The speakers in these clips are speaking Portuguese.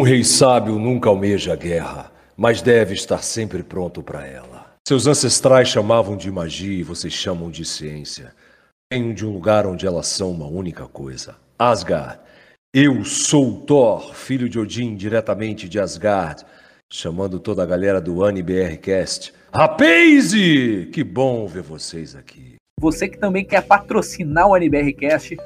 Um rei sábio nunca almeja a guerra, mas deve estar sempre pronto para ela. Seus ancestrais chamavam de magia e vocês chamam de ciência. Venho de um lugar onde elas são uma única coisa: Asgard. Eu sou Thor, filho de Odin, diretamente de Asgard, chamando toda a galera do AniBRcast. Rapaze! Que bom ver vocês aqui. Você que também quer patrocinar o AniBRcast,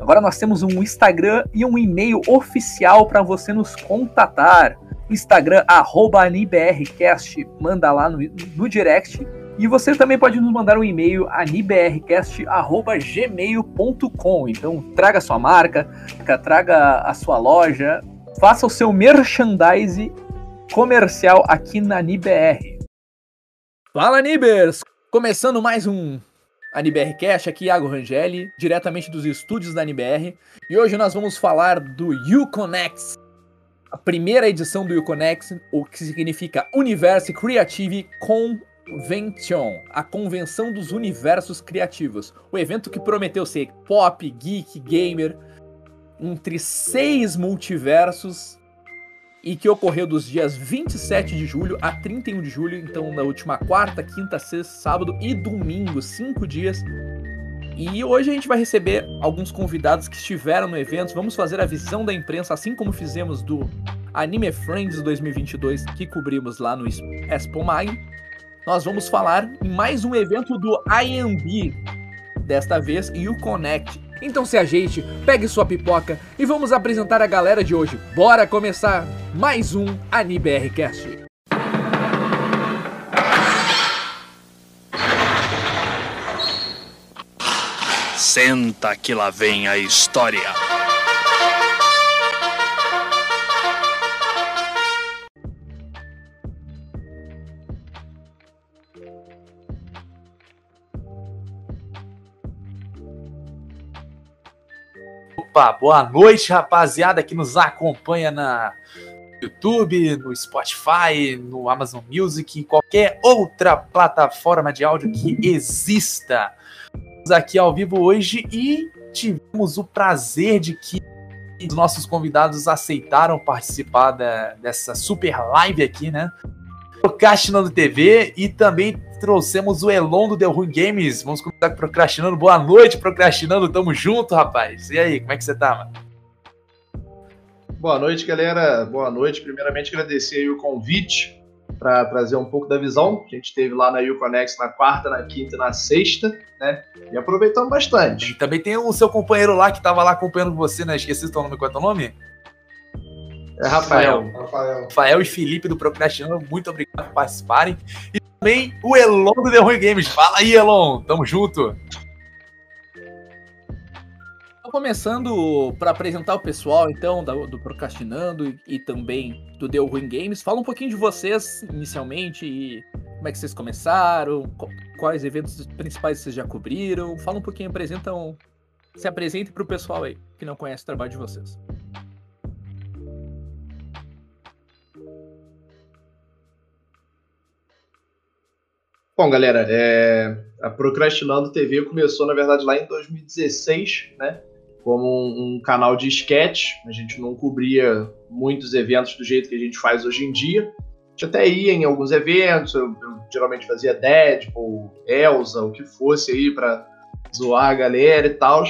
Agora nós temos um Instagram e um e-mail oficial para você nos contatar. Instagram, arroba AniBRCast, manda lá no, no direct. E você também pode nos mandar um e-mail anibrcast.gmail.com. Então traga sua marca, traga a sua loja, faça o seu merchandise comercial aqui na NIBR. Fala Nibers! Começando mais um ANIBR Cash, aqui Iago Rangeli, diretamente dos estúdios da ANIBR. E hoje nós vamos falar do Uconnect, a primeira edição do Uconnect, o que significa Universe Creative Convention, a convenção dos universos criativos. O evento que prometeu ser pop, geek, gamer, entre seis multiversos e que ocorreu dos dias 27 de julho a 31 de julho, então na última quarta, quinta, sexta, sábado e domingo, cinco dias. E hoje a gente vai receber alguns convidados que estiveram no evento. Vamos fazer a visão da imprensa, assim como fizemos do Anime Friends 2022, que cobrimos lá no Expo Mag. Nós vamos falar em mais um evento do IMB, desta vez e o Connect, então se ajeite, pegue sua pipoca e vamos apresentar a galera de hoje. Bora começar mais um AniBRcast. Senta que lá vem a história. Opa, boa noite, rapaziada que nos acompanha na YouTube, no Spotify, no Amazon Music, em qualquer outra plataforma de áudio que exista. Estamos aqui ao vivo hoje e tivemos o prazer de que os nossos convidados aceitaram participar da, dessa super live aqui, né? Procrastinando TV e também trouxemos o Elon do The Ruin Games. Vamos começar com Procrastinando. Boa noite, Procrastinando. Tamo junto, rapaz. E aí, como é que você tá, mano? Boa noite, galera. Boa noite. Primeiramente, agradecer o convite para trazer um pouco da visão que a gente teve lá na Uconex na quarta, na quinta e na sexta, né? E aproveitamos bastante. E também tem o seu companheiro lá que tava lá acompanhando você, né? Esqueci o teu nome. Qual é o teu nome? É Rafael. Rafael. Rafael e Felipe do Procrastinando, muito obrigado por participarem. E também o Elon do The Rui Games. Fala aí, Elon. Tamo junto. Começando para apresentar o pessoal, então, do, do Procrastinando e, também do The Ruin Games, fala um pouquinho de vocês inicialmente e como é que vocês começaram, quais eventos principais vocês já cobriram. Fala um pouquinho, apresentam, se apresente para o pessoal aí que não conhece o trabalho de vocês. Bom, galera, é... a Procrastinando TV começou, na verdade, lá em 2016, né? Como um, um, canal de sketch. A gente não cobria muitos eventos do jeito que a gente faz hoje em dia. A gente até ia em alguns eventos, eu, eu geralmente fazia Deadpool, Elsa, o que fosse aí para zoar a galera e tal.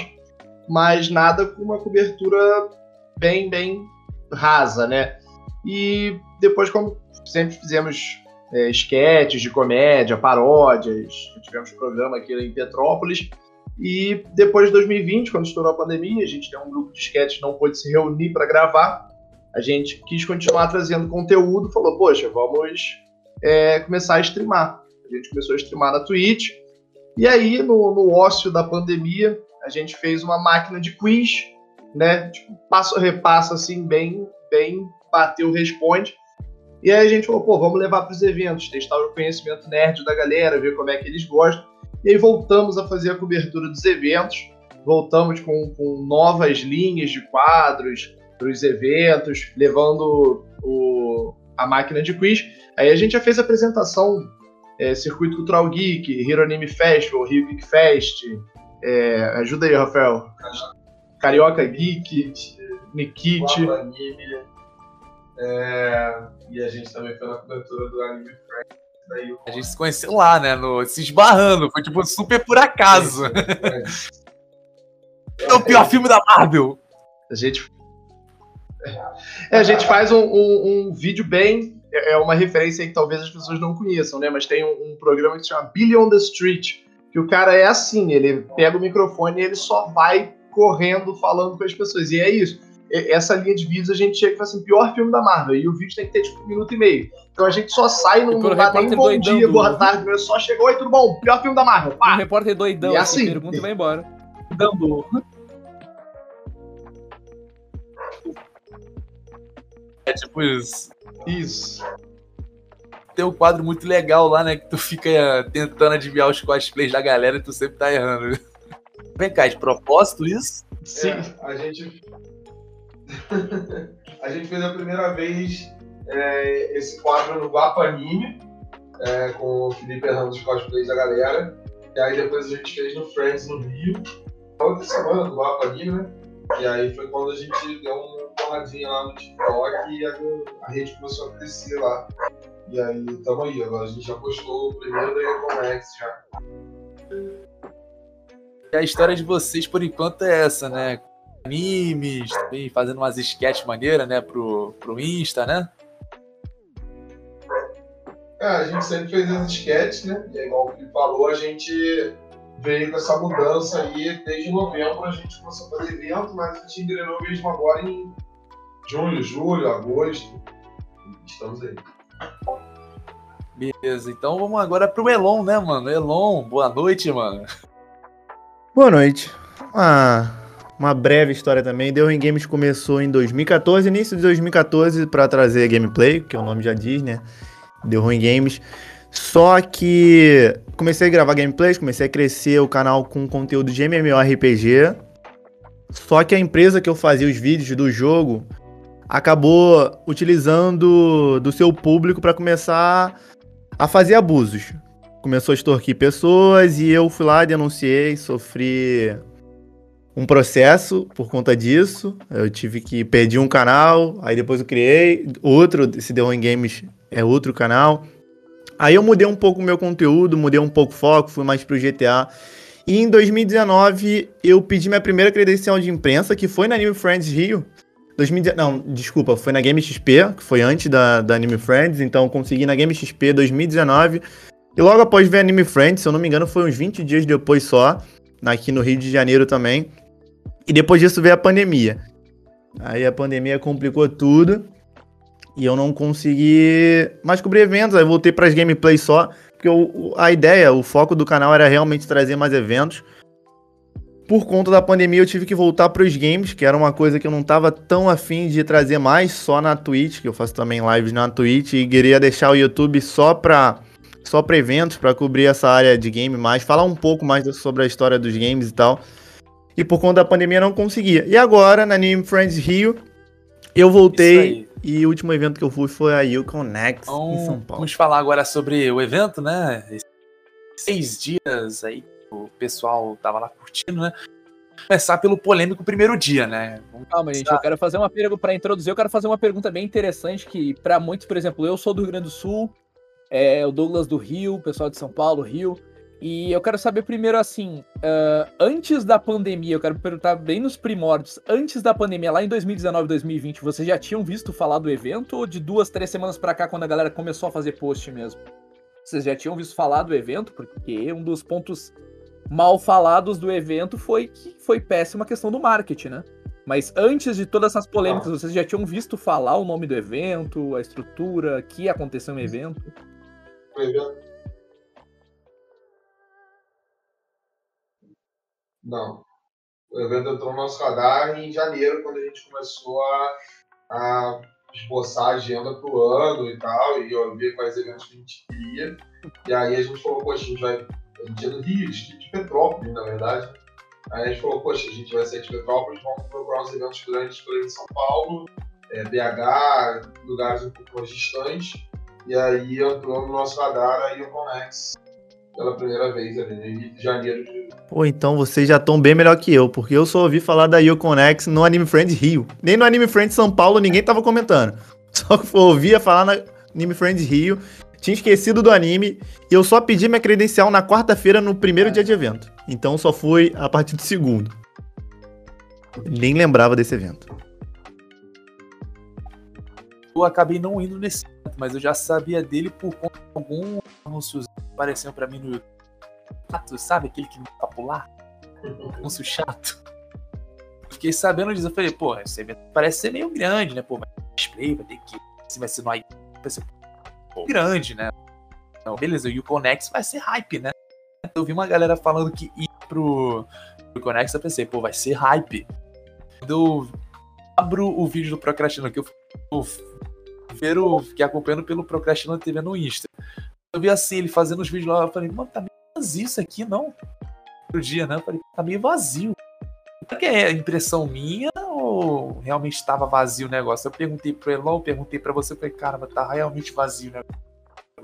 Mas nada com uma cobertura bem, bem rasa, né? E depois, como sempre fizemos é, esquetes de comédia, paródias. Tivemos programa aqui em Petrópolis. E depois de 2020, quando estourou a pandemia, a gente tem um grupo de esquetes não pôde se reunir para gravar. A gente quis continuar trazendo conteúdo, falou, poxa, vamos é, começar a streamar. A gente começou a streamar na Twitch. E aí, no, no ócio da pandemia, a gente fez uma máquina de quiz, né? Tipo, passo a repasso, assim, bem, bem bateu, responde. E aí a gente falou, pô, vamos levar para os eventos, testar o conhecimento nerd da galera, ver como é que eles gostam. E aí voltamos a fazer a cobertura dos eventos, voltamos com, com novas linhas de quadros para os eventos, levando o, a máquina de quiz. Aí a gente já fez a apresentação é, Circuito Cultural Geek, Hero Anime Festival, Rio Geek Fest. É, ajuda aí, Rafael. Carioca Geek, Nikit. É, e a gente também foi na cobertura do Anime Friends. Daí o A gente se conheceu lá, né? No, se esbarrando. Foi tipo super por acaso. É o pior filme da Marvel. A gente. É, a gente faz um, um- um vídeo bem. É é uma referência aí que talvez as pessoas não conheçam, né? Mas tem um, um programa que se chama Billy on the Street. Que o cara é assim: ele pega o microfone e ele só vai correndo falando com as pessoas. E é isso. Essa linha de vídeos a gente chega e fala assim: pior filme da Marvel. E o vídeo tem que ter tipo um minuto e meio. Então a gente só sai, não, pelo não dá nem bom doidão dia, boa tarde, mas só chegou, oi, tudo bom? Pior filme da Marvel. Um Pá! repórter doidão, E assim, assim- pergunta e vai embora. Dando. É tipo isso. Isso. Tem um quadro muito legal lá, né? Que tu fica tentando adivinhar os cosplays da galera e tu sempre tá errando. Vem cá, de propósito isso? Sim, a gente. a gente fez a primeira vez é, esse quadro no Guapa Anime, é, com o Felipe errando os cosplays da galera. E aí depois a gente fez no Friends no Rio. Outra semana do Guapa Anime, né? E aí foi quando a gente deu uma porradinha lá no TikTok e a, a rede começou a crescer lá. E aí tamo aí, agora a gente já postou o primeiro da Econex já. E a história de vocês, por enquanto, é essa, né? Animes, também fazendo umas sketch maneiras, né? Pro, pro Insta, né? É, a gente sempre fez as sketches, né? E aí, igual o Felipe falou, a gente veio com essa mudança aí desde novembro a gente começou a fazer evento, mas a gente engrenou mesmo agora em junho, julho, agosto. Estamos aí. Beleza, então vamos agora pro Elon, né, mano? Elon, boa noite, mano. Boa noite. Uma, uma breve história também. The Ring Games começou em 2014, início de 2014, para trazer gameplay, que o nome já diz, né? The Ring Games. Só que comecei a gravar gameplays, comecei a crescer o canal com conteúdo de MMORPG. Só que a empresa que eu fazia os vídeos do jogo acabou utilizando do seu público para começar a fazer abusos começou a extorquir pessoas e eu fui lá, denunciei, sofri um processo por conta disso. Eu tive que perder um canal, aí depois eu criei outro, esse The One Games é outro canal. Aí eu mudei um pouco o meu conteúdo, mudei um pouco o foco, fui mais pro GTA. E em 2019 eu pedi minha primeira credencial de imprensa, que foi na Anime Friends Rio. 2019, não, desculpa, foi na Game XP, que foi antes da, da Anime Friends, então consegui na Game XP 2019. E logo após ver Anime Friends, se eu não me engano, foi uns 20 dias depois só, aqui no Rio de Janeiro também. E depois disso veio a pandemia. Aí a pandemia complicou tudo. E eu não consegui mais cobrir eventos. Aí voltei para as gameplays só. Porque o- a ideia, o foco do canal era realmente trazer mais eventos. Por conta da pandemia, eu tive que voltar para os games, que era uma coisa que eu não tava tão afim de trazer mais só na Twitch, que eu faço também lives na Twitch, e queria deixar o YouTube só para só para eventos, para cobrir essa área de game mais, falar um pouco mais sobre a história dos games e tal. E por conta da pandemia não conseguia. E agora, na Anime Friends Rio, eu voltei e o último evento que eu fui foi a Yukon Next Então, em São Paulo. vamos falar agora sobre o evento, né? Esses Seis dias aí que o pessoal tava lá curtindo, né? Começar pelo polêmico primeiro dia, né? Vamos Calma, gente, eu quero fazer uma pergunta para introduzir, eu quero fazer uma pergunta bem interessante que para muitos, por exemplo, eu sou do Rio Grande do Sul, é, o Douglas do Rio, o pessoal de São Paulo, Rio, e eu quero saber primeiro assim, ah, antes da pandemia, eu quero perguntar bem nos primórdios, antes da pandemia, lá em 2019, 2020, vocês já tinham visto falar do evento ou de duas, três semanas para cá, quando a galera começou a fazer post mesmo? Vocês já tinham visto falar do evento? Porque um dos pontos mal falados do evento foi que foi péssima a questão do marketing, né? Mas antes de todas essas polêmicas, vocês já tinham visto falar o nome do evento, a estrutura, que ia acontecer no evento? O evento- Não. O evento entrou no nosso radar em janeiro, quando a gente começou a, a esboçar a agenda pro ano e tal, e eu ver quais eventos que a gente queria. E aí a gente falou, poxa, a gente vai. A gente é do Rio, de Petrópolis, na verdade. Aí a gente falou, poxa, a gente vai sair de Petrópolis, vamos procurar uns eventos grandes por aí em São Paulo, é, BH, lugares um pouco mais distantes. E aí entrou no nosso radar a Ioconex pela primeira vez ali, de janeiro de Pô, então vocês já estão bem melhor que eu, porque eu só ouvi falar da Yukon Next no Anime Friends Rio. Nem no Anime Friends São Paulo ninguém tava comentando. Só ouvia falar na Anime Friends Rio. Tinha esquecido do anime. E eu só pedi minha credencial na quarta-feira, no primeiro dia de evento. Então só fui a partir do segundo. Nem lembrava desse evento. Eu acabei não indo nesse evento, mas eu já sabia dele por conta de alguns anúncios que apareciam pra mim no YouTube. Chato, sabe? Aquele que não tá pular? Anúncio chato. Fiquei sabendo disso. Eu falei, pô, esse evento parece ser meio grande, né? Pô, vai ter display, vai ter que. Se vai ser no i- vai ser pô, grande, né? Então, beleza, o Uconex vai ser hype, né? Eu vi uma galera falando que ir pro Uconex, eu pensei, pô, vai ser hype. Quando eu abro o vídeo do Procrastinando, que eu eu ver o que acompanhando pelo Procrastinando TV no Insta. Eu vi assim, ele fazendo os vídeos lá, eu falei, mano, tá meio vazio isso aqui, não? Outro dia, né? Eu falei, tá meio vazio. Será que é impressão minha ou realmente estava vazio o negócio? Eu perguntei pro Elon, perguntei pra você, eu falei, cara, mas tá realmente vazio o negócio.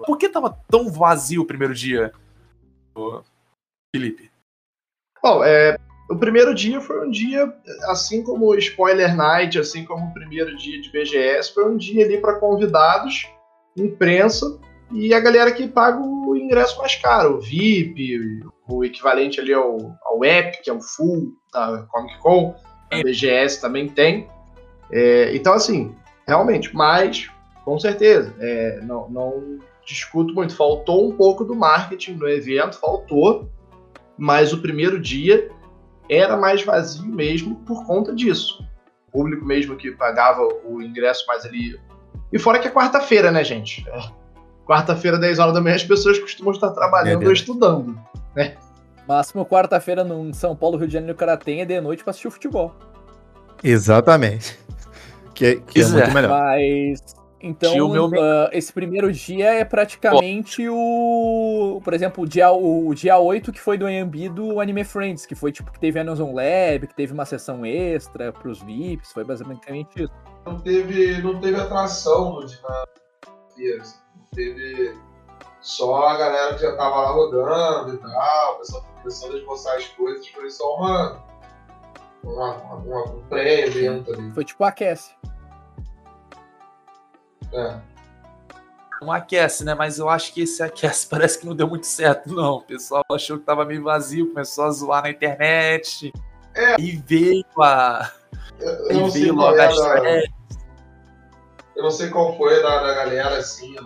Por que tava tão vazio o primeiro dia, Felipe? Bom, é, o primeiro dia foi um dia, assim como o Spoiler Night, assim como o primeiro dia de BGS, foi um dia ali para convidados, imprensa e a galera que paga o ingresso mais caro, o VIP, o equivalente ali ao, ao app, que é o full da Comic Con, a BGS também tem. É, então, assim, realmente, mas com certeza, é, não, não discuto muito. Faltou um pouco do marketing no evento, faltou, mas o primeiro dia era mais vazio mesmo por conta disso. O público mesmo que pagava o ingresso mais ali. E fora que é quarta-feira, né, gente? É. Quarta-feira, 10 horas da manhã, as pessoas costumam estar trabalhando ou estudando. Máximo quarta-feira no em São Paulo, Rio de Janeiro, cara tem é de noite pra assistir o futebol. Exatamente. Que, é- que é Pois é. muito melhor. Mas. Então, meu- ah, esse primeiro dia é praticamente o. Por exemplo, o dia, o, dia 8 que foi do AMB do Anime Friends, que foi tipo que teve Amazon Lab, que teve uma sessão extra pros VIPs, foi basicamente isso. não teve, não teve atração no dia. Não teve só a galera que já tava lá rodando e tal, o pessoal começando a esboçar as coisas, foi só uma, uma, uma- um pré-evento ali. Foi tipo aquece. É. Não aquece, né? Mas eu acho que esse aquece parece que não deu muito certo, não. O pessoal achou que tava meio vazio, começou a zoar na internet. É. E veio a. Eu, eu E veio logo é da, threads. eu não sei qual foi da, da galera, assim,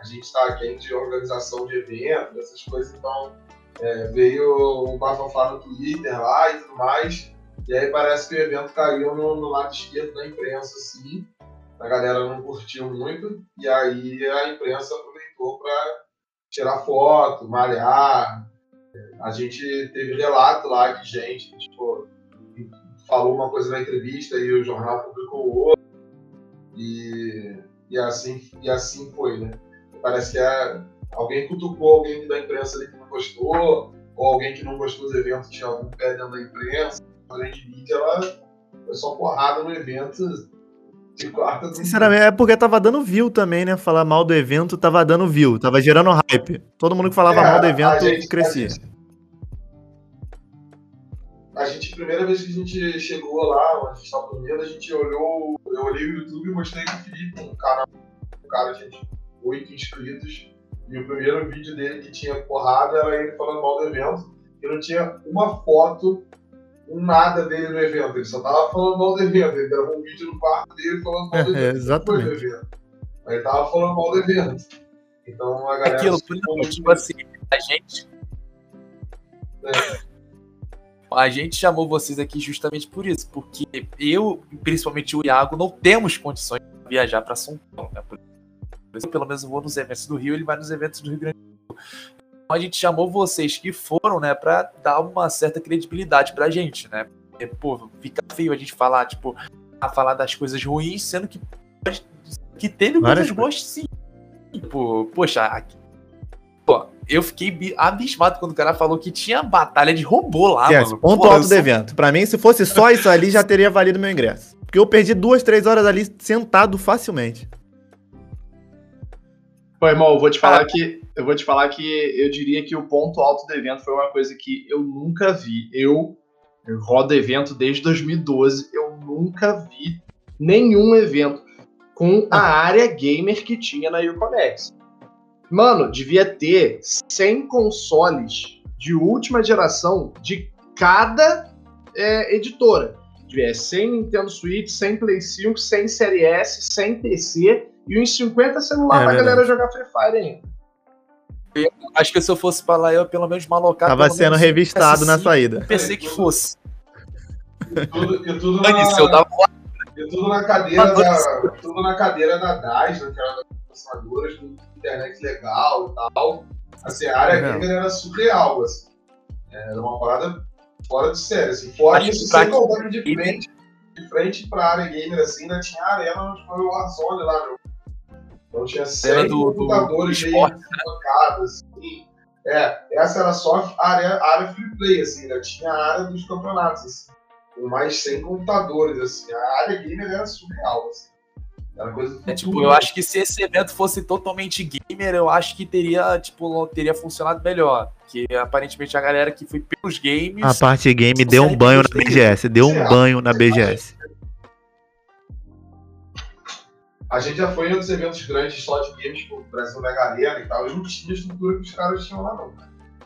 a gente tá aqui de organização de eventos, essas coisas, então é, veio um bafafá no Twitter lá e tudo mais, e aí parece que o evento caiu no, no lado esquerdo da imprensa, assim, a galera não curtiu muito, e aí a imprensa aproveitou para tirar foto, malhar, a gente teve relato lá de gente que, tipo, falou uma coisa na entrevista e o jornal publicou outra, e, e, assim, e assim foi, né? Parece que é, alguém cutucou alguém da imprensa ali que não gostou, ou alguém que não gostou do evento tinha algum pé dentro da imprensa. A grande mídia, ela foi só porrada no evento de quarta. Sinceramente, é porque tava dando view também, né? Falar mal do evento tava dando view, tava gerando hype. Todo mundo que falava É, mal do evento gente- crescia. A gente, a gente, primeira vez que a gente chegou lá, onde a gente estava dormindo, a gente olhou, eu olhei o YouTube e mostrei pro Felipe, um cara, um cara, gente, oito inscritos, e o primeiro vídeo dele que tinha porrada era ele falando mal do evento, e não tinha uma foto, nada dele no evento, ele só tava falando mal do evento, ele gravou um vídeo no quarto dele falando mal do É, evento, exatamente. do evento, mas ele tava falando mal do evento. Então a galera... Aquilo, tipo assim, a gente. A gente chamou vocês aqui justamente por isso, porque eu, principalmente o Iago, não temos condições de viajar para São Paulo, né? Por isso, eu, pelo menos eu vou nos eventos do Rio, ele vai nos eventos do Rio Grande do Sul. Então a gente chamou vocês que foram, né, para dar uma certa credibilidade pra gente, né? Porque, pô, fica feio a gente falar, tipo, a falar das coisas ruins, sendo que que teve Várias coisas boas sim. Tipo, poxa, aqui- pô, eu fiquei bi- abismado quando o cara falou que tinha batalha de robô lá, Yes, mano. ponto alto do sou- evento. Pra mim, se fosse só isso ali, já teria valido meu ingresso. Porque eu perdi duas, três horas ali sentado facilmente. Pô, irmão, eu vou te falar que eu vou te falar que eu diria que o ponto alto do evento foi uma coisa que eu nunca vi. Eu, eu rodo evento desde 2012, eu nunca vi nenhum evento com a área gamer que tinha na Uconex. Mano, devia ter 100 consoles de última geração de cada é, editora. Devia 100 Nintendo Switch, 100 Play 5, 100 Série S, 100 PC e uns 50 celular É pra verdade. galera jogar Free Fire ainda. Acho que se eu fosse pra lá, eu pelo menos malocar. Tava sendo menos revistado na PS5, saída. PC que fosse. E tudo, e tudo eu na, dava e tudo na cadeira da. Tudo na cadeira da DAS, né? Que era das processadoras, com internet legal e tal. Assim, a área Legal. gamer era surreal, assim. Era uma parada fora de série, assim. Fora Acho isso, sem contar de frente, de frente pra área gamer, assim, ainda tinha a arena onde foi o Warzone lá, meu. Então tinha 100 do- do- computadores do meio esporte, bancados, assim. É, essa era só a área, a área free play, assim, ainda tinha a área dos campeonatos, assim, com mais 100 computadores, assim. A área gamer era surreal, assim. Era coisa do É, tipo, eu né? acho que se esse evento fosse totalmente gamer, eu acho que teria, tipo, teria funcionado melhor. Porque aparentemente a galera que foi pelos games. A parte game deu um banho na BGS. Deu um banho na BGS. A gente já foi em outros eventos grandes só de games, tipo Brasil Mega Arena e tal, e não tinha a estrutura que os caras tinham lá, não.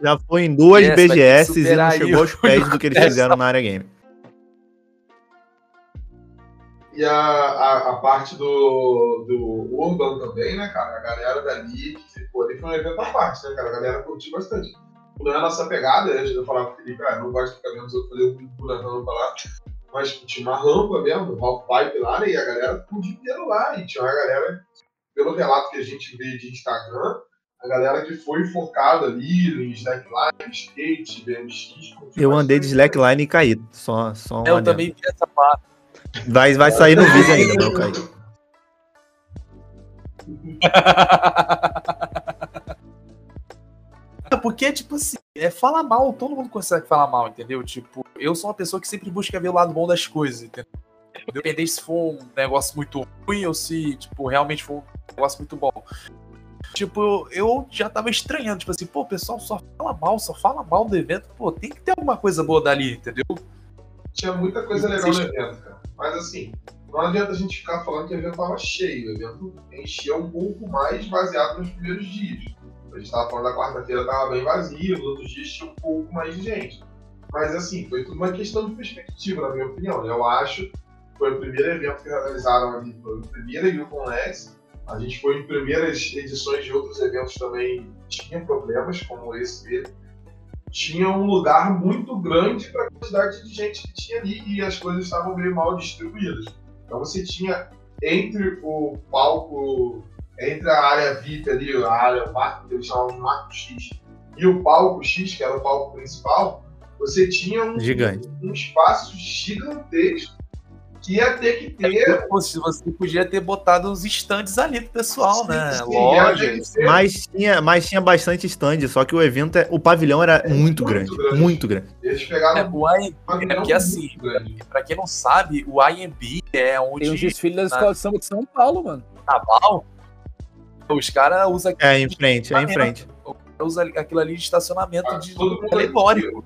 Já foi em duas aqui BGS e não chegou aos o pés do que eles fizeram na área game. E a, a, a parte do, do Urban também, né, cara? A galera dali que ficou ali foi um evento à parte, né, cara? A galera curtiu bastante. Não é a nossa pegada, eu falar pro Felipe, ah, não gosto de ficar vendo os outros fazer um buracão pra lá. Mas tinha uma rampa mesmo, um half pipe lá, né? E a galera ficou o dia inteiro lá. E tinha uma galera, pelo relato que a gente vê de Instagram, a galera que foi enforcada ali em slackline, skate, BMX. Eu andei de slackline e caí. Só, só um Eu adendo. também vi essa parte. Vai, vai sair no vídeo ainda, mas eu caí. É Porque, tipo assim, é falar mal, todo mundo consegue falar mal, entendeu? Tipo, eu sou uma pessoa que sempre busca ver o lado bom das coisas, entendeu? Independente se for um negócio muito ruim ou se, tipo, realmente for um negócio muito bom. Tipo, eu já tava estranhando, tipo assim, pô, o pessoal só fala mal, só fala mal do evento, pô, tem que ter alguma coisa boa dali, entendeu? Tinha muita coisa legal no evento, cara. Mas assim, não adianta a gente ficar falando que o evento tava cheio. O evento enchia um pouco mais baseado nos primeiros dias. A gente tava falando da quarta-feira tava bem vazio, nos outros dias tinha um pouco mais de gente. Mas assim, foi tudo uma questão de perspectiva, na minha opinião. Eu acho que foi o primeiro evento que realizaram ali, foi a primeira Yukon Next. A gente foi em primeiras edições de outros eventos também, tinha problemas, como esse dele tinha um lugar muito grande para a quantidade de gente que tinha ali e as coisas estavam meio mal distribuídas. Então você tinha entre o palco, entre a área VIP ali, a área, o marco que eles chamavam de marco X, e o palco X, que era o palco principal, você tinha um, Gigante. um espaço gigantesco que ia ter que ter. Se você podia ter botado uns stands ali pro pessoal, né? Sim, Lojas. ter Mas tinha, mas tinha bastante stand, só que o evento, é- o pavilhão era muito muito grande. grande. Muito grande. Eles pegaram É, o IMB, pavilhão é porque assim, pra quem não sabe, o IMB é onde Tem um desfile da Escola de Samba de São Paulo, mano. naval, os caras usam É, em frente, é em frente. usa aquilo ali de estacionamento Ah, de alegórico.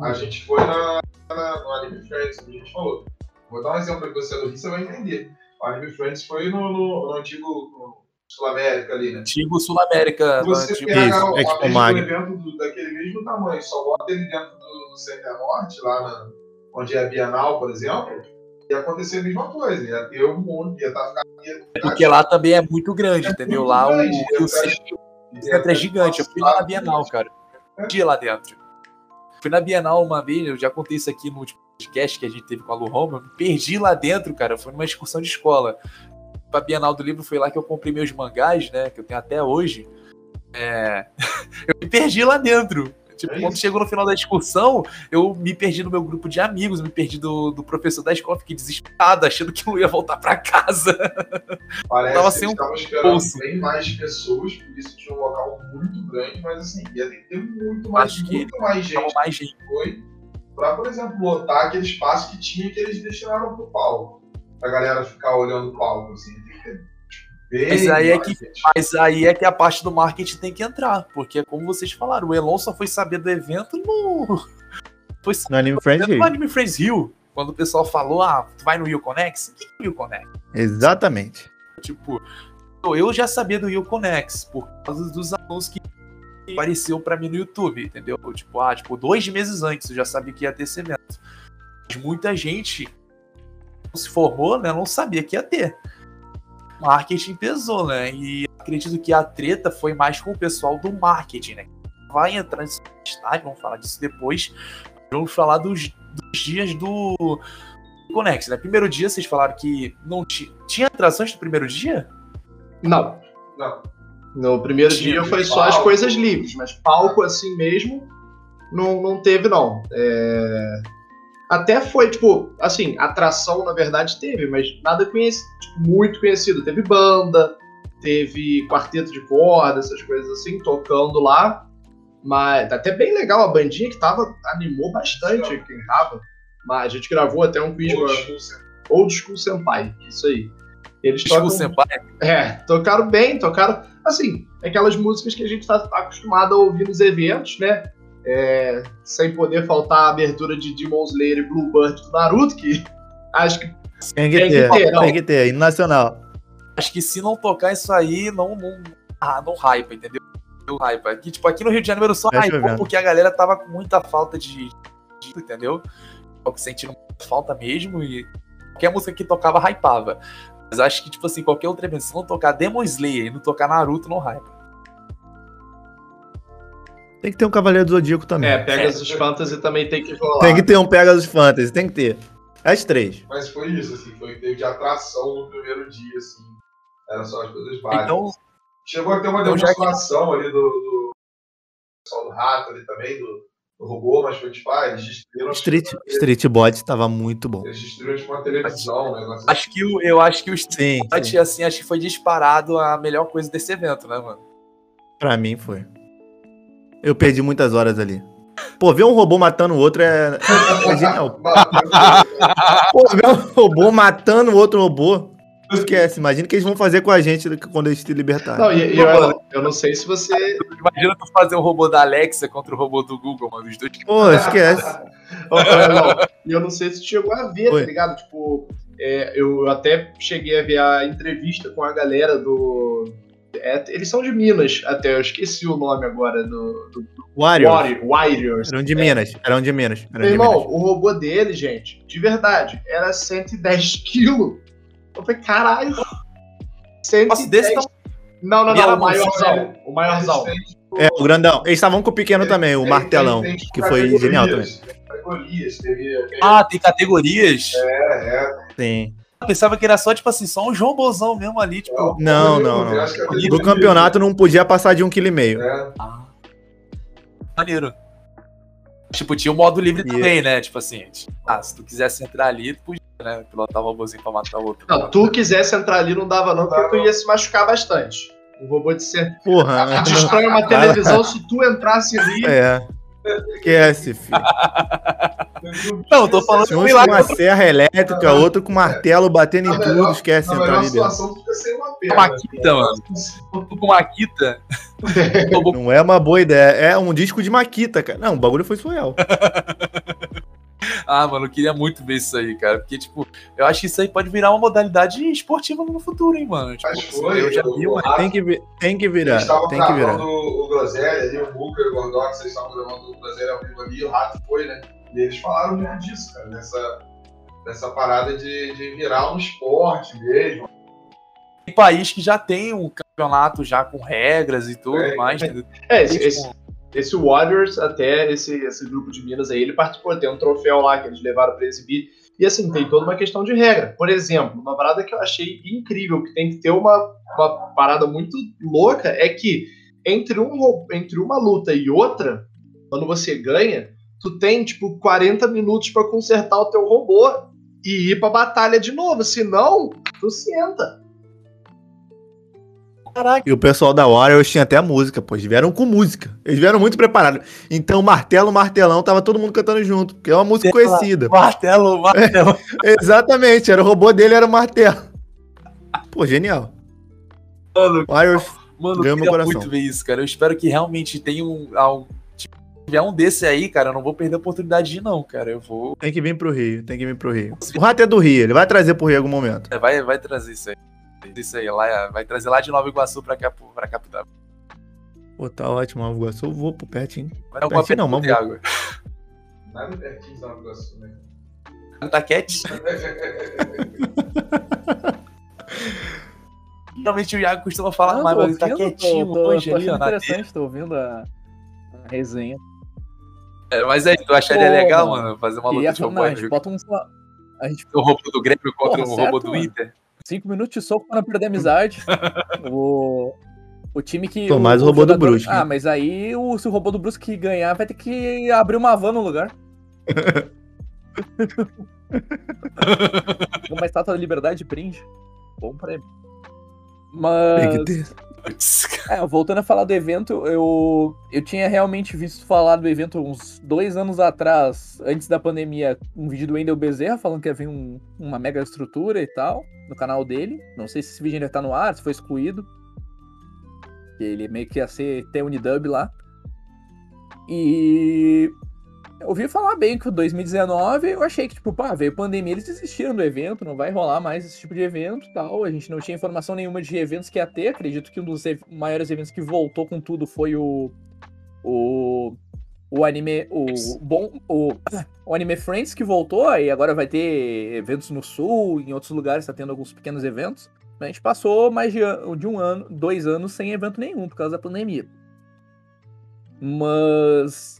A gente foi na, na- no Anime Friends, como a gente falou. Vou dar um exemplo para você do Rio, você vai entender. O Anime Friends foi no, no, no antigo no Sul América ali, né? Antigo Sul América. Você antigo- pega Isso, o, a mesmo Mag. evento do- daquele mesmo tamanho, só bota ele dentro do, do Center Norte, lá na, onde é a Bienal, por exemplo, ia acontecer a mesma coisa. Ia ter um monte, ia estar ia, Porque lá também é muito grande, entendeu? muito Lá o grande, ia Centro é ter gigante. Eu fui lá na Bienal, cara. Um dia lá dentro. Fui na Bienal uma vez, eu já contei isso aqui no último podcast que a gente teve com a Lu Home. Eu me perdi lá dentro, cara. Foi numa excursão de escola. Pra Bienal do Livro foi lá que eu comprei meus mangás, né? Que eu tenho até hoje. É... eu me perdi lá dentro. Tipo, É quando chegou no final da excursão, eu me perdi no meu grupo de amigos, me perdi do, do professor da escola, fiquei desesperado, achando que eu ia voltar pra casa. Parece Tava que sem um estavam esperando bolso. bem mais pessoas, por isso tinha um local muito grande, mas assim, ia ter que ter muito mais, Acho que muito mais gente mais gente. foi pra, por exemplo, lotar aquele espaço que tinha que eles destinaram pro palco. Pra galera ficar olhando o palco, assim. Tem que ter bem Mas aí é que-. Mas aí é que a parte do marketing tem que entrar, porque como vocês falaram, o Elon só foi saber do evento no. Foi No Anime Friends no Rio. Anime Friends Rio. Quando o pessoal falou, ah, tu vai no Rio Conex? O que é o Rio Conex? Exatamente. Tipo, eu já sabia do Will Conex por causa dos anúncios que apareceu pra mim no YouTube, entendeu? Tipo, ah, tipo, dois meses antes eu já sabia que ia ter esse evento. Mas muita gente se formou, né? Não sabia que ia ter. Marketing pesou, né? E acredito que a treta foi mais com o pessoal do marketing, né? Vai entrar nesse estágio, vamos falar disso depois. Vamos falar dos, dos dias do Conex, né? Primeiro dia, vocês falaram que não tinha. Tinha atrações no primeiro dia? Não. Não. No primeiro Tinha dia foi só as coisas livres, mas palco assim mesmo não, não teve, não. É, Até foi, tipo, assim, atração na verdade teve, mas nada conhecido, muito conhecido. Teve banda, teve quarteto de corda, essas coisas assim, tocando lá. Mas tá até bem legal a bandinha que tava, animou bastante quem tava. Mas a gente gravou até um quiz Old School Senpai. Old School Senpai, isso aí. Eles School tocam Senpai. é, tocaram bem, tocaram. Assim, aquelas músicas que a gente tá acostumado a ouvir nos eventos, né? É, sem poder faltar a abertura de Demon Slayer e Bluebird do Naruto, que acho que Tem que Tem que ter, tem que ter. Hino nacional. Acho que se não tocar isso aí, não, não, ah, não hypa, entendeu? Não hypa. Aqui, tipo, aqui no Rio de Janeiro só Tá hypou chovendo. porque a galera tava com muita falta de. de entendeu? Tava sentindo muita falta mesmo e qualquer música que tocava hypava. Mas acho que, tipo assim, qualquer outra não tocar Demon Slayer e não tocar Naruto, não hypa. Tem que ter um Cavaleiro do Zodíaco também. é, Pegasus Fantasy também tem que rolar. Tem que ter um Pegasus Fantasy, tem que ter. As três. Mas foi isso, assim, foi teve de atração no primeiro dia, assim. Era só as coisas básicas. Então, Chegou a ter uma então já que- demonstração ali do, do pessoal do rato ali também, do, do robô, mas foi tipo, ah, eles destruíram, Street, Street Bot tava muito bom. eles destruíram tipo uma televisão, um negócio acho que o, eu acho que o Sim, Street, sim. assim, acho que foi disparado a melhor coisa desse evento, né, mano? Pra mim foi. Eu perdi muitas horas ali. Pô, ver um robô matando o outro é, é genial. Pô, ver um robô matando o outro robô. Esquece, imagina o que eles vão fazer com a gente quando eles se libertarem. Não, e, e eu, eu não sei se você. Imagina tu fazer o robô da Alexa contra o robô do Google, mano. Os dois Pô, esquece. E eu não sei se tu chegou a ver, Oi. tá ligado? Tipo, é, eu até cheguei a ver a entrevista com a galera do. É, eles são de Minas, até, eu esqueci o nome agora do. do Warriors. Warrior- Warriors. Eram de Minas. Eram de Minas. Eram Meu de irmão, Minas. o robô dele, gente, de verdade, era 110 quilos. Eu falei, caralho. 110. Nossa, desse tamanho. Não, não, E era não, o maiorzão. O maiorzão. É, o grandão. Eles estavam com o pequeno também, o Tem- martelão. tem- tem, Que foi genial também. Categorias, teve. teve- Ah, tem categorias? É, é. Sim. Pensava que era só, tipo assim, só um robôzão mesmo ali, tipo. Não, não, não. é Do campeonato não podia passar de um quilo e meio. É. Ah. Maneiro. Tipo, tinha o modo livre E- também, né? Tipo assim, ah, se tu quisesse entrar ali, tu podia, né? Pilotar o robôzinho pra matar o outro. Não, tu quisesse entrar ali não dava não, porque tu ia se machucar bastante. O robô de ser... Porra. Destrói uma televisão se tu entrasse ali. É. Esquece, filho. Não, tô falando sei lá, com uma serra elétrica, outro com martelo batendo em Na tudo. melhor- Esquece entrar melhor ali dentro. fica sem uma com perna. uma quita, mano. Com uma quita. robô Não é uma boa ideia. É um disco de Maquita, cara. Não, o bagulho foi surreal. Ah, mano, eu queria muito ver isso aí, cara. Porque, tipo, eu acho que isso aí pode virar uma modalidade esportiva no futuro, hein, mano. Tipo, Mas foi, eu já vi Tem que, tem que Eles virar. estavam Tem que virar. o Groselha ali, o e o Gordox, vocês estavam gravando o Groselha ao vivo ali, o Rato foi, né? E eles falaram muito disso, cara, nessa, nessa parada de, de virar um esporte mesmo. Tem país que já tem um campeonato já com regras e tudo É, mais. É, esse, Tipo, esse, esse Warriors, até esse, esse grupo de Minas aí, ele participou, tem um troféu lá que eles levaram pra exibir. E assim, tem toda uma questão de regra. Por exemplo, uma parada que eu achei incrível, que tem que ter uma, uma parada muito louca, é que entre, um, entre uma luta e outra, quando você ganha, tu tem, tipo, 40 minutos pra consertar o teu robô e ir pra batalha de novo. Senão, tu senta. Caraca, E o pessoal da Warriors tinha até a música, pô. Eles vieram com música. Eles vieram muito preparados. Então, martelo, martelão, tava todo mundo cantando junto. Porque é uma música conhecida. martelo, martelo. Exatamente, era o robô dele, era o martelo. Pô, genial. Mano, Warriors, mano, eu Ganhou meu queria coração. muito ver isso, cara. Eu espero que realmente tenha um. um tipo, se tiver um desse aí, cara, eu não vou perder a oportunidade de não, cara. Eu vou. tem que vir pro Rio, tem que vir pro Rio. O Rato é do Rio, ele vai trazer pro Rio em algum momento. é, Vai, vai trazer isso aí. Isso aí, lá, vai trazer lá de Nova Iguaçu pra cá, pra capital. Pô, tá ótimo, Nova Iguaçu. Eu vou pro pertinho. Vai dar uma Pertinho não, vou. água. Nada pertinho de Nova Iguaçu, né? Tá quietinho. Geralmente o Iago costuma falar Não, mais, mas ele tá quietinho, tô, tô, tô ali, ó, achando interessante, tô ouvindo a, a resenha. É, Mas aí, tu acharia Pô, legal, mano, mano, fazer uma luta de falar, não, a robô? gente bota um. A gente O robô do Grêmio contra Porra, o robô certo, do mano. Cinco minutos de soco pra não perder a amizade. o, o time que. Mais o robô do jogador- Brusque. Ah, mas aí o, se o robô do Brusque ganhar, vai ter que abrir uma van no lugar. uma estátua da liberdade brinde. Bom prêmio. Mas. É, voltando a falar do evento, eu, eu tinha realmente visto falar do evento uns dois anos atrás, antes da pandemia, um vídeo do Wendel Bezerra falando que ia vir um- uma mega estrutura e tal, no canal dele. Não sei se esse vídeo ainda tá no ar, se foi excluído. Ele meio que ia ser ter Unidub lá. E eu ouvi falar bem que o 2019 eu achei que, tipo, pá, veio pandemia, eles desistiram do evento, não vai rolar mais esse tipo de evento tal. A gente não tinha informação nenhuma de eventos que ia ter. Acredito que um dos ev- maiores eventos que voltou com tudo foi o. O. O anime. O. Bom. O, o Anime Friends que voltou, e agora vai ter eventos no sul, em outros lugares tá tendo alguns pequenos eventos. A gente passou mais de, de um ano, dois anos sem evento nenhum por causa da pandemia. Mas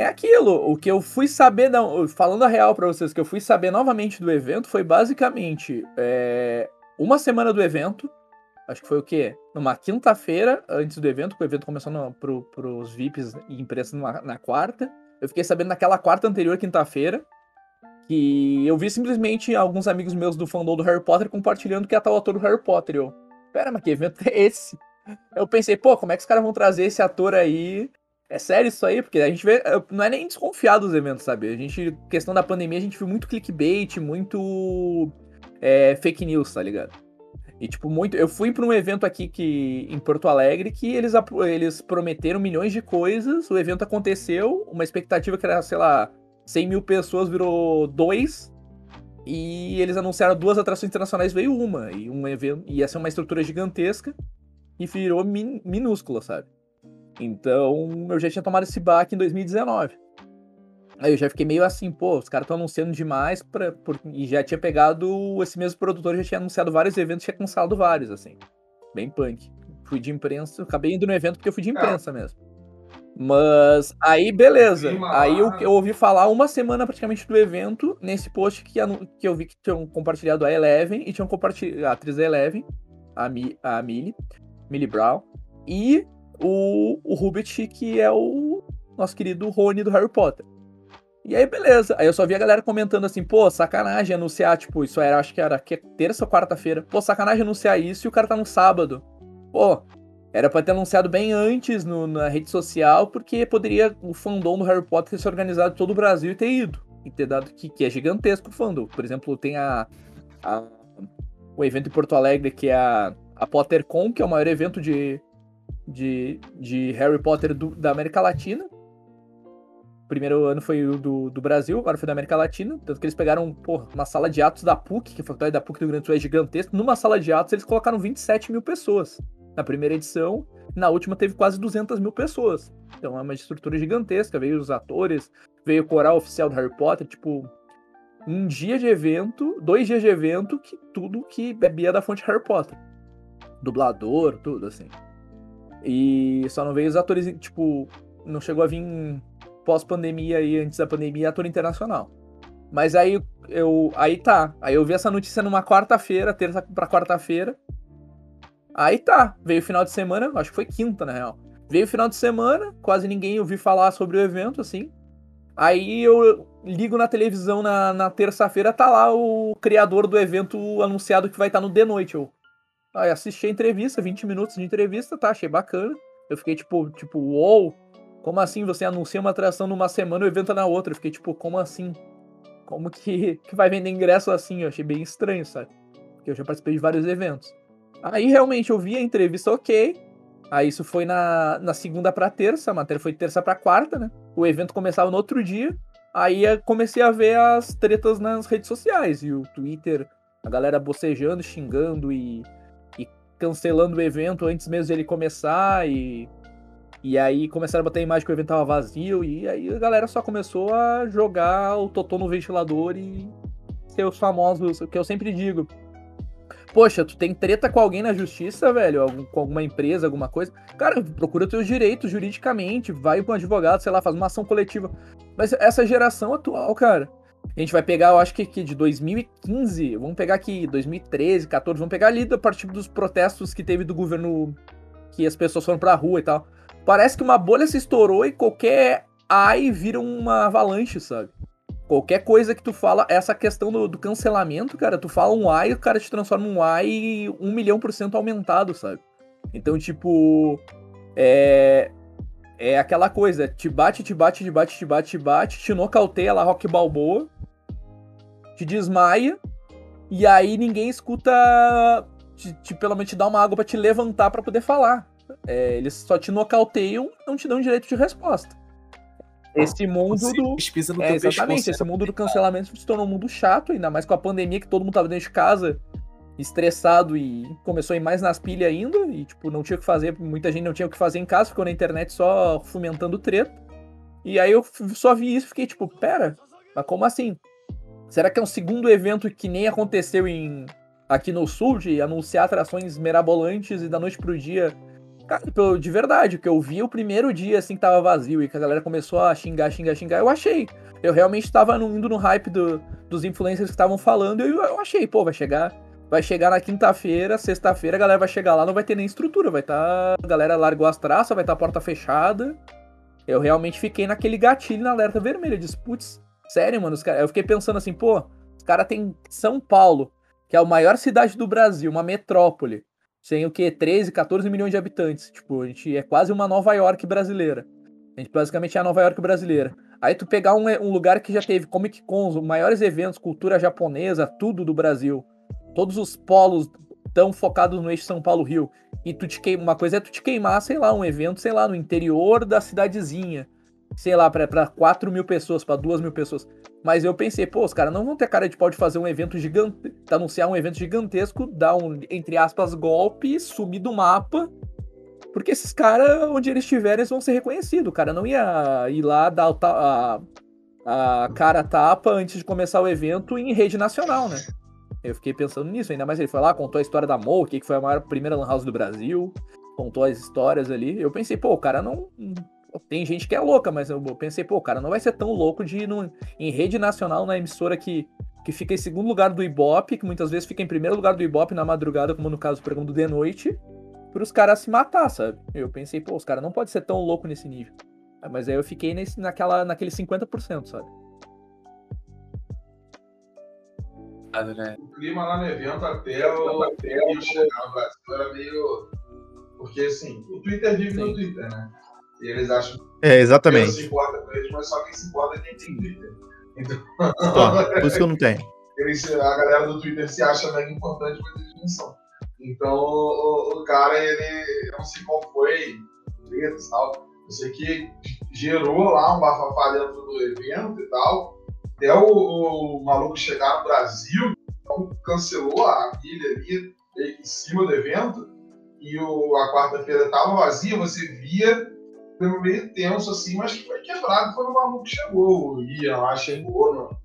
é aquilo. O que eu fui saber, não, falando a real pra vocês, que eu fui saber novamente do evento foi basicamente é, uma semana do evento. Acho que foi o quê? Numa quinta-feira, antes do evento, que o evento começou no, pro, pros VIPs e imprensa numa- na quarta. Eu fiquei sabendo naquela quarta anterior, quinta-feira, que eu vi simplesmente alguns amigos meus do fandom do Harry Potter compartilhando que estar o ator do Harry Potter. Eu, pera, mas que evento é esse? Eu pensei, pô, como é que os caras vão trazer esse ator aí? É sério isso aí? Porque a gente vê. eu- Não é nem desconfiado dos eventos, sabe? A gente, questão da pandemia, a gente viu muito clickbait, muito é, fake news, tá ligado? E, tipo, muito. Eu fui pra um evento aqui que, em Porto Alegre que eles, eles prometeram milhões de coisas, o evento aconteceu, uma expectativa que era, sei lá, 100 mil pessoas virou dois. E eles anunciaram duas atrações internacionais, veio uma. E um evento. Ia ser uma estrutura gigantesca e virou min- minúscula, sabe? Então eu já tinha tomado esse baque em 2019. Aí eu já fiquei meio assim, pô, os caras estão anunciando demais pra, por- e já tinha pegado. Esse mesmo produtor já tinha anunciado vários eventos, tinha cancelado vários, assim. Bem punk. Fui de imprensa, acabei indo no evento porque eu fui de imprensa mesmo. Mas aí, beleza. Aí eu, eu ouvi falar uma semana praticamente do evento, nesse post que, que eu vi que tinham compartilhado a Eleven e tinham compartilhado a atriz da Eleven, a, Mi, a Millie, Millie Brown, e o, o que é o nosso querido Rony do Harry Potter. E aí, beleza. Aí eu só vi a galera comentando assim, pô, sacanagem anunciar, tipo, isso era, acho que era que, terça ou quarta-feira. Pô, sacanagem anunciar isso e o cara tá no sábado. Pô, era pra ter anunciado bem antes no- na rede social, porque poderia o fandom do Harry Potter ter se organizado todo o Brasil e ter ido. E ter dado que, que é gigantesco o fandom. Por exemplo, tem a, a- o evento em Porto Alegre, que é a, a PotterCon, que é o maior evento de, de, de Harry Potter do- da América Latina. O primeiro ano foi o do, do Brasil, agora foi da América Latina. Tanto que eles pegaram pô, uma sala de atos da PUC, que a faculdade da PUC do Grande do Sul é. Numa sala de atos, eles colocaram 27 mil pessoas. Na primeira edição, na última teve quase 200 mil pessoas. Então é uma estrutura gigantesca. Veio os atores, veio o coral oficial do Harry Potter. Tipo, um dia de evento, dois dias de evento, que tudo que bebia da fonte Harry Potter. Dublador, tudo assim. E só não veio os atores, tipo, não chegou a vir pós-pandemia aí, antes da pandemia, ator internacional. Mas aí eu. Aí tá. Aí eu vi essa notícia numa quarta-feira, terça pra quarta-feira. Aí tá. Veio o final de semana, acho que foi quinta, na real. Veio o final de semana, quase ninguém ouviu falar sobre o evento, assim. Aí eu ligo na televisão na, na terça-feira, tá lá o criador do evento anunciado que vai estar no The Noite. Eu aí assisti a entrevista, 20 minutos de entrevista, tá? Achei bacana. Eu fiquei tipo, tipo, uou, como assim você anuncia uma atração numa semana e o evento é na outra? Eu fiquei tipo, como assim? Como que, que vai vender ingresso assim? Eu achei bem estranho, sabe? Porque eu já participei de vários eventos. Aí realmente eu vi a entrevista, ok. Aí isso foi na, na segunda pra terça, a matéria foi de terça pra quarta, né? O evento começava no outro dia. Aí comecei a ver as tretas nas redes sociais. E o Twitter A galera bocejando, xingando e cancelando o evento antes mesmo dele começar e e aí começaram a botar a imagem que o evento tava vazio, e aí a galera só começou a jogar o Totô no ventilador e ser os famosos, o que eu sempre digo. Poxa, tu tem treta com alguém na justiça, velho, algum- com alguma empresa, alguma coisa. Cara, procura teus direitos juridicamente, vai pra um advogado, sei lá, faz uma ação coletiva. Mas essa geração atual, cara, a gente vai pegar, eu acho que, que de 2015, vamos pegar aqui 2013, 14, vamos pegar ali a partir dos protestos que teve do governo, que as pessoas foram pra rua e tal. Parece que uma bolha se estourou e qualquer ai vira uma avalanche, sabe? Qualquer coisa que tu fala, essa questão do, do cancelamento, cara, tu fala um ai, o cara te transforma um ai um milhão por cento aumentado, sabe? Então, tipo, é. É aquela coisa, te bate, te bate, te bate, te bate, te bate, te nocauteia lá, Rock Balboa, te desmaia, e aí ninguém escuta, te, te, pelo menos te dá uma água pra te levantar pra poder falar. É, eles só te nocauteiam não te dão direito de resposta. Esse mundo do. É, exatamente, pescoço. esse mundo do cancelamento se tornou um mundo chato, ainda mais com a pandemia que todo mundo tava dentro de casa, estressado e começou a ir mais nas pilhas ainda, e tipo, não tinha o que fazer, muita gente não tinha o que fazer em casa, ficou na internet só fomentando treta. E aí eu só vi isso e fiquei tipo, pera, mas como assim? Será que é um segundo evento que nem aconteceu em aqui no sul, de anunciar atrações mirabolantes e da noite pro dia Cara, de verdade, o que eu vi o primeiro dia assim que tava vazio e que a galera começou a xingar, xingar, xingar, eu achei. Eu realmente tava indo no hype do- dos influencers que estavam falando e eu, eu achei, pô, vai chegar. Vai chegar na quinta-feira, sexta-feira, a galera vai chegar lá, não vai ter nem estrutura, vai estar. a galera largou as traças, vai estar a porta fechada. Eu realmente fiquei naquele gatilho na alerta vermelha. Disse, putz, sério, mano, os cara... eu fiquei pensando assim, pô, os caras têm São Paulo, que é a maior cidade do Brasil, uma metrópole tem o quê? 13, 14 milhões de habitantes. Tipo, a gente é quase uma Nova York brasileira. A gente basicamente é a Nova York brasileira. Aí tu pegar um, um lugar que já teve Comic Cons, os maiores eventos, cultura japonesa, tudo do Brasil. Todos os polos tão focados no eixo São Paulo-Rio. E tu te queima, uma coisa é tu te queimar, sei lá, um evento, sei lá, no interior da cidadezinha. Sei lá, pra 4 mil pessoas, pra 2 mil pessoas. Mas eu pensei, pô, os caras não vão ter cara de pau de fazer um evento gigante, anunciar um evento gigantesco, dar um, entre aspas, golpe, sumir do mapa. Porque esses caras, onde eles estiverem, eles vão ser reconhecidos. O cara não ia ir lá dar a, a cara tapa antes de começar o evento em rede nacional, né? Eu fiquei pensando nisso, ainda mais ele foi lá, contou a história da Mo, que foi a maior primeira lan house do Brasil, contou as histórias ali. Eu pensei, pô, o cara não. Tem gente que é louca, mas eu pensei, pô, o cara não vai ser tão louco de ir num- em rede nacional na emissora que, que fica em segundo lugar do Ibope, que muitas vezes fica em primeiro lugar do Ibope na madrugada, como no caso do programa do De Noite, para os caras se matar, sabe? Eu pensei, pô, os caras não podem ser tão louco nesse nível. Mas aí eu fiquei nesse, naquela, naquele 50%, sabe? né? O clima lá no evento até o até eu chegar no Brasil era meio. Porque assim, o Twitter vive no Sim. Twitter, né? E eles acham que É, Deus se exatamente. importa com eles, mas só quem se importa é quem tem Twitter. Então, por isso que eu não tenho. eles, a galera do Twitter se acha mega importante, mas eles não são. Então o, o cara, ele. Não sei qual foi, tretas e tal. Eu sei que gerou lá um bafafá dentro do evento e tal. Até o, o maluco chegar no Brasil, então cancelou a pilha ali, que em cima do evento. E o, a quarta-feira estava vazia, você via pelo meio tenso assim, mas que foi quebrado quando o maluco chegou. O Ian lá chegou no,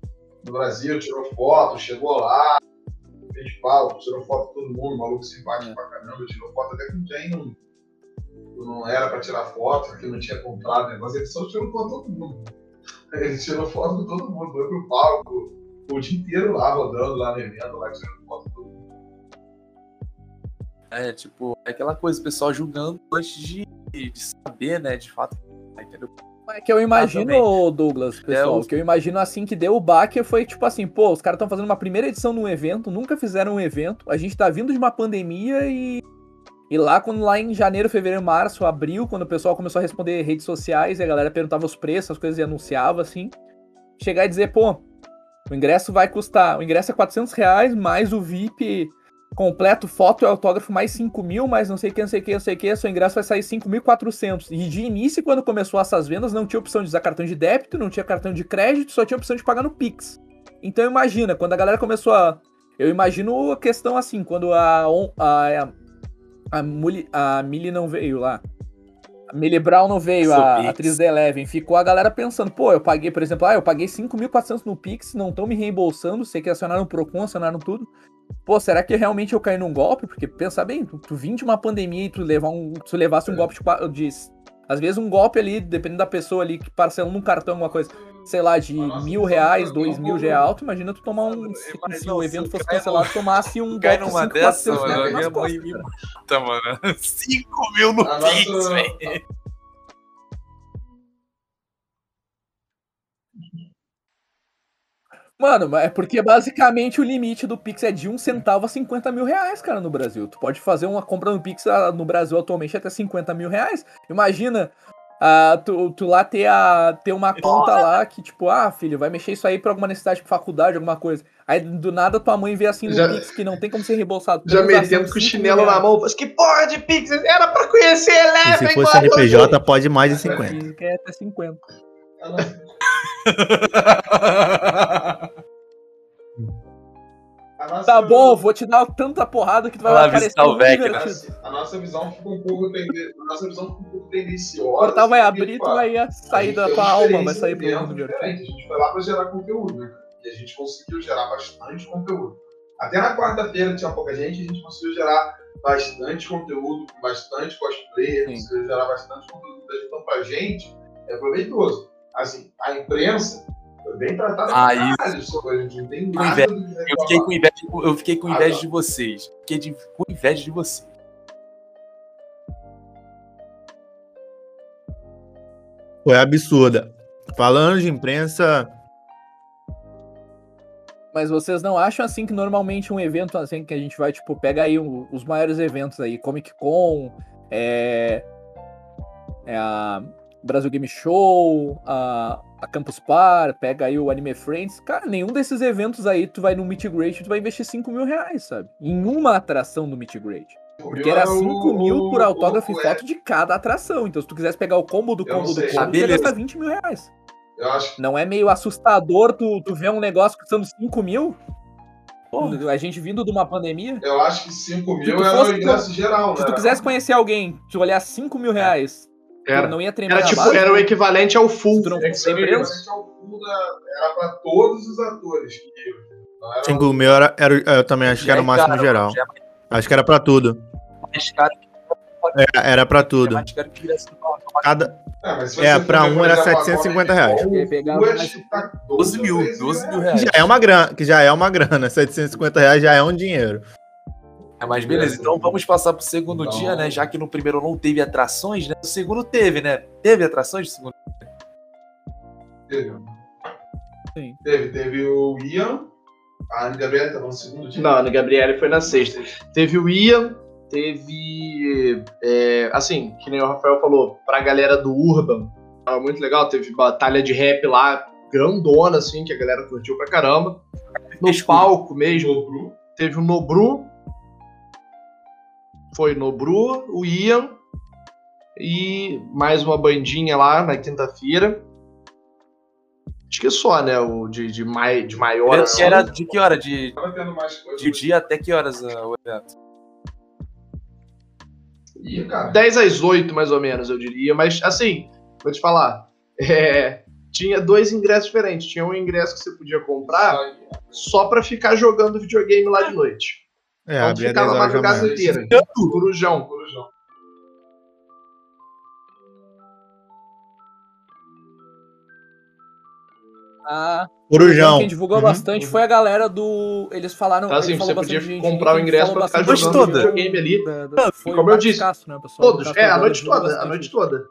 no Brasil, tirou foto, chegou lá, fez pau, tirou foto com todo mundo, maluco simpático É. pra caramba, tirou foto até com quem não, não era pra tirar foto, que não tinha comprado negócio, ele só tirou foto todo mundo. Ele tirou foto com todo mundo, foi pro palco, o dia inteiro lá, rodando lá no evento, lá tirando foto todo mundo. É, tipo, é aquela coisa, o pessoal julgando antes de, de saber, né, de fato. Entendeu? É que eu imagino. Douglas, pessoal, É, o que eu imagino assim que deu o baque foi tipo assim, pô, os caras estão fazendo uma primeira edição num evento, nunca fizeram um evento, a gente tá vindo de uma pandemia e. E lá, quando lá em janeiro, fevereiro, março, abril, quando o pessoal começou a responder redes sociais e a galera perguntava os preços, as coisas e anunciava, assim, chegar e dizer, pô, o ingresso vai custar, o ingresso é 400 reais, mais o VIP completo, foto e autógrafo, mais 5 mil, mais não sei o que, não sei o que, não sei o que, seu ingresso vai sair 5.400. E de início, quando começou essas vendas, não tinha opção de usar cartão de débito, não tinha cartão de crédito, só tinha opção de pagar no Pix. Então imagina, quando a galera começou a. Eu imagino a questão assim, quando a, a, a, a, Muli- a Millie não veio lá. A Millie Brown não veio, a Pix. atriz da Eleven. Ficou a galera pensando, pô, eu paguei, por exemplo, ah, eu paguei 5.400 no Pix, não estão me reembolsando, sei que acionaram o Procon, acionaram tudo. Pô, será que realmente eu caí num golpe? Porque pensa bem, tu, tu vim de uma pandemia e tu, levar um, tu levasse um golpe de, qua- de. Às vezes um golpe ali, dependendo da pessoa ali, que parcelando um cartão, alguma coisa, sei lá, de Nossa, mil isso reais, é dois mil já é alto. Imagina tu tomar um. Se, se o evento fosse cancelado, tomasse um Cai golpe numa de dessa, 5.400 mano. reais Minha nas mãe costas, me cara. mata, mano. 5 mil no Pix, velho. Mano, mas é porque basicamente o limite do Pix é de um centavo a 50 mil reais, cara, no Brasil. Tu pode fazer uma compra no Pix ah, no Brasil atualmente até 50 mil reais. Imagina ah, tu, tu lá ter, a, ter uma conta lá que, tipo, ah, filho, vai mexer isso aí pra alguma necessidade de faculdade, alguma coisa. Aí do nada tua mãe vê assim no Já- Pix que não tem como ser reembolsado. Já metendo de com o 5 chinelo mil na reais. mão, fala assim, que porra de Pix, era pra conhecer Eleven, se fosse. NPJ, pode mais de 50. Física é até 50. A nossa, a nossa- Tá bom, vou te dar tanta porrada que tu vai lá né? divertido. A nossa visão fica um pouco, tende- a nossa visão fica um pouco tendenciosa. O portal vai assim, abrir, tu vai A sair da tua alma, vai sair pro mundo divertido. A gente foi lá pra gerar conteúdo, né? E a gente conseguiu gerar bastante conteúdo. Até na quarta-feira tinha pouca gente, a gente conseguiu gerar bastante conteúdo, bastante cosplayer, conseguiu gerar bastante conteúdo. Então, pra gente, é proveitoso. Assim, a imprensa foi bem tratada Ah, pra isso. a gente não tem nada inveja. do que Eu fiquei com inveja, eu fiquei com inveja Ah, de vocês. Fiquei de- com inveja de vocês. Foi absurda. Falando de imprensa, Mas vocês não acham assim que normalmente um evento assim que a gente vai, tipo, pega aí o- os maiores eventos aí, Comic Con, é, é a Brasil Game Show, a, a Campus Par, pega aí o Anime Friends. Cara, nenhum desses eventos aí tu vai no Meet Greet, tu vai investir 5 mil reais, sabe? Em uma atração do Meet Greet. Porque era 5 mil por autógrafo e o- foto de cada atração. Então se tu quisesse pegar o combo do combo do combo, Ah, tu gastar 20 mil reais. Eu acho que Não é meio assustador tu, tu ver um negócio custando 5 mil? Porra. A gente vindo de uma pandemia. Eu acho que 5 Se mil fosse- o ingresso geral, né? Se tu quisesse conhecer alguém, tu olhar 5 mil reais, tu Era, não ia tremer era tipo, base? era o equivalente ao full. Tu não É equivalente ao full da- Era pra todos os atores era 5 mil era, era- eu também acho que era o é máximo geral. Já é Acho que era pra tudo. É, Era pra é tudo. Cada, É, É, pra um era exemplo, a 750 Comic reais. Con, Ele pegava duas mais- tá 12 mil, 13 12 mil reais. já é uma grana, que já é uma grana. 750 reais já é um dinheiro. É, mas beleza, então vamos passar pro segundo Então- dia, né? Já que no primeiro não teve atrações, né? No segundo teve, né? Teve atrações no segundo? Teve. Sim. Teve, teve o Ian, a Ana Gabriela tava no segundo dia. Não, a Ana Gabriele foi na sexta. Teve o Ian, teve. é, assim, que nem o Rafael falou, pra galera do Urban, tava muito legal. Teve batalha de rap lá, grandona, assim, que a galera curtiu pra caramba. No palco mesmo, Nobru. teve o Nobru. Foi Nobru, o Ian. E mais uma bandinha lá na quinta-feira. Acho que só, né? O de, de, mai, de maior. Assim. era de que hora? De, de dia até que horas ah, o evento? Ih, cara. 10 às 8, mais ou menos, eu diria. Mas, assim, vou te falar. é, tinha dois ingressos diferentes. Tinha um ingresso que você podia comprar só pra ficar jogando videogame lá de noite. É, então abria 10 ficava a madrugada inteira. Corujão. Corujão. Ah, Corujão. Quem divulgou Uhum. bastante foi a galera do. Eles falaram. Então, assim, ele você podia de comprar o ingresso pra ficar jogando toda. videogame ali. da- da- foi como o eu disse, né, Todos, é, a noite toda, a noite toda.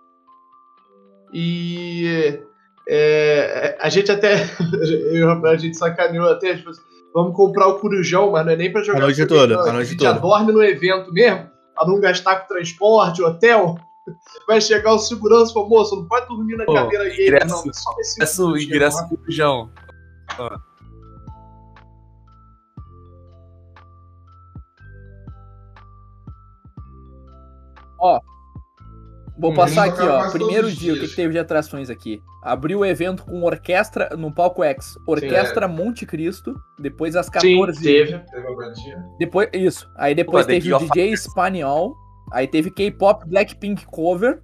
E é, a gente até, eu- a gente sacaneou até, tipo, assim, vamos comprar o corujão, mas não é nem pra jogar A noite toda, a noite gente já toda. dorme no evento mesmo, pra não gastar com transporte, hotel. Vai chegar o segurança e falar, moço, não pode dormir na Pô, cadeira gamer, ingresso- não, é só esse Ingresso, ingresso corujão. Vou Hum, passar aqui, ó. Primeiro dia, o que, que teve de atrações aqui? Abriu o evento com orquestra no palco X. Orquestra Monte Cristo. Depois às 14 Sim, teve. Depois, isso. Aí depois Pô, teve o of DJ Espanhol. Aí teve K-pop Blackpink cover.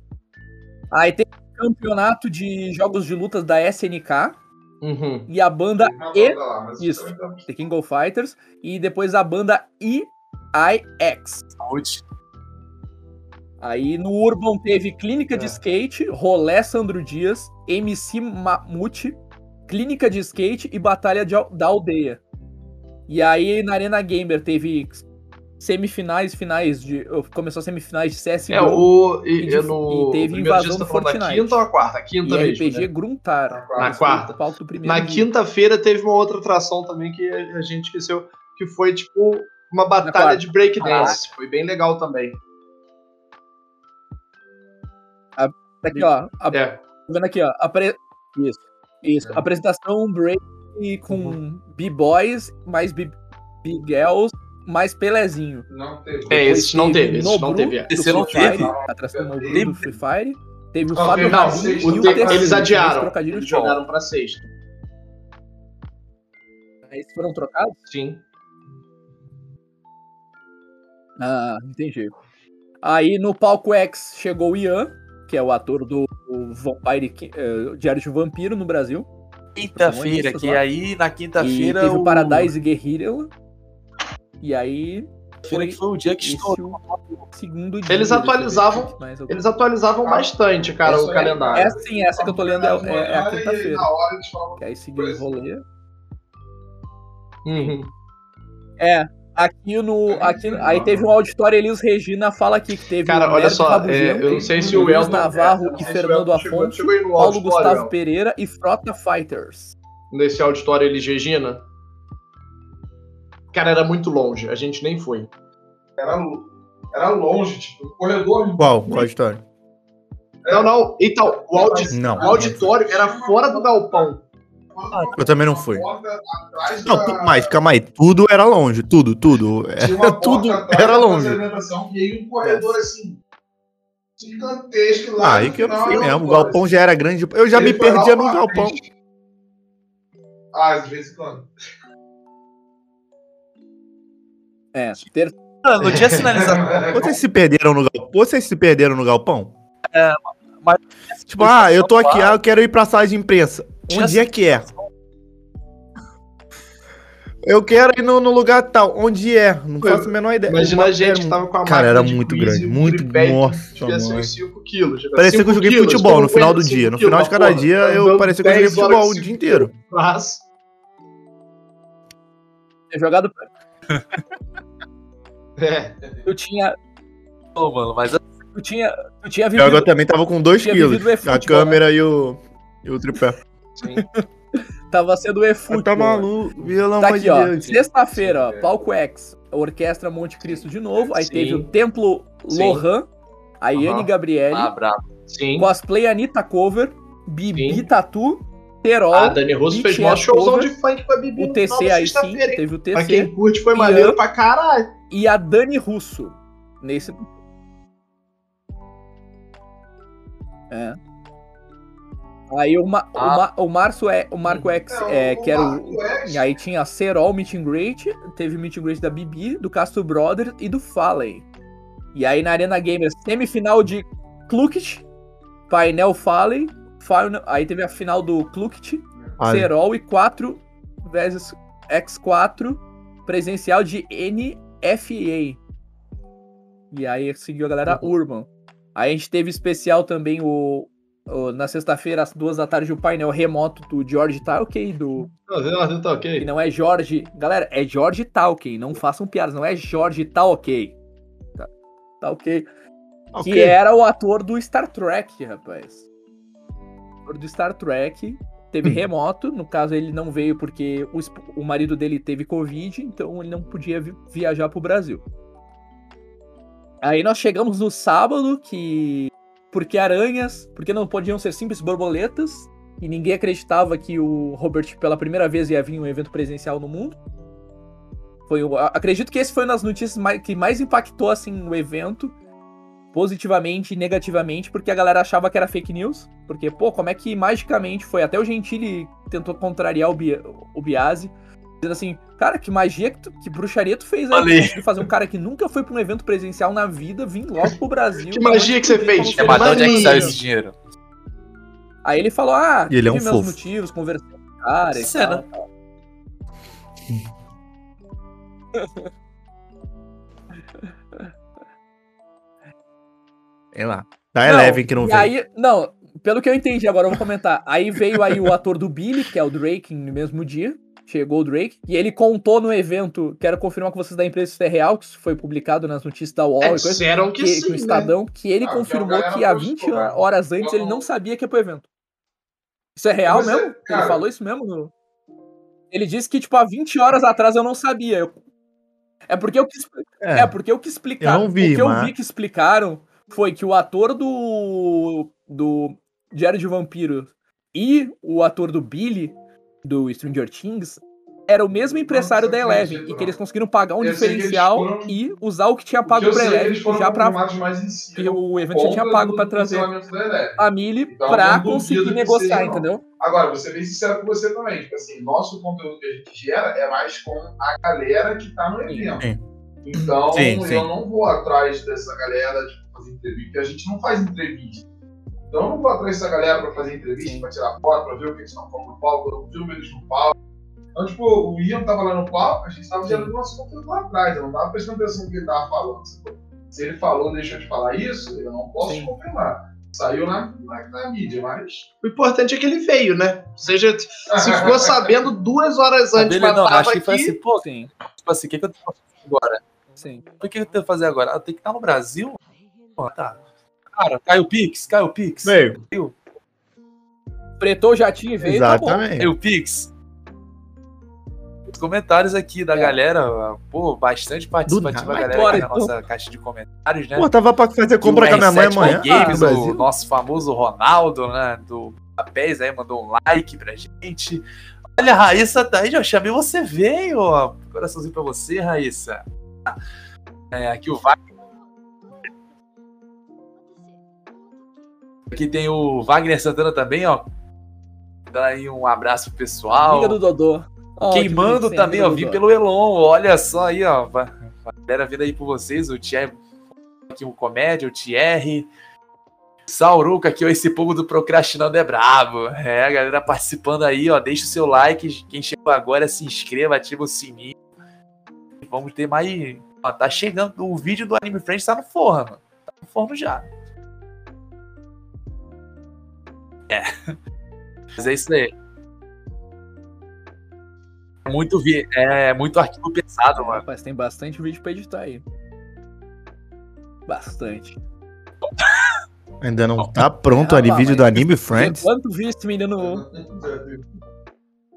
Aí teve campeonato de jogos de lutas da SNK. Uhum. E a banda E, lá, isso. The King of Fighters. E depois a banda EIX. Saúde. Aí no Urban teve Clínica de É. Skate, Rolé Sandro Dias, MC Mamute, Clínica de Skate e Batalha de da Aldeia. E aí na Arena Gamer teve semifinais, finais de. Começou semifinais de CSGO É, o. E E, de- no, e teve invasão do tá da Fortnite. quinta ou a quarta? A e quinta mesmo. RPG né? Gruntar. Na quarta. Na do Na quinta-feira teve uma outra atração também que a gente esqueceu, que foi tipo uma batalha de breakdance. Foi bem legal também. Aqui, ó. A, É. Tá vendo aqui, ó. apre- Isso. Isso. É. Apresentação break com B-Boys, mais B-Girls, mais Pelezinho. Não teve. É, esse não teve, esse não teve. Esse não Fire, teve. Atração Nobru Teve. do Free Fire. Teve o Não, Fábio teve não, seis. e o terceiro. Eles adiaram. Eles jogaram pra sexta. Esses foram trocados? Sim. Ah, entendi. Aí no palco X chegou o Ian, que é o ator do Vampire eh, Diário de um Vampiro no Brasil. Quinta-feira, que lá. aí na quinta-feira. teve o Paradise Guerrilla. E aí Foi, que foi o dia que estourou. segundo dia. Eles atualizavam- mais Eles atualizavam Ah, bastante, cara, o aí. calendário. Essa sim, essa que eu tô lendo é, é- é a quinta-feira. Que aí seguiu o rolê. Uhum. É, aqui no. Aqui, aí teve um auditório Elis Regina fala aqui que teve Cara, olha só, Rabugento, é, eu não sei se o Elton. Navarro é, e Fernando chegou- Afonso, chegou Paulo auditório, Gustavo. Pereira e Frota Fighters. Nesse auditório Elis Regina. Cara, era muito longe, a gente nem foi. Era, era longe, tipo, o corredor. Qual? Qual a história? Não, não. Então, o, audi- Não. o auditório era fora do galpão. Eu também não fui. Não, tu- mas calma aí, tudo era longe, tudo, tudo. Tinha uma porta tudo era longe. E aí um corredor assim. Gigantesco lá. Ah, aí que eu não fui era mesmo. O galpão já era grande. Eu já me perdia no galpão. Ah, de vez em quando. É, ter... No dia sinalização. Vocês se perderam no galpão? Vocês se perderam no galpão? É, mas- Tipo, ah, eu tô aqui, ah, eu quero ir pra sala de imprensa. Onde é que é? Eu quero ir no, no lugar tal. Onde é? Não faço a menor ideia. Imagina a gente que tava com a Cara, era muito quiz grande, muito- 5 quilos. Parecia que eu joguei futebol. No final do dia. No final de cada dia, eu parecia que eu joguei futebol o dia inteiro. Mas, ter jogado. é, Eu tinha. Pô, mano, mas Eu tinha. Eu tinha Eu vivido. também tava com 2 Tinha quilos. A câmera e o, e o tripé. Sim. Tava sendo e-football. Tá maluco, pelo Tá aqui, de ó. Deus. Sexta-feira, ó, Palco X, Orquestra Monte Cristo de novo. Aí Sim. teve o Templo Sim. Lohan, a Yane. Gabriele, ah, brabo. Sim. Cosplay Anitta Cover, Bibi Sim. Tatu, Terol, A Dani Russo fez mó BTS showzão cover, de funk pra Bibi o TC aí sim, teve o Pra quem TC curte foi maneiro pra caralho. e a Dani Russo. Nesse. É. Aí o, Ma, o, Ah. Ma, o Março é o Marco X, é, que era o. E aí tinha Serol Meet and Greet, teve Meet and Greet da Bibi, do Castro Brothers e do Fallen. E aí na Arena Gamer, semifinal de Clukit, painel Fallen, final, aí teve a final do Clukit, Olha. Serol e 4 versus X4 presencial de NFA. E aí seguiu a galera Urban. Aí a gente teve especial também o, o- na sexta-feira, às duas da tarde, o painel remoto do George Talkey, do Tá que não é Jorge. Galera, é Jorge Talkey. Não façam piadas, não é Jorge Talkey. Tá, tá ok. Ok. Que era o ator do Star Trek, rapaz. O ator do Star Trek. Teve remoto, no caso ele não veio porque o, o marido dele teve Covid, então ele não podia vi- viajar pro Brasil. Aí nós chegamos no sábado, que. Porque aranhas, porque não podiam ser simples borboletas, e ninguém acreditava que o Robert pela primeira vez ia vir um evento presencial no mundo. Foi, acredito que esse foi uma das notícias mais- que mais impactou assim o evento. positivamente e negativamente, porque a galera achava que era fake news. Porque, pô, como é que magicamente foi? Até o Gentili tentou contrariar o, Bi o Biase, dizendo assim, cara, que magia, que, tu, que bruxaria tu fez aí? De fazer um cara que nunca foi pra um evento presencial na vida, vir logo pro Brasil. Que magia que você fez? É, mas de onde é que saiu esse dinheiro? Aí ele falou, ah, E ele é um meus fofo. motivos, conversei com o cara e Cena. tal. Sei lá. Tá Não, Eleven que não e veio. aí, não, pelo que eu entendi, agora eu vou comentar. Aí veio aí o ator do Billy, que é o Drake, no mesmo dia. Chegou o Drake. E ele contou no evento, quero confirmar com vocês da imprensa se é real, que isso foi publicado nas notícias da UOL É, e coisa. que, Que, sim, que o né? Estadão, que ele Ah, confirmou que há postou, 20 né? horas antes ele não sabia que ia pro evento. Isso é real Mas é- mesmo? cara- Ele falou isso mesmo? no- Ele disse que, tipo, há 20 horas atrás eu não sabia. Eu- É porque eu quis. É, É, porque eu que explicaram. Eu não vi, o que eu vi que explicaram foi que o ator do. do Diário de Vampiro e o ator do Billy, do Stranger Things, era o mesmo empresário Não, da Eleven. E que eles conseguiram pagar um Eu diferencial foram- e usar o que tinha que pago eu pra Eleven já pra. Que o evento já tinha pago do trazer a Millie Então, pra conseguir que negociar, seja, entendeu? Agora, vou ser bem sincero com você também. Tipo assim, nosso conteúdo que a gente gera é mais com a galera que tá no evento. Sim. Então, Sim, sim. eu não vou atrás dessa galera tipo, fazer entrevista, porque a gente não faz entrevista. Então, eu não vou atrás dessa galera pra fazer entrevista, Sim. pra tirar foto, pra ver o que eles estão falando no palco, eu não filmo eles no palco. Então, tipo, o Ian tava lá no palco, a gente tava gerando nosso conteúdo lá atrás, eu não tava prestando atenção no que ele tava falando. Se ele falou, deixou de falar isso, eu não posso Sim. confirmar. Saiu na, na, na mídia, mas. O importante é que ele veio, né? Ou seja, se ficou sabendo duas horas antes, mas não, acho que foi aqui. assim, pô, Sim, tipo assim, o que, que eu tenho que fazer agora? sim. O que, que eu tenho que fazer agora? Ah, Eu tenho que estar no Brasil? Pô, tá. Cara, caiu o Pix, caiu o Pix. Veio. Pretou o jatinho e veio, tá bom. Exatamente. Caiu o Pix. Os comentários aqui da É. galera, pô, bastante participativa nada. a galera aqui na então. nossa caixa de comentários, né? Pô, tava pra fazer compra o com a minha mãe R7 amanhã. Games, no o nosso famoso Ronaldo, né? Do Papéis aí, mandou um like pra gente. Olha, Raíssa tá aí, eu chamei você veio, ó. Coraçãozinho pra você, Raíssa. É, aqui o Wagner. Aqui tem o Wagner Santana também, ó. Dá aí um abraço pessoal. Amiga do Dodô. Que Queimando também, ó. Dodô. pelo Elon. Olha só aí, ó. A galera vindo aí por vocês. O Thierry, aqui o Comédia, o Thierry. Sauruca aqui, ó. Esse povo do Procrastinando é brabo. É, a galera participando aí, ó. Deixa o seu like. Quem chegou agora, se inscreva, ativa o sininho. Vamos ter mais. Ó, tá chegando. O vídeo do Anime Friends tá no forno. Tá no forno já. É. Mas é isso aí. Muito vi, é muito arquivo pesado, mano. Rapaz, tem bastante vídeo pra editar aí. Bastante. Ainda não tá pronto o ani- mas- vídeo do Anime Friends? Quanto vi esse menino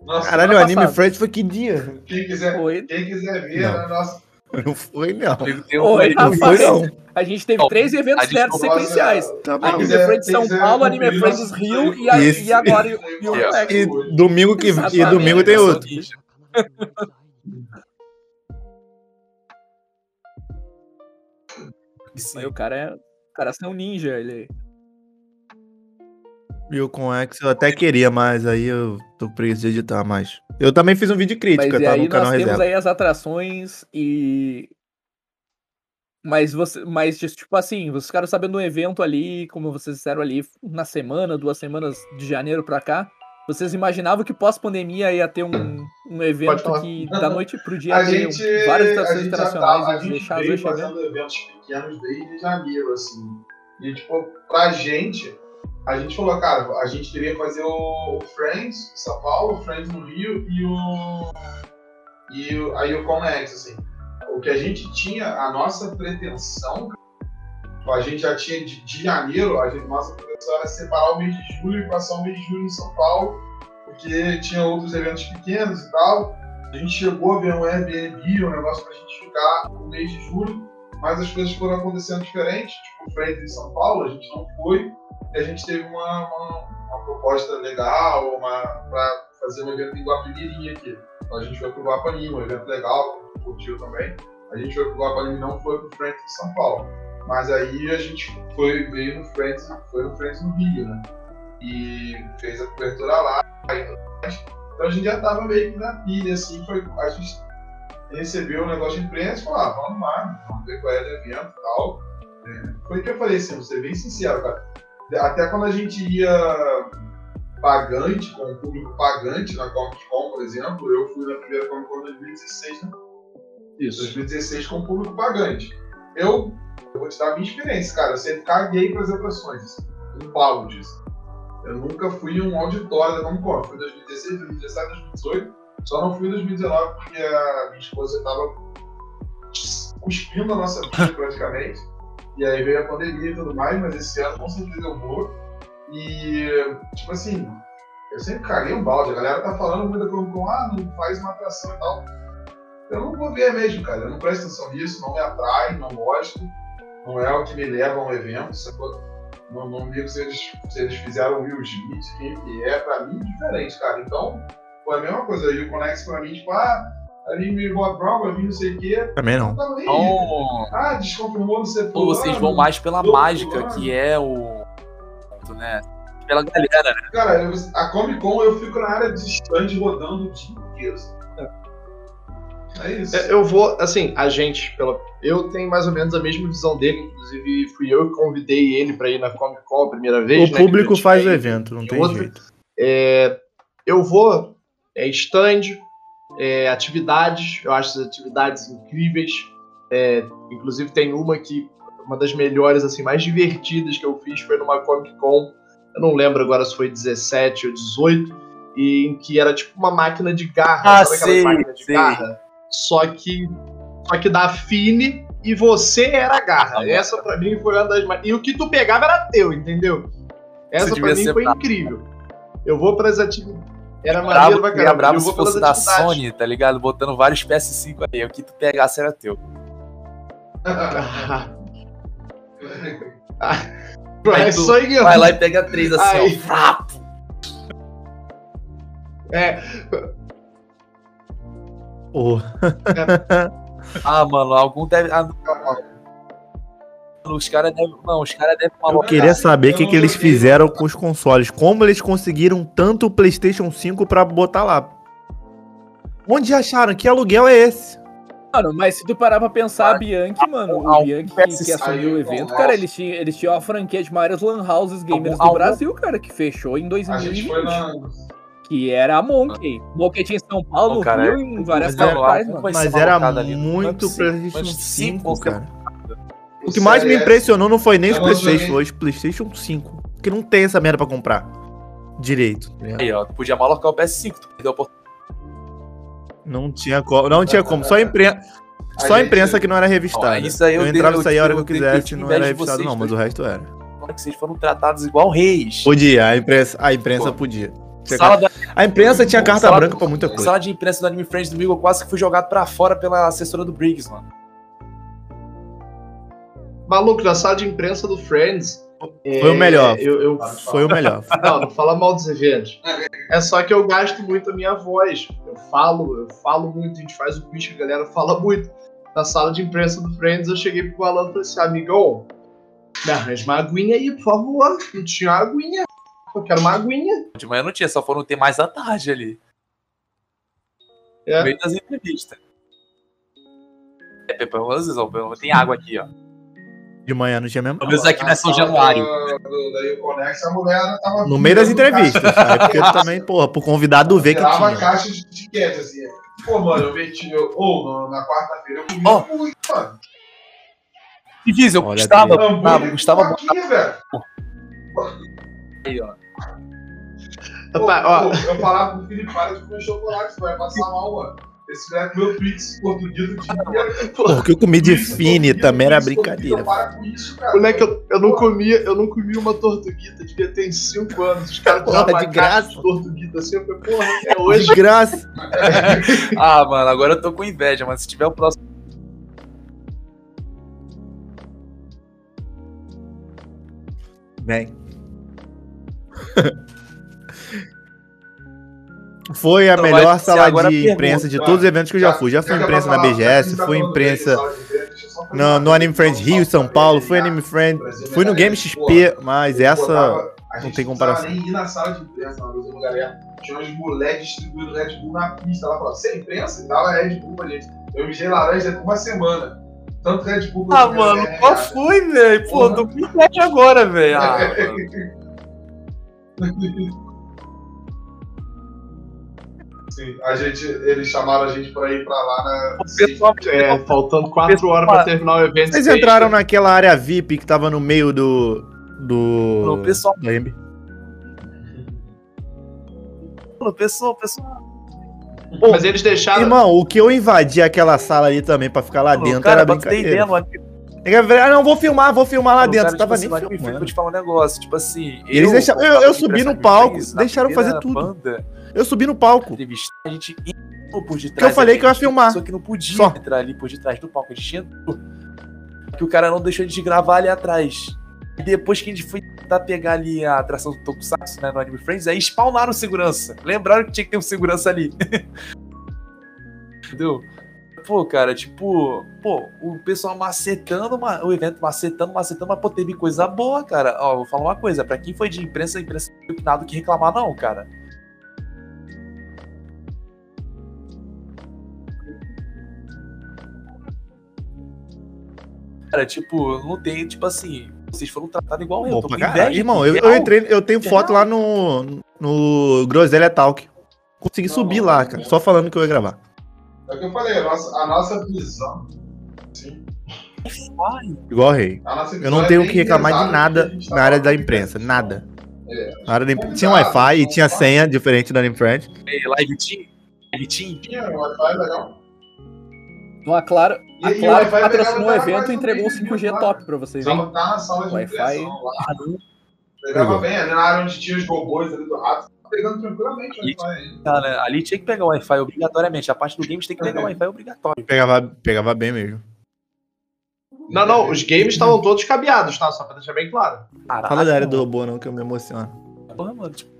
Nossa, Caralho, o Anime. Friends foi que dia? quem quiser, quem quiser ver, Não. né, nossa, Não foi, não. Um- Oi, Não foi, não. A gente teve três eventos certos sequenciais. Tá. Anime Friends São Paulo, Anime Friends Rio e, a- Isso. e agora e o Aí, Moleque. E domingo que e domingo tem outro. ninja. Aí o cara é. O cara é um ninja, ele. E o com X eu até queria, mas aí eu tô preguiça de editar mais. Eu também fiz um vídeo crítica, Mas e tá? aí No canal nós temos Reserva. aí as atrações e. Mas você. Mas, tipo assim, vocês ficaram sabendo um evento ali, como vocês disseram ali, na semana, duas semanas de janeiro pra cá. Vocês imaginavam que pós-pandemia ia ter um, um evento que da noite pro dia a gente, várias atrações internacionais tá, a e gente deixar veio fazendo eventos pequenos desde janeiro, assim. E, tipo, pra gente, a gente falou, cara, a gente queria fazer o, Friends em São Paulo, o Friends no Rio e o. E o, aí o Conex, assim. O que a gente tinha, a nossa pretensão, a gente já tinha de, de janeiro, a gente, nossa pretensão era separar o mês de julho e passar o mês de julho em São Paulo, porque tinha outros eventos pequenos e tal. A gente chegou a ver um Airbnb, um negócio pra gente ficar no mês de julho, mas as coisas foram acontecendo diferente. Tipo, o Friends em São Paulo, a gente não foi, e a gente teve uma, uma, uma proposta legal uma, pra fazer um evento em Guapimirim aqui. Então a gente foi pro Guapani, um evento legal, curtiu também. A gente foi pro Guapani e não foi pro Friends em São Paulo. Mas aí a gente foi, veio no Friends, foi no Friends no Rio, né? E fez a cobertura lá. Então a gente já tava meio que na pilha, assim, foi, a gente recebeu o negócio de imprensa e falou, ah, vamos lá, vamos ver qual é o evento e tal. É, foi o que eu falei, assim, vou ser bem sincero, cara. Até quando a gente ia pagante, com o público pagante na Comic Con, por exemplo, eu fui na primeira Comic Con 2016, né? Isso. 2016 com o público pagante. Eu, eu vou te dar a minha experiência, cara. Eu sempre caguei para as atrações. Assim, eu falo disso. Eu nunca fui em um auditório da Comic Con. Fui em 2016, 2017, 2018. Só não fui em 2019 porque a minha esposa estava cuspindo a nossa vida praticamente. E aí veio a pandemia e tudo mais, mas esse ano com certeza eu vou. E, tipo assim, eu sempre caguei um balde. A galera tá falando muito Con, ah, não faz uma atração e tal. Eu não vou ver mesmo, cara. Eu não presto atenção nisso, não me atrai, não gosto. Não é o que me leva a um evento? Não, não ligo se eles, se eles fizeram o Will Smith, quem que é, pra mim, diferente, cara. Então, foi a mesma coisa. O Conex pra mim, tipo, ah, ali me Brown, pra mim não sei o quê. Também não. Não, Então, Ah, desconfirmou no setor. ou vocês vão mais pela mágica, que é o. né? Pela galera, né? Cara, eu- a Comic Con eu fico na área de stand rodando o dia inteiro. É isso. É, Eu vou, assim, a gente, pela, eu tenho mais ou menos a mesma visão dele, inclusive fui eu que convidei ele pra ir na Comic Con a primeira vez. O né, público faz o evento, não tem outro- jeito. É, eu vou, é stand, é, atividades, eu acho as atividades incríveis. É, inclusive tem uma que, uma das melhores, assim, mais divertidas que eu fiz foi numa Comic Con, eu não lembro agora se foi 17 ou 18, e em que era tipo uma máquina de garra, Ah, sabe aquela sei, máquina de sei. garra? Só que, só que da Fine e você era a garra. Ah, Essa pra mim foi uma das mais... E o que tu pegava era teu, entendeu? Essa pra devia mim foi brabo. incrível. Eu vou pras atividades. Era Bravo, maneiro pra caramba. bravo eu se fosse da atividades. Sony, tá ligado? Botando vários PS5 aí. O que tu pegasse era teu. Aí isso tu. Vai lá e pega três assim, Aí. ó. Frapo. É, Porra. Ah, mano, algum deve. Ah, não. Os caras devem. Não, os caras devem Eu queria saber o que, que eles fizeram com os consoles. Como eles conseguiram tanto o PlayStation 5 pra botar lá? Onde acharam? Que aluguel é esse? Mano, mas se tu parar pra pensar, a Bianchi, mano, o Bianchi que, que PS5 assumiu o evento, cara, eles tinham, eles tinham a franquia de maiores lan houses gamers do Brasil, cara, que fechou em A 2020. gente foi na. Que era a Monkey. Monkey tinha em São Paulo, cara, Rio, em várias não, capitais, mano. Mas era é muito. PlayStation Mas 5, cinco, cara. O que mais me impressionou não foi nem os não PlayStation, foi os PlayStation 5. Porque não tem essa merda pra comprar. Direito. tá? Aí, ó. Tu podia malocar o PS5, tu perdeu a oportunidade. Não tinha como. Não tinha como. Só a imprensa. A Só a gente- imprensa que não era revistada. Ó, isso aí eu eu entrava e saía a hora que eu quisesse, não era revistado, não, mas o dois. resto era. Agora que vocês foram tratados igual reis. Podia, a imprensa, a imprensa podia. Da, A imprensa tinha carta branca pra muita coisa. sala de imprensa do Anime Friends domingo eu quase que fui jogado pra fora pela assessora do Briggs, mano. Maluco, na sala de imprensa do Friends. Foi o melhor. Eu, eu- Foi o melhor. Não, não fala mal dos eventos. É só que eu gasto muito a minha voz. Eu falo, eu falo muito, a gente faz o bicho, a galera fala muito. Na sala de imprensa do Friends, eu cheguei pro Alan e falei assim, amigão, me arranja uma aguinha aí, por favor. Não tinha aguinha. Eu quero uma aguinha. De manhã não tinha, só foram ter mais à tarde ali. É. No meio das entrevistas. É, vezes, ó, tem água aqui, ó. De manhã não tinha mesmo. Pelo menos aqui São Na sala Januário. No meio das entrevistas. caixa. Aí porque também, porra, pro convidado ver que tinha. caixa de tiquete, assim. Pô, mano, eu meti. eu- Ou na quarta-feira eu comi Ó. muito, mano. Fiz, eu gostava, aqui. Ah, gostava com faquinha, velho. aí, ó. Pô, Rapaz, ó, pô, eu falava pro Felipe, para de comer chocolate, você vai passar mal, mano. Esse velho comeu Twix português o dia inteiro. Porra, o que eu comi de fine também era brincadeira. Isso, cara. moleque, eu, eu não comia, eu não comia uma tortuguita, devia ter 5 anos. Os caras Porra, de graça. de tortuguita assim, eu falei, porra, é hoje. De graça. Ah, mano, agora eu tô com inveja, mas se tiver o próximo. Bem. Foi a Então melhor ser sala de pergunta, imprensa de todos os eventos que eu já fui. Já fui Já é imprensa na BGS, tá fui falando imprensa No, no Anime Friends Rio, São Paulo, fui Anime Friends, fui no Game XP, mas essa não tem não comparação. nem ir na sala de imprensa, uma galera. Tinha uns moleques distribuindo Red Bull na pista. Ela falou, sem imprensa? E dava Red Bull pra gente. Eu mijei laranja por uma semana. Tanto Red Bull Ah, quanto mano, é, qual foi, velho? Pô, Porra. 2007 agora, velho. Ah. Sim, a gente, eles chamaram a gente pra ir pra lá na. O pessoal É, faltando 4 horas pra terminar o evento. Vocês entraram naquela área VIP que tava no meio do. do. O pessoal, o pessoal, o pessoal. Mas eles deixaram. Irmão, o que eu invadi aquela sala ali também pra ficar lá dentro cara, era ter ideia, brincadeira. mano. Ah, não, vou filmar, vou filmar lá Cara, dentro. tipo Tava assim, nem Free, filmando. Vou te falar um negócio, tipo assim. Eles deixaram- eu- eu subi no palco, deixaram fazer tudo. Banda, Eu subi no palco. a gente entrou por detrás. Que eu falei que eu ia filmar. Só que não podia Só. entrar ali por detrás do palco. A gente entrou. Que o cara não deixou de gravar ali atrás. E depois que a gente foi tentar pegar ali a atração do Tokusatsu, né, no Anime Friends, aí spawnaram o segurança. Lembraram que tinha que ter um segurança ali. Entendeu? Pô, cara, tipo, pô, o pessoal macetando uma- o evento, macetando, macetando, mas pô, teve coisa boa, cara. Ó, vou falar uma coisa, pra quem foi de imprensa, a imprensa não tem nada que reclamar, não, cara. Cara, tipo, não tem, tipo assim, vocês foram tratados igual eu. Bom tô inveja, Irmão, eu, eu entrei, eu tenho foto lá no. no Groselha Talk. Consegui Não, subir não, lá, não. cara. Só falando que eu ia gravar. É o que eu falei, a nossa, a nossa visão. Sim, Igual o rei. Eu não é tenho o bem que reclamar de nada gente na tá área da imprensa. Nada. É. Na área da imprensa. Tinha Wi-Fi e tinha senha diferente da Anime Friends. ei, live team? Live team? Tinha Wi-Fi legal. Então a Claro, E- a e o Claro Wi-Fi patrocinou o evento e entregou o tudo 5G lá. top pra vocês, hein? tá na sala de Wi-Fi. Pegava Pegou. bem, ali na área onde tinha os robôs ali do rato, tava pegando tranquilamente o Wi-Fi aí. Cara, ali tinha que pegar o Wi-Fi obrigatoriamente. A parte do games tem que pegar o Wi-Fi obrigatório. Pegava, pegava bem mesmo. Não, não, os games estavam todos cabeados, tá? Só pra deixar bem claro. Caralho, Fala da área do robô, não, que eu me emociono. Porra, mano, tipo,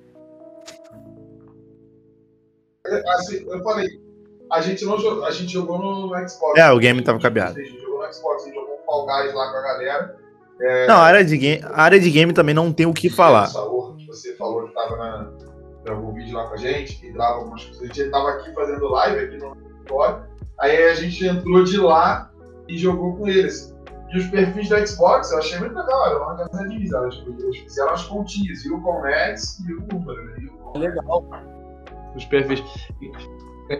Assim, eu falei, a gente não jogou, a gente jogou no, Xbox. É, o game tava cabeado. A gente jogou no Xbox, a gente jogou um Fall Guys lá com a galera. Não, a área de game, a área de game também não tem o que falar. Que você falou que tava na, gravou um vídeo lá com a gente, que grava algumas coisas. A gente tava aqui fazendo live aqui no auditório. Aí a gente entrou de lá e jogou com eles. E os perfis da Xbox eu achei muito legal, era uma casa de misa. Eles fizeram as pontinhas, e o Comex e o número. né? E o- legal. Os perfis.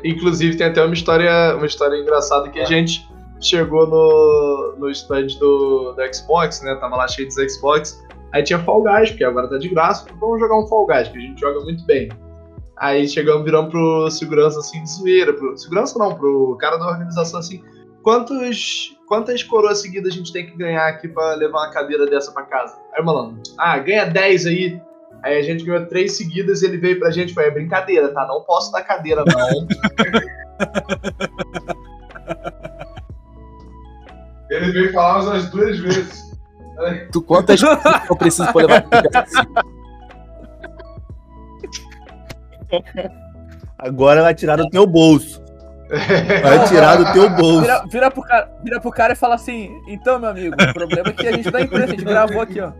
Inclusive, tem até uma história, uma história engraçada que a gente chegou no, no stand do, do Xbox, né? Tava lá cheio dos Xbox. Aí tinha Fall Guys, porque agora tá de graça. Vamos jogar um Fall Guys, que a gente joga muito bem. Aí chegamos, viramos pro segurança assim de zoeira. Pro, segurança não, pro cara da organização assim. Quantos, quantas coroas seguidas a gente tem que ganhar aqui pra levar uma cadeira dessa pra casa? Aí o malandro, ah, ganha 10 aí. Aí a gente ganhou três seguidas e ele veio pra gente e falou: é brincadeira, tá? Não posso dar cadeira, não. Ele veio falar umas duas vezes. Tu quantas coisas eu preciso pra levar Agora vai tirar do teu bolso. Vai tirar do teu bolso. Vira, vira, pro cara, vira pro cara e fala assim: então, meu amigo, o problema é que a gente dá imprensa, a gente gravou aqui, ó.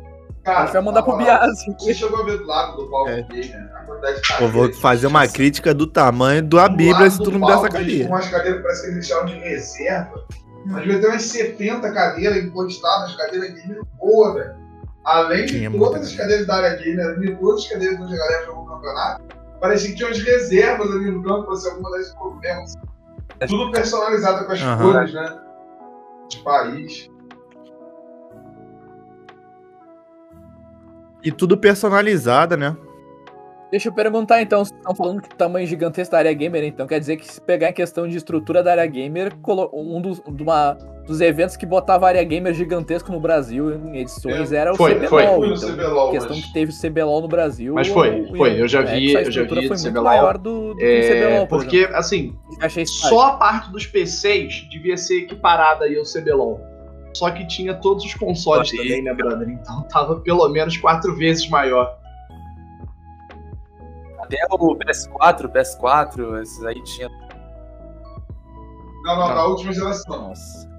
Cara, gente vai mandar pro Biase. Você chegou a ver do lado do palco É. dele, né? A quantidade de Eu vou fazer uma crítica do tamanho da Bíblia se tu não me der essa cadeira. Com umas cadeiras, parece que eles deixaram de reserva. Mas devia ter umas 70 cadeiras encostadas, cadeiras gamer boa, velho. Além de Tinha todas as cadeiras da área gamer, além de todas as cadeiras onde a galera jogou o campeonato, parecia que tinha umas reservas ali no campo pra ser alguma das problemas. Tudo personalizado com as Aham. cores, né? De país. E tudo personalizada, né? Deixa eu perguntar então, vocês estão falando que o tamanho gigantesco da área gamer, então quer dizer que se pegar em questão de estrutura da área gamer, um dos, de uma- dos eventos que botava a área gamer gigantesco no Brasil em edições era o Foi, CBLOL. foi. Fui no Então, CBLOL, a questão mas- que teve o CBLOL no Brasil. Mas foi, o- foi, eu já vi- é, que a eu já vi foi CBLOL. maior do, do É, CBLOL, por porque, assim, exemplo. Achei só a parte dos PCs devia ser equiparada aí ao CBLOL. Só que tinha todos os consoles Aí. também, né, brother? Então tava pelo menos quatro vezes maior. Até o PS4, PS4, esses aí tinha. Não, não, da última geração. Nossa.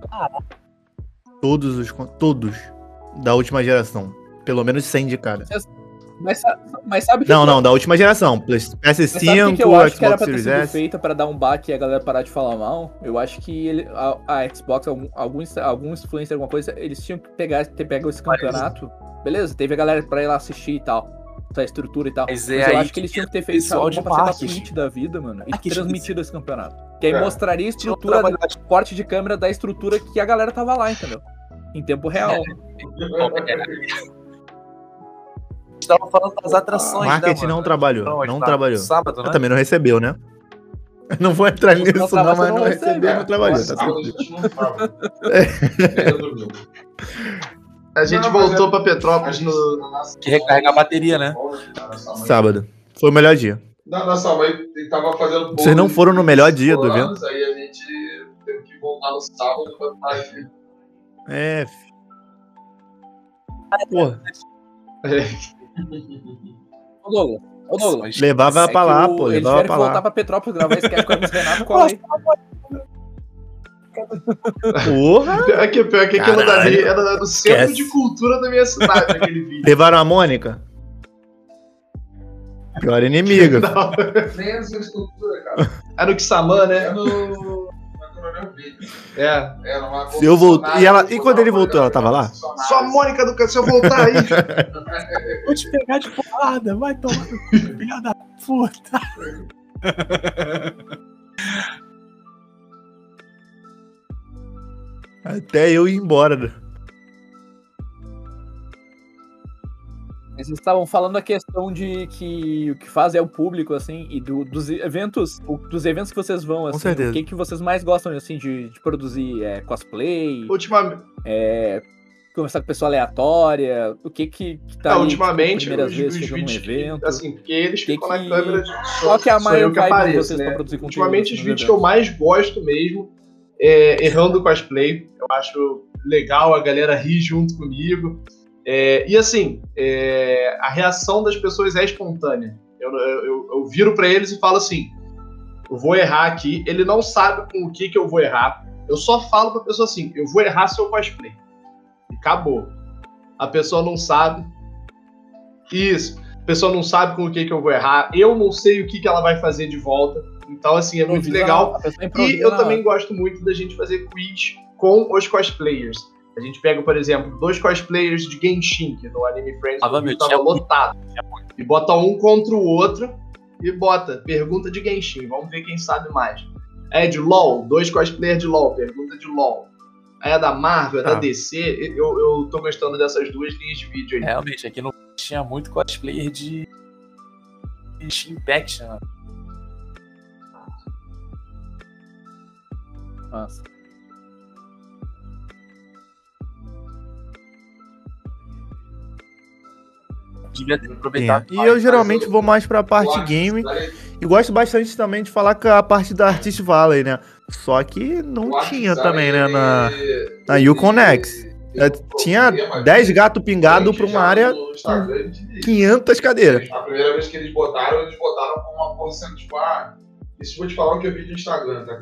Todos os. Todos. Da última geração. Pelo menos 100 de cada. Mas, mas sabe que Não, não, da última geração. PS- Mas sabe o PS5, que que eu acho que era Xbox pra ter Series sido S. feita pra dar um baque e a galera parar de falar mal? Eu acho que ele- a, a Xbox, algum, algum, influencer, alguma coisa, eles tinham que pegar, ter pego esse campeonato. Beleza, teve a galera pra ir lá assistir e tal. Essa estrutura e tal. Mas Mas, é eu aí acho que eles tinham que ter feito pessoal de uma parceria da marketing. Twitch da vida, mano. E transmitido esse campeonato. Que aí É. mostraria a estrutura, do corte de câmera da estrutura que a galera tava lá, entendeu? Em tempo real. Estava falando das atrações. Marketing né, não trabalhou. Não, Não tá- trabalhou. Sábado, né? Também não recebeu, né? Não vou entrar Não nisso, não, trabalha, mas não não recebe. recebeu, não trabalhou. Tá Sábado a gente não Não, voltou é- pra A Petrópolis gente, no. nossa- Que recarrega a bateria, né? Sábado. Foi o melhor dia. Na nossa mãe tava fazendo Vocês não foram no melhor dia do anos, Aí a gente teve que voltar no sábado pra fazer. É. Porra, Ô, Douglas. Ô, Douglas. levava É pra lá, o- pô, levava pra voltar lá. pra Petrópolis gravar esse cast com MC Renato, cola aí. Porra! Pior que, pior que aquilo dali era do centro Esquece. de cultura da minha cidade, aquele vídeo. Levaram a Mônica? Pior inimiga. Não, Nem essa estrutura, cara. era o Kissamã, É né? no. Coronel Brito. É. Era uma Se eu volto- concessionária e ela- e quando ele voltou, ela tava lá? Só a Mônica do se eu voltar aí. Vou te pegar de porrada, vai tomar no cu, filha da puta. Até eu ir embora. Vocês estavam falando a questão de que o que faz é o público, assim, e do- dos eventos, o- dos eventos que vocês vão, assim, o que, que vocês mais gostam, assim, de, de produzir é, cosplay, Ultimamente, é, conversar com pessoa aleatória, o que que, que tá é, ali, ultimamente primeiras os, vezes os num vídeos, que- evento? assim, porque eles Que ficam que- na câmera. Qual que é a maior eu que que vocês né? Ultimamente os vídeos que eu mais gosto mesmo é errando cosplay. Eu acho legal a galera rir junto comigo. É, e assim, é, a reação das pessoas é espontânea. Eu, eu, eu- viro pra eles e falo assim: eu vou errar aqui. Ele não sabe com o que, que eu vou errar. Eu só falo pra pessoa assim: eu vou errar seu cosplay. E acabou. A pessoa não sabe. Isso. A pessoa não sabe com o que, que eu vou errar. Eu não sei o que, que ela vai fazer de volta. Então, assim, é muito legal. a E eu também gosto muito da gente fazer quiz com os cosplayers. A gente pega, por exemplo, dois cosplayers de Genshin, que no Anime Friends Ah, vídeo meu, tava tinha muito. lotado. E bota um contra o outro e bota pergunta de Genshin. Vamos ver quem sabe mais. É de LOL, dois cosplayers de LOL, pergunta de LOL. Aí é da Marvel, é da Ah. DC. Eu, eu tô gostando dessas duas linhas de vídeo aí. Realmente, aqui no tinha muito cosplayer de. de Impact, né? Nossa. Devia ter aproveitado. E eu geralmente vou mais pra parte game. E gosto bastante também de falar com a parte da Artist Valley, né? Só que não o tinha também, né? Na, na É, ele- tinha problema, 10 gato pingado gente, pra uma área diz. 500 cadeiras. A primeira vez que eles botaram, eles botaram com uma porcentagem, tipo, ah, isso eu vou te falar o que eu vi no Instagram, tá?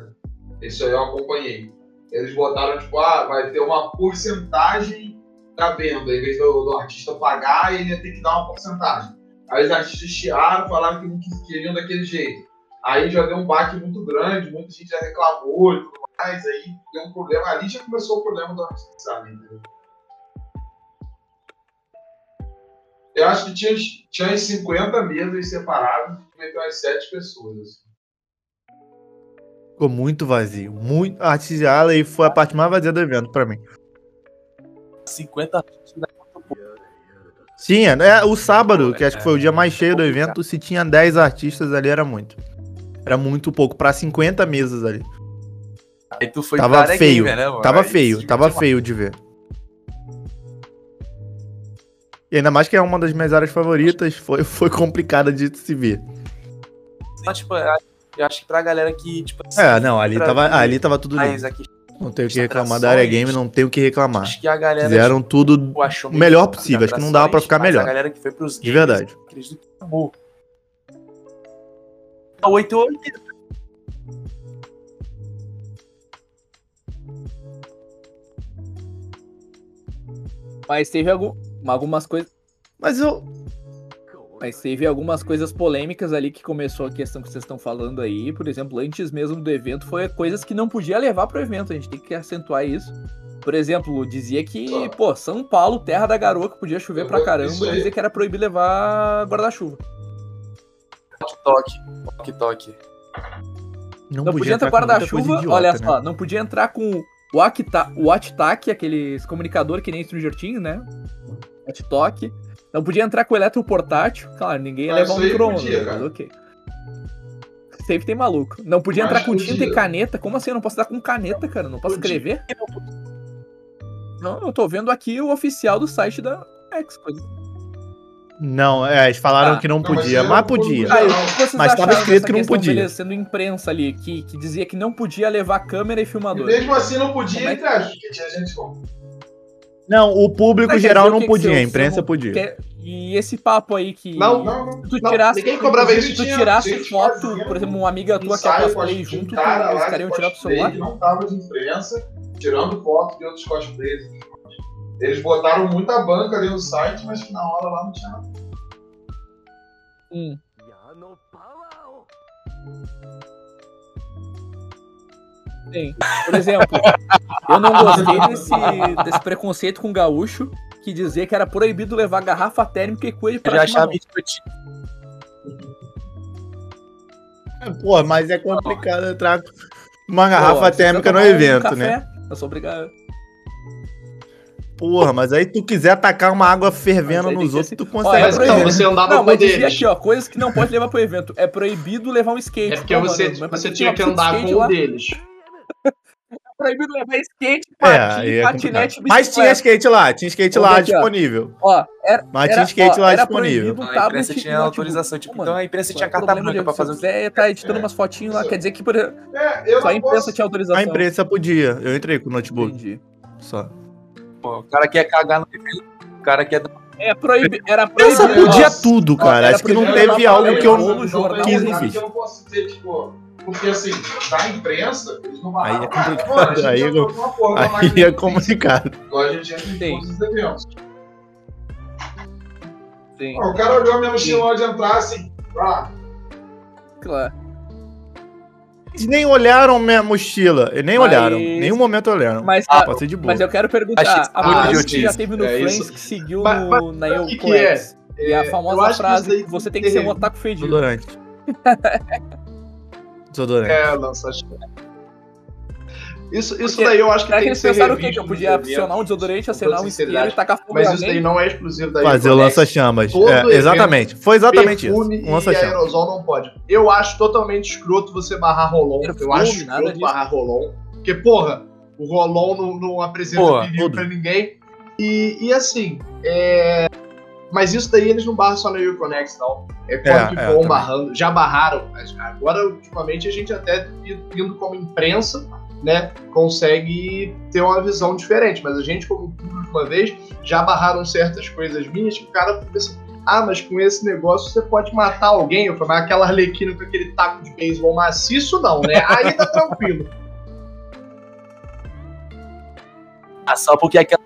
Isso aí eu acompanhei. Eles botaram, tipo, ah, vai ter uma porcentagem da venda, em vez do, do artista pagar, ele ia ter que dar uma porcentagem. Aí os artistas chiaram, falaram que não queriam daquele jeito. Aí já deu um baque muito grande, muita gente já reclamou e tudo mais, aí deu um problema. Ali já começou o problema do artista? Entendeu? Eu acho que tinha, tinha umas 50 mesas separadas e meteu umas 7 pessoas. assim. Ficou muito vazio. Muito... A Artist Valley foi a parte mais vazia do evento pra mim. 50 Tinha, né? O sábado, que acho que foi o dia mais cheio do evento, se tinha 10 artistas ali era muito. Era muito pouco, pra 50 mesas ali. Aí tu foi Tava feio, gamer, né, mano? Tava Aí feio, tava feio de ver. E ainda mais que é uma das minhas áreas favoritas, foi, foi complicada de se ver. mais. Tipo, eu acho- que pra galera que, tipo, É, não, ali tava, ali tava tudo lindo. aqui, Não tenho o que reclamar da área game, não tenho o que reclamar. acho que a galera Fizeram tudo tipo, achou o melhor possível, acho que não dava pra ficar melhor. A galera que foi pros De verdade. acredito que amou. A 88 É, Mas teve algum, algumas coisas. Mas eu. Mas teve algumas coisas polêmicas ali que começou a questão que vocês estão falando aí. Por exemplo, antes mesmo do evento, foi coisas que não podia levar pro evento. A gente tem que acentuar isso. Por exemplo, dizia que, pô, São Paulo, terra da garoa, que podia chover pra caramba, dizia que era proibido levar guarda-chuva. Toque, toque, toque. Não podia entrar com guarda-chuva, olha né? só, não podia entrar com o Akita- o WhatsApp, aquele comunicador que nem Stranger Things, né? WhatsApp. Não podia entrar com o eletroportátil, claro, ninguém ia levar um micro-ondas, podia, mas ok. Sempre tem maluco. Não podia Mas entrar com tinta podia. e caneta. Como assim? Eu não posso entrar com caneta, cara? Não posso Podia. escrever? Não, eu tô vendo aqui o oficial do site da X. Coisa. Não, é, eles falaram Ah, que não não, mas podia, eu mas não- podia. não- Ah, e que Mas tava acharam escrito que não podia. beleza, sendo imprensa ali, que, que dizia que não podia levar câmera e E filmador. mesmo assim não podia é porque tinha gente com. Não, o público geral não podia, a imprensa podia. E esse papo aí que. Não, não, não. Se tu não, tirasse, ninguém cobrava isso. se tu tirasse foto, por exemplo, uma amiga tua que é cosplay junto, cara tu, os lá caras de iam tirar pro celular. não tava de imprensa, tirando foto de outros cosplays. Eles botaram muita banca ali no site, mas que na hora lá não tinha nada. Hum. Sim. Por exemplo, eu não gostei desse, desse preconceito com gaúcho que dizia que era proibido levar garrafa térmica e coelho Eu pra já achava chimarrão. isso Pô, mas é complicado entrar com uma garrafa Pô, você térmica no um evento, café, né? Eu sou obrigado. Porra, mas aí tu quiser tacar uma água fervendo Mas nos outros, ser tu assim. consegue. Mas é então, proibido. você andava Não, com mas dizia aqui, ó, coisas que não pode levar pro evento. É proibido levar um skate. É porque você, mano, mas você pra tinha que andar com lá, o deles. É proibido levar skate, É, patins, aí é patinete, complicado. Mas tinha skate lá, tinha skate Vamos lá aqui, disponível. Ó, era, Mas era, tinha skate ó, lá era disponível. proibido A tablet imprensa e tinha notebook. autorização, tipo, Pô, então a imprensa tinha é carta branca pra Se fazer os quiser tá editando umas fotinhas lá, quer dizer que por... É, só a imprensa posso... tinha autorização. A imprensa podia. Eu entrei com o notebook. Entendi. Só. Pô, O cara quer cagar no o cara quer dar É proibi... Era A imprensa proibido. podia Nossa. tudo, cara. era Acho que não proibido teve algo que eu não existe. Eu não posso dizer, tipo, porque assim, da imprensa, eles não Aí é barraram complicado, Mano, a aí é da Aí é complicado. Igual a gente entra em todos os eventos. Sim, Ó, O cara olhou a minha mochila de entrar assim, ah, claro. Eles nem olharam minha mochila. Eles nem Mas- olharam. Nenhum momento olharam. Mas, Ah, ah, pode ser de boa. mas eu quero perguntar, Achei a frase que já teve no É Friends isso. que seguiu Mas- mas no, na Eu que que é? E a eu famosa frase que você tem tem que ser um otaku fedido. Desodorante. Desodorante. É, não, só acho que- Isso, isso Porque- daí eu acho que tem que ser pensaram o quê? Que eu podia acionar um desodorante, acionar toda um isqueiro e tacar fogo Mas isso daí não é exclusivo da Fazer o lança-chamas. É, evento, exatamente. Foi exatamente isso. Perfume Um e lança-chamas. aerosol não pode. Eu acho totalmente escroto você barrar rolon. eu Perfume, acho nada escroto barrar rolon. Porque, porra, o rolon não, não apresenta Porra, perigo tudo. pra ninguém. E, e assim, é... Mas isso daí eles não barram só no Uconex, não. É quando É, que é, barrando. Já barraram. mas Agora, ultimamente, a gente até indo como imprensa, né, consegue ter uma visão diferente. Mas a gente, como público, uma vez, já barraram certas coisas minhas que o cara fica assim, ah, mas com esse negócio você pode matar alguém. Eu falei, mas aquela arlequina com aquele taco de beisebol maciço, não, né? Aí tá tranquilo. Ah, só porque aquela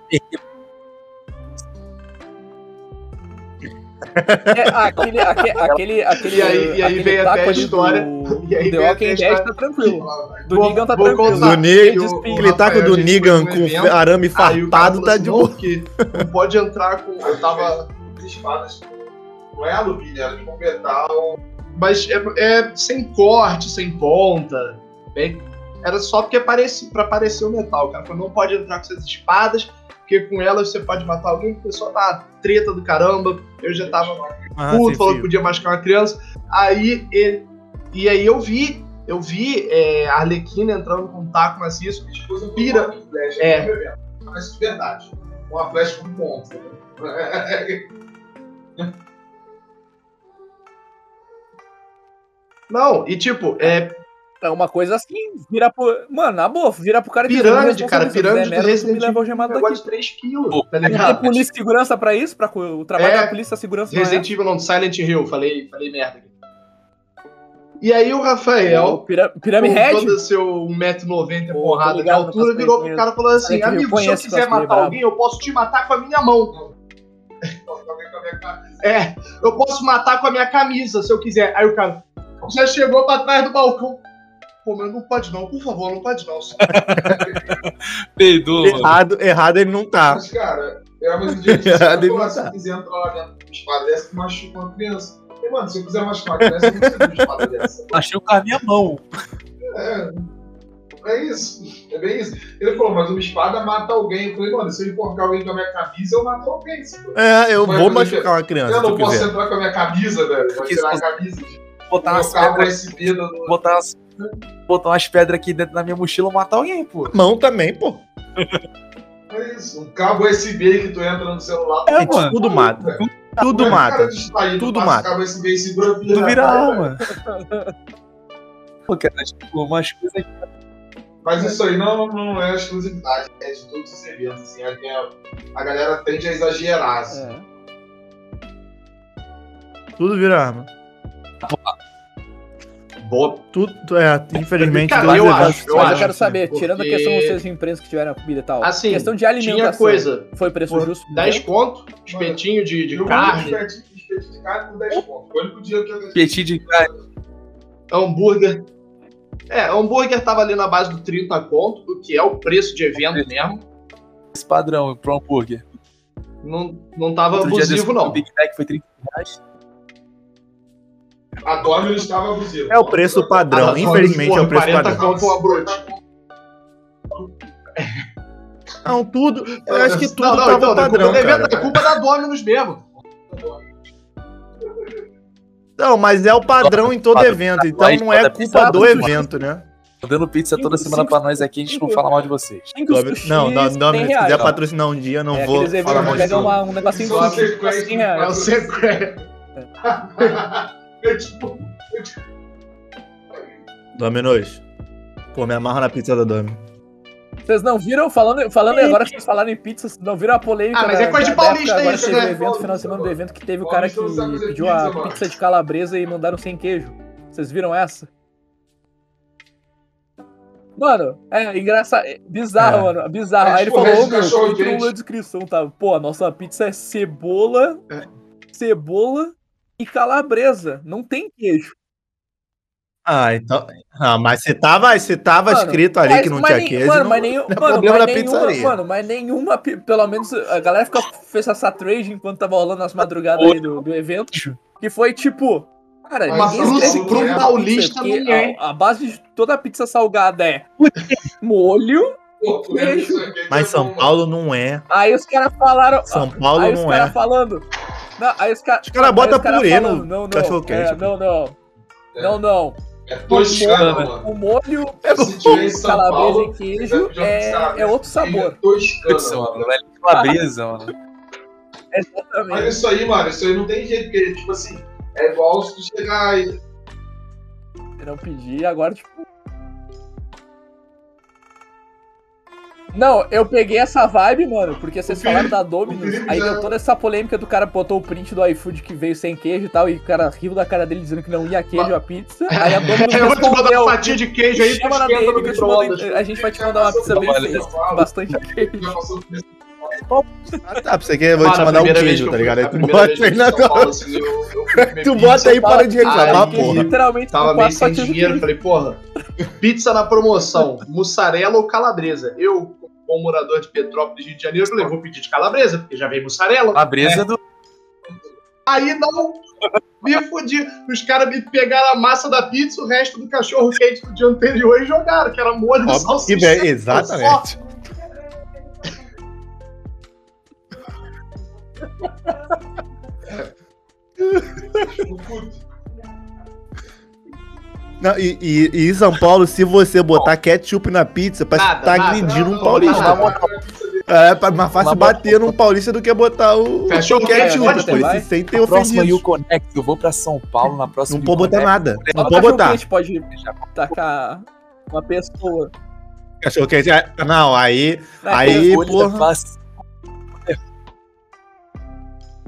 É, aquele, aque- aquele, aquele, E aí- e aí vem até a história- Do, e aí do The vem Walking até a Dead história- tá tranquilo. Do Vou- Negan tá vou tranquilo. contar. Do Negan, o- o aquele taco do Negan com evento, arame Aí o cara farpado falou tá de "Não, boa. porque não pode entrar com. Eu tava. as espadas não é alumínio, era tipo metal. Mas é, é sem corte, sem ponta. Bem, era só porque parecia, pra parecer o metal. O cara falou, não pode entrar com essas espadas, porque com elas você pode matar alguém. Começou na treta do caramba. Eu já tava Ah, puto, sem falou que podia machucar uma criança. Aí ele. E aí eu vi, eu vi é, a Arlequina entrando com um taco maciço. Pira. com flecha. É. Mas de verdade. Uma flecha com ponto. Não, e tipo, é É uma coisa assim, vira pro. Mano, na boa, vira pro cara e pirâmide, "Eu cara. Pirâmide do Resident Evil. negócio de 3 quilos, Pô, tá Tem ligado? polícia e segurança pra isso? Pra, o trabalho É. da polícia e segurança é Resident Evil não, Silent Hill, falei, falei merda aqui. E aí o Rafael, Pira- Pirâmide com Red? todo seu 1,90m Pô, porrada de altura, virou pro cara e falou assim: Amigo, se eu quiser matar alguém, eu posso te matar com a minha mão. É, eu posso matar com a minha camisa, se eu quiser. Aí o cara já chegou pra trás do balcão. Pô, mas não pode não, por favor, não pode não. Peidou, mano. Errado, errado ele não tá. Mas, cara, é mas o dia que se tá. eu quiser entrar lá dentro de uma espada dessa, que machuca uma criança. E, mano, se eu quiser machucar uma criança, eu não preciso de uma espada dessa. Achei com a minha mão. É, é isso. É bem isso. Ele falou, mas uma espada mata alguém. Eu falei, mano, se eu enforcar alguém com a minha camisa, eu mato alguém. É, eu Mas vou machucar uma criança Eu não posso quiser. entrar com a minha camisa, velho. Vai tirar a camisa. Botar pedras, USB botar umas, botar umas pedras aqui dentro da minha mochila e matar alguém, pô. Mão também, pô. É isso. Um cabo USB que tu entra no celular. É, Gente, mano. tudo mata. Tudo é mata. distraído Tudo mata. Cabo USB e segura a na vira cara, alma. Pô, cara, tipo, umas coisas Mas isso aí não, não é exclusividade, é de todos os eventos. Assim, a, a galera tende a exagerar. Assim. É. Tudo vira arma. Boa. Tudo, é, infelizmente, Cara, eu acho, eu Mas acho. eu quero saber, porque- tirando a questão de vocês de empresas que tiveram comida e tal, Assim, questão de alimentação, Tinha coisa, foi preço por justo? 10 conto, espetinho de, de carne, espetinho espetinho de carne por 10 pontos. Foi o único dia que eu petit de carne. hambúrguer. É, hambúrguer tava ali na base do 30 conto, o que é o preço de evento mesmo. Esse padrão pro hambúrguer. Não, não tava Outro abusivo, o não. Big Mac foi 30 reais. A Domino's estava abusiva. É o preço padrão. Ah, Infelizmente é o preço 40 padrão. conto uma brote. Não, tudo. Eu acho que tudo não, não, tava então, padrão, culpa cara. é culpa da Domino's mesmo. Não, mas é o padrão em todo evento. Então não é culpa do evento, né? Tô dando pizza toda semana pra nós aqui, a gente não fala mal de vocês. Não, não, não, 100 se quiser patrocinar um dia, não é vou falar mal de tudo. uma- um negocinho de sequência 100 de É o secreto. É tipo, Dominos. Pô, me amarra na pizza da Domi. Vocês não viram, falando, falando agora que vocês falaram em pizza, vocês não viram a polêmica Ah, mas é coisa de paulista época, agora isso, teve né? evento, final de semana do evento, que teve o cara que pediu a pizza de calabresa e mandaram sem queijo. Vocês viram essa? Mano, é engraçado, é bizarro, É. mano, bizarro. É Aí ele tipo falou, ô meu, entrou na descrição, tá? Pô, a nossa pizza é cebola, cebola e calabresa, não tem queijo. Ah, então. Ah, mas se tava, se tava Mano, escrito ali mas- que não tinha nem- queijo. Mano, não, mas nenhum, não é mano, problema mas da nenhuma, pizzaria. mano, mas nenhuma, pelo menos a galera fica, fez essa trade enquanto tava rolando as madrugadas aí do, do evento, que foi tipo, cara, Uma ninguém fruta escreve pro na paulista não é. a, a base de toda a pizza salgada é molho, aqui, que Mas é São Paulo não é. aí os caras falaram, São Paulo aí os não caras é. falando, não, aí os caras Os caras aí botam os caras purê no não, não, cachorro-quente, é, não, não, É. não, não, É Mano. mano. o molho, Se tiver em São calabresa Paulo, e queijo é, é outro sabor, É Pizza, mano. mano. Velho, calabresa, mano. exatamente. Mas isso aí, mano, isso aí não tem jeito, porque, tipo assim, é igual se tu chegar e. Eu não pedi, agora, tipo. Não, eu peguei essa vibe, mano, porque vocês falaram da Felipe aí já- deu toda essa polêmica do cara botou o print do iFood que veio sem queijo e tal, e o cara riu da cara dele dizendo que não ia queijo a pizza. Aí a Domino's Eu vou te mandar uma fatia de queijo aí, Chama na DM que eu te a gente vai te mandar uma pizza bem feita, bastante queijo. Ah, tá, pra você que eu vou te mandar um queijo, que tá ligado? Aí tu primeira bota aí na tua. assim, Tu bota aí para de reclamar, porra. Literalmente Tava meio sem dinheiro, falei, porra, pizza na promoção, mussarela ou calabresa? Eu, como morador de Petrópolis, Rio de Janeiro, falei, vou pedir de calabresa, porque já veio mussarela. Calabresa do. Aí não, me fudi. Os caras me pegaram a massa da pizza, o resto do cachorro quente do dia anterior e jogaram, que era molho de salsicha. é, exatamente. Não, e, e- e em São Paulo, se você botar ketchup na pizza, parece que Nada, tá nada. agredindo um Não, paulista. nada. É, pra- mais fácil bater num paulista do que botar o Cachorro ketchup. pode pô, Eles ter, se sentem Próxima Connect, eu vou pra São Paulo na próxima Não pode botar nada. Não pode cachorro botar. quente pode tacar uma pessoa. Cachorro quente. é- Não, aí. Aí, porra. faz-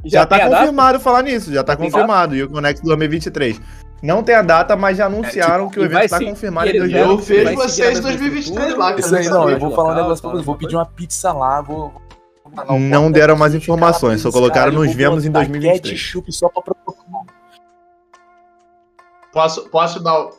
Já tá a confirmado falar nisso, já tá confirmado. E o Connect 2023. Não tem a data, mas já anunciaram que o e vai evento tá sim, confirmado em eles 2020. Eu vejo vocês em mesma 2023 estrutura, lá, cara. Isso aí, não, eu vou falar um negócio pra vocês. Vou pedir uma pizza lá, vou. Não bota deram mais informações, só calabresa, colocaram cara, nos vemos em botar 2023. Ketchup só pra protocolo. Posso, posso, dar, o-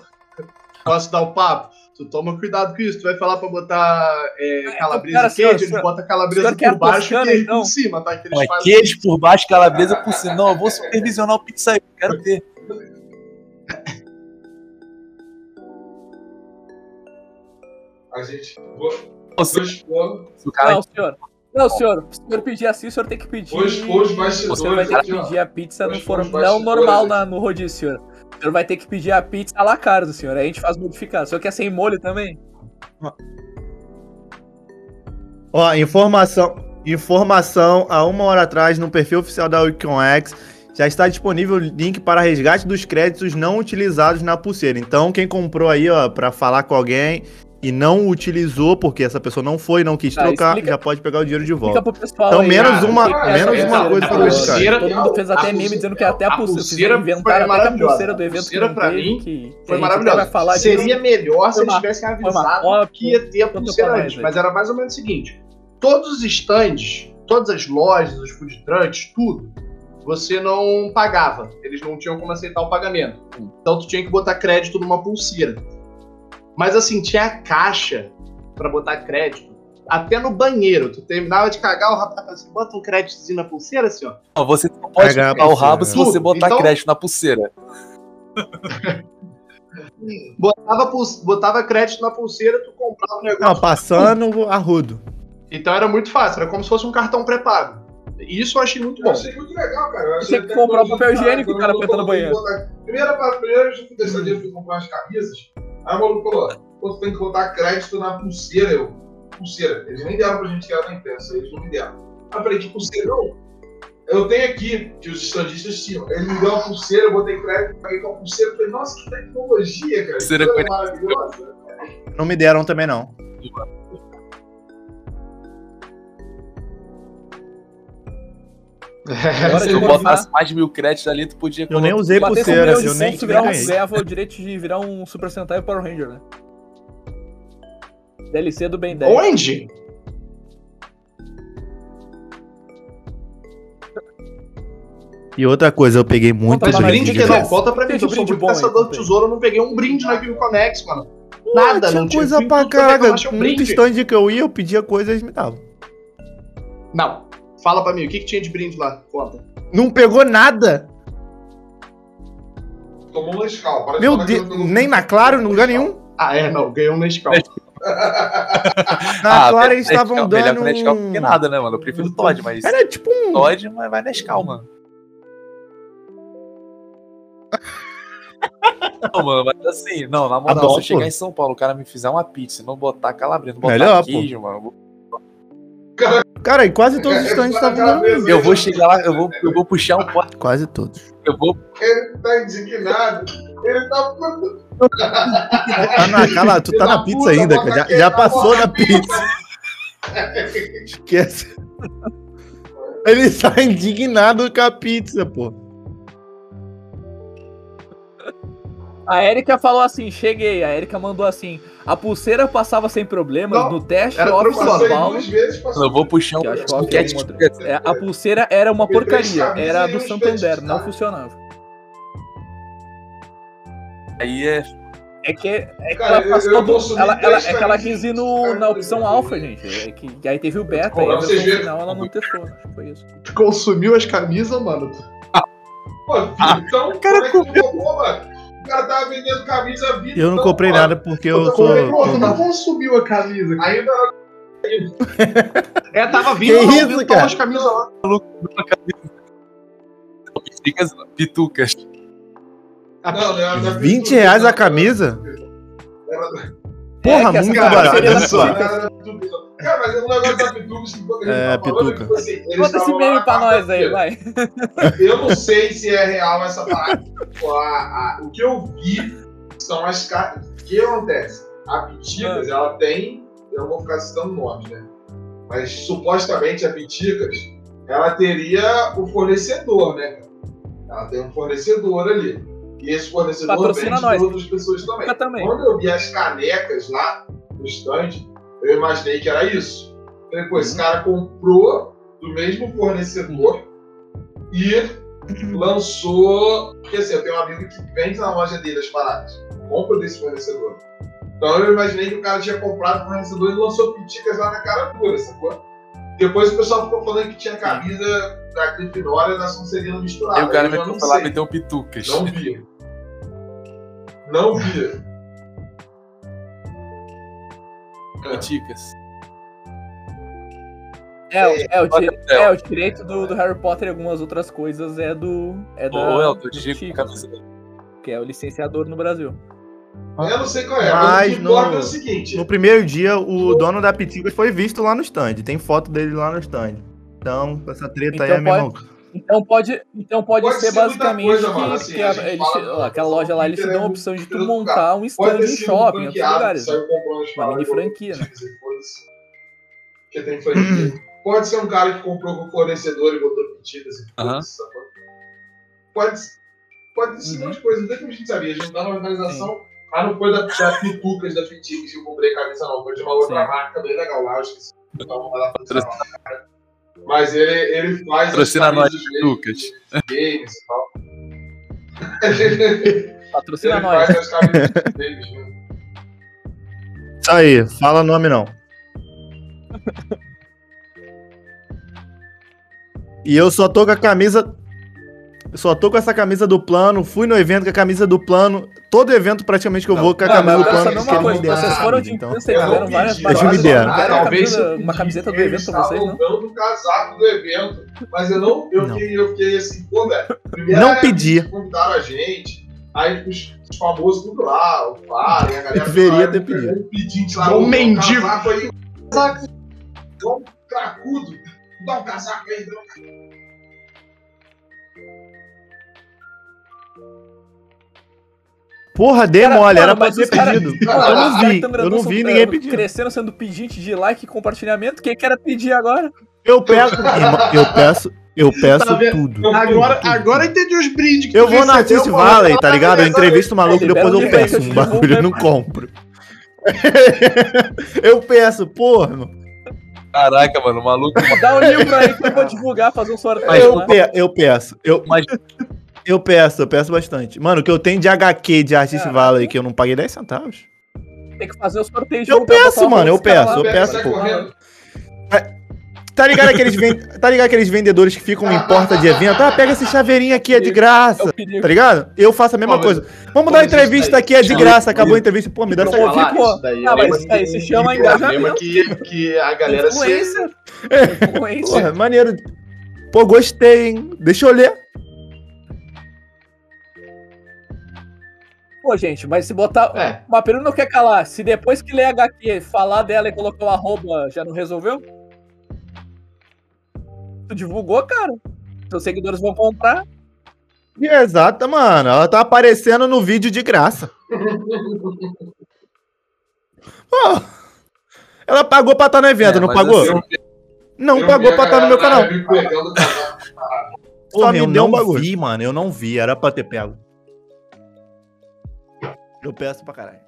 posso dar o papo? Tu toma cuidado com isso. Tu vai falar pra botar é, calabresa cara, e senhor, queijo, eles senhor- botam calabresa por baixo e queijo então? por cima, tá? Que Não, é queijo por baixo, calabresa por cima. Não, eu vou supervisionar o pizza aí, quero ver. A gente. Você, o cara Não, senhor. Não, senhor. Se o senhor pedir assim, o senhor tem que pedir. vou expor os O bastidores. senhor vai ter que pedir a pizza no forno. Não normal na, no rodízio, senhor. O senhor vai ter que pedir a pizza à la carte, senhor. Aí a gente faz modificar. O senhor quer sem molho também? Ó, informação, informação há uma hora atrás no perfil oficial da WiconX já está disponível o link para resgate dos créditos não utilizados na pulseira. Então, quem comprou aí, ó, para falar com alguém e não utilizou porque essa pessoa não foi, não quis Tá, trocar, explica- já pode pegar o dinheiro de volta. pro pessoal. Então, aí, menos cara, uma- é menos essa uma pulseira? coisa pra buscar. mundo- Todo mundo fez até meme dizendo que até a pulseira. pulseira inventaram foi até a maravilhosa. pulseira do evento pulseira, não pra teve, mim, que- Foi disso. Seria melhor se Foi eles uma- tivessem foi uma avisado cópia, que ia ter a pulseira antes. Mas era mais ou menos o seguinte: todos os stands, todas as lojas, os food trucks, tudo, você não pagava. Eles não tinham como aceitar o pagamento. Então tu tinha que botar crédito numa pulseira. Mas assim, tinha a caixa pra botar crédito. Até no banheiro. Tu terminava de cagar, o rapaz falava assim, bota um créditozinho na pulseira, assim, ó. Não, você não pode pegar o rabo se você botar Então- crédito na pulseira. Botava, pul- botava crédito na pulseira, tu comprava o negócio. Não, passando arrudo. Então era muito fácil, era como se fosse um cartão pré-pago. E Isso eu achei muito Eu bom. achei muito legal, cara. Eu achei Tinha que até comprar o papel higiênico, cara eu apertando no banheiro. botar- Primeira, primeira eu fui dessa dia, eu fui comprar as camisas. Aí o maluco falou: pô, tu tem que botar crédito na pulseira. Eu, pulseira. Eles nem deram pra gente que era da imprensa, eles não me deram. Aí eu falei: que pulseira? Não. Eu tenho aqui, que os estandistas tinham. Ele me deu uma pulseira, eu botei crédito, paguei com a pulseira. Eu falei: nossa, que tecnologia, cara. Pulseira Que coisa maravilhosa. Não me deram também, não. Hora Se de eu modificar. botasse mais de mil créditos ali, tu podia Eu nem usei pulseira, eu nem pontos, virar um, ganhava o direito de virar um Super Sentai Power Ranger, né? DLC do Ben 10. Onde? E outra coisa, eu peguei muito Conta Mas pra nós, brinde que é? não, conta pra mim, eu de sou brinde muito caçador de tesouro, eu não peguei um brinde na Game Conex, mano. Pô, Nada, tinha não tinha coisa tudo pra tinha um Muito stand que eu ia, eu pedia coisa e eles me davam. Não. Fala pra mim, o que, que tinha de brinde lá? Conta. Não pegou nada. Tomou um Nescau. parece Meu que Deus, eu- eu- nem na Claro, em lugar nenhum. Ah, é, não, ganhou um Nescau. Na Ah, Claro até eles estavam Melhor dando. que Nescau do que nada, né, mano? Eu prefiro Todd, mas. Era tipo um. Todd, mas vai Nescau, mano. Não, mano, mas assim, não, na moral, Tá se eu chegar pô. em São Paulo, o cara me fizer uma pizza não botar calabresa, não botar Melhor, pô. queijo, mano. Cara, e quase todos os stands estavam dando isso. Eu vou chegar lá, eu vou, eu vou puxar um pote, Quase todos. eu vou. Ele tá indignado. Ele tá. Tá na, cala, tu tá na pizza ainda, cara. Já, já passou da pizza. Esquece. Ele tá indignado com a pizza, pô. A Erika falou assim: cheguei. A Erika mandou assim: a pulseira passava sem problemas Não, no teste era off Passei Paulo. duas vezes, passou. Eu vou puxar um Que um é. É, a pulseira era uma porcaria. Era do Santander, não funcionava. Aí é. É que, é que Cara, ela eu- passou eu do- ela, ela, é que ela quis ir no, na opção alfa, gente. É que, aí teve o beta, Pô, e a pra vocês versão verem. final ela não testou. Acho que foi isso. Tu consumiu as camisas, mano? Pô, então, o cara como é que tu roubou, mano? O cara tava vendendo camisa vida. Eu não comprei nada porque eu Eu sou. comprei, não consumiu a camisa. Ainda É, tava vindo, Que isso, vindo, cara? as camisas lá. Pitucas, pitucas. Não, não, não, não, 20 reais a camisa? Porra, É muito barato. Assim. Cara, mas o negócio da Pituca, for que a É, tá falando, Pituca. tipo assim, eles Conta esse lá pra nós aí, vai. Eu não sei se é real essa parada. A- o que eu vi são as cartas. O que acontece? A Piticas, Ah. ela tem. Eu não vou ficar citando nomes, né? Mas supostamente a Piticas, ela teria o fornecedor, né? Ela tem um fornecedor ali. E esse fornecedor Patrocina vende nós. para outras pessoas também. Também. Quando eu vi as canecas lá no stand, eu imaginei que era isso. Falei, pô, Uhum. esse cara comprou do mesmo fornecedor e lançou. Porque assim, eu tenho um amigo que vende na loja dele as paradas, compra desse fornecedor. Então eu imaginei que o cara tinha comprado o fornecedor e lançou piticas lá na cara dura, sacou? Depois o pessoal ficou falando que tinha camisa da Grifinória e da Sonserina misturada. Aí o cara meteu sei. meteu pitucas. Não vi. Não vi. Piticas. É, o- é, o, É. é, o direito do, do Harry Potter e algumas outras coisas é do. É da, Ô, eu do camisa. que é o licenciador no Brasil. Eu não sei qual é, Mas mas o que importa no- é o seguinte. No primeiro dia, o dono da Piticas foi visto lá no stand. Tem foto dele lá no stand. Então, essa treta aí Então é mesmo. Então pode, então pode, Pode ser ser basicamente coisa, que, mano, assim, que a eles- fala- aquela loja lá eles te dão a opção de tu montar um stand em shopping, em outros lugares. Saiu comprando as Uma mini franquia, né? Porque tem franquia. Pode ser um cara que comprou com o fornecedor e botou piticas e sacou? Pode, pode sido Uhum. umas coisas, até que a gente sabia. A gente tá na organização, mas não foi da, da Pitucas da que eu comprei camisa, não. Foi de uma outra Sim. marca bem legal lá, eu esqueci. o nome da marca. Mas ele, ele faz as Patrocina nós, Pitucas. games e tal. Patrocina ele nós. faz as camisas deles, né? Isso aí, fala nome não. E eu só tô com a camisa. Eu Só tô com essa camisa do plano. Fui no evento com a camisa do plano. Todo evento praticamente que eu vou com a Não, camisa mas do eu plano. porque uma coisa. me deram Vocês foram de então. Eu não fizeram várias pedi. Deixa eu me der. não deram a Talvez eu uma pedi, camiseta do evento pra vocês, não? dando o casaco do evento. Mas eu não, eu, Não. Fiquei, eu fiquei assim, pô, velho. Primeiro Não pedi. Convidaram a gente. Aí os, os famosos tudo lá, o Fábio, a galera. Deveria lá, ter pedido. Um pedinte lá, Um botou mendigo. casaco aí. Casaco. Dá um cracudo. Dá um casaco aí, dá um Porra, dei Cara, mole, era pra ter pedido. Eu não vi, eu não vi ninguém pedir. Crescendo sendo pedinte de like e compartilhamento. Quem que era pedir agora? Eu peço, eu peço, eu peço Tá tudo. Agora, agora eu entendi os brindes que Eu vou na Artist. Valley, tá ligado? Eu entrevisto o maluco, Libera depois eu peço um bagulho, eu não né? compro. Eu peço, porra, mano. Caraca, mano, o maluco. Dá o livro aí que eu vou divulgar, fazer um sorteio Eu, pe- eu peço, eu, Mas- eu peço, eu peço bastante. Mano, o que eu tenho de HQ de Artist Caraca. Valley que eu não paguei 10 centavos. Tem que fazer o sorteio. Eu peço, mano, eu peço, eu peço, pô. Tá ligado aqueles, tá ligado aqueles vendedores que ficam em porta de evento? Ah, pega esse chaveirinho aqui, é de É graça. Tá ligado? Eu faço a mesma Pô, coisa. Vamos dar isso entrevista aqui, é de graça. Acabou a entrevista. Pô, me dá essa HQ. pô. Ah, é mas isso aí se chama problema engajamento. que, que a galera se... Influencer. Influencer. Porra, maneiro. Pô, gostei, hein? Deixa eu ler. Pô, gente, mas se botar. É, Uma pergunta não quer calar. Se depois que lê HQ, falar dela e colocar o arroba, já não resolveu? Tu divulgou, cara. Seus seguidores vão comprar. Exato, mano. Ela tá aparecendo no vídeo de graça. Pô, ela pagou pra estar no evento, É, não pagou? assim, Não pagou pra estar no meu canal. o casaco. Só Porra, me eu deu um não bagulho. vi, mano. Eu não vi. Era pra ter pego. Eu peço pra caralho.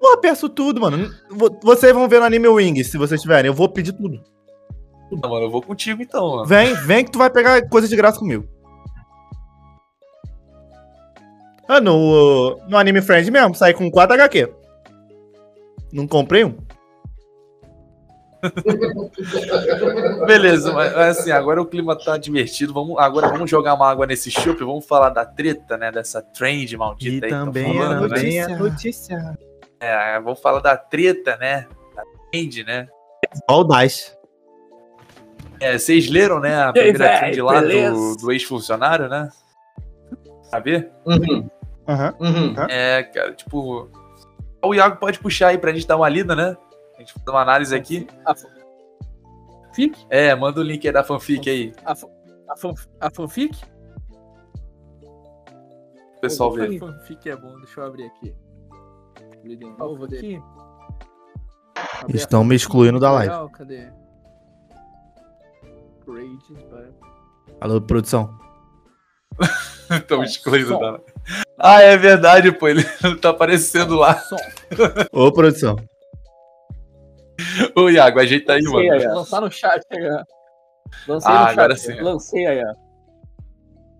Pô, peço tudo, mano. Vo- Vocês vão ver no Anime Wings, se vocês tiverem. Eu vou pedir tudo. Não, mano, eu vou contigo então, mano. Vem, vem que tu vai pegar coisa de graça comigo. Ah, no, no Anime Friend mesmo, saí com 4 HQ. Não comprei um? Beleza, mas assim, agora o clima tá divertido. Vamos, agora vamos jogar uma água nesse chopp, vamos falar da treta, né? Dessa trend maldita aí. que tão falando, né? notícia. É, vamos falar da treta, né? Da trend, né? Audaz. É, vocês leram, né, a E aí, primeira véi, trend lá do, beleza? do ex-funcionário, né? Sabe? uhum, Aham. uhum. É, cara, tipo. O Iago pode puxar aí pra gente dar uma lida, né? A gente fazer uma análise aqui. A fa- Fic? É, manda o link aí da fanfic aí, A, a, fan- a fanfic? pro pessoal Pô, ver. Fanfic é bom, deixa eu abrir aqui. Abrir de novo aqui. Abrir Estão me fanfic, excluindo da live. legal, Cadê? Alô, produção. Estão excluídos da Ah, é verdade, pô. Ele não tá aparecendo lá. Ô, produção. Ô, Iago, ajeita aí, Lancei mano. aí. Lançar no chat aí. Lancei Ah, no chat. agora sim. Lancei aí, ó.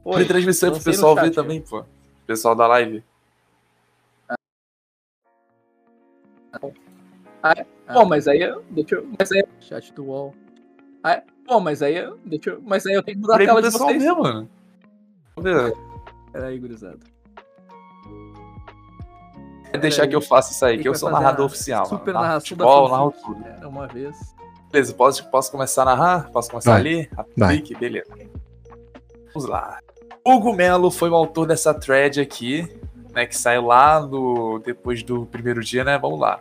Põe transmissão aí pro pessoal ver também, pô. Pessoal da live. Pô, mas aí, eu- deixa eu... Mas aí, chat do wall. Ah, é? Pô, mas aí, eu- deixa eu... Mas aí eu tenho que mudar a Falei tela de pessoal vocês. ver, mano. Peraí, gurizada. Deixar que eu faça isso aí, que eu sou narrador a oficial. mano. Super Narro narração da futebol, narro fanfic. tudo. Era uma vez. Beleza, posso, posso começar a narrar? Posso começar Vai. a ler? A Vai. fic? Beleza. Vamos lá. Hugo Melo foi o autor dessa thread aqui, né, que saiu lá no, depois do primeiro dia, né? Vamos lá.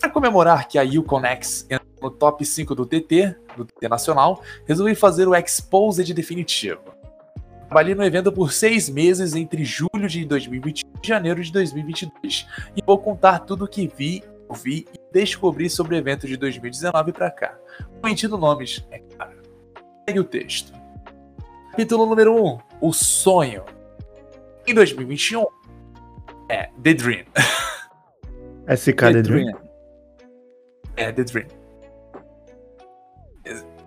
Para comemorar que a Uconex entrou no top 5 do TT, do TT Nacional, resolvi fazer o Exposed definitivo. Trabalhei no evento por seis meses entre julho de 2021 e janeiro de 2022 e vou contar tudo o que vi, ouvi e descobri sobre o evento de 2019 para cá. Omitindo nomes, é claro. Segue o texto. Capítulo número 1: O sonho. Em 2021 é The Dream. SK The Dream. É, The Dream.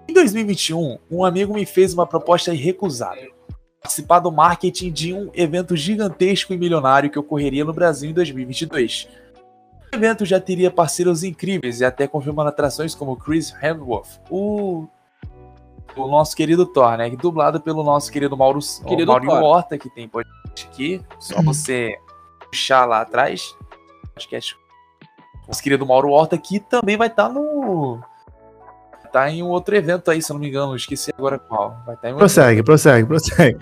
Em 2021, um amigo me fez uma proposta irrecusável. Participar do marketing de um evento gigantesco e milionário que ocorreria no Brasil em 2022. O evento já teria parceiros incríveis e até confirmando atrações como Chris Hemsworth, o, o nosso querido Thor, né? Dublado pelo nosso querido Mauro, Querido Maurinho Thor. Horta, que tem podcast aqui. Só você puxar lá atrás. Podcast nosso querido Mauro Horta, que também vai estar no. Tá em um outro evento aí, se eu não me engano. Esqueci agora qual. Vai estar em um Prossegue, prossegue, prossegue.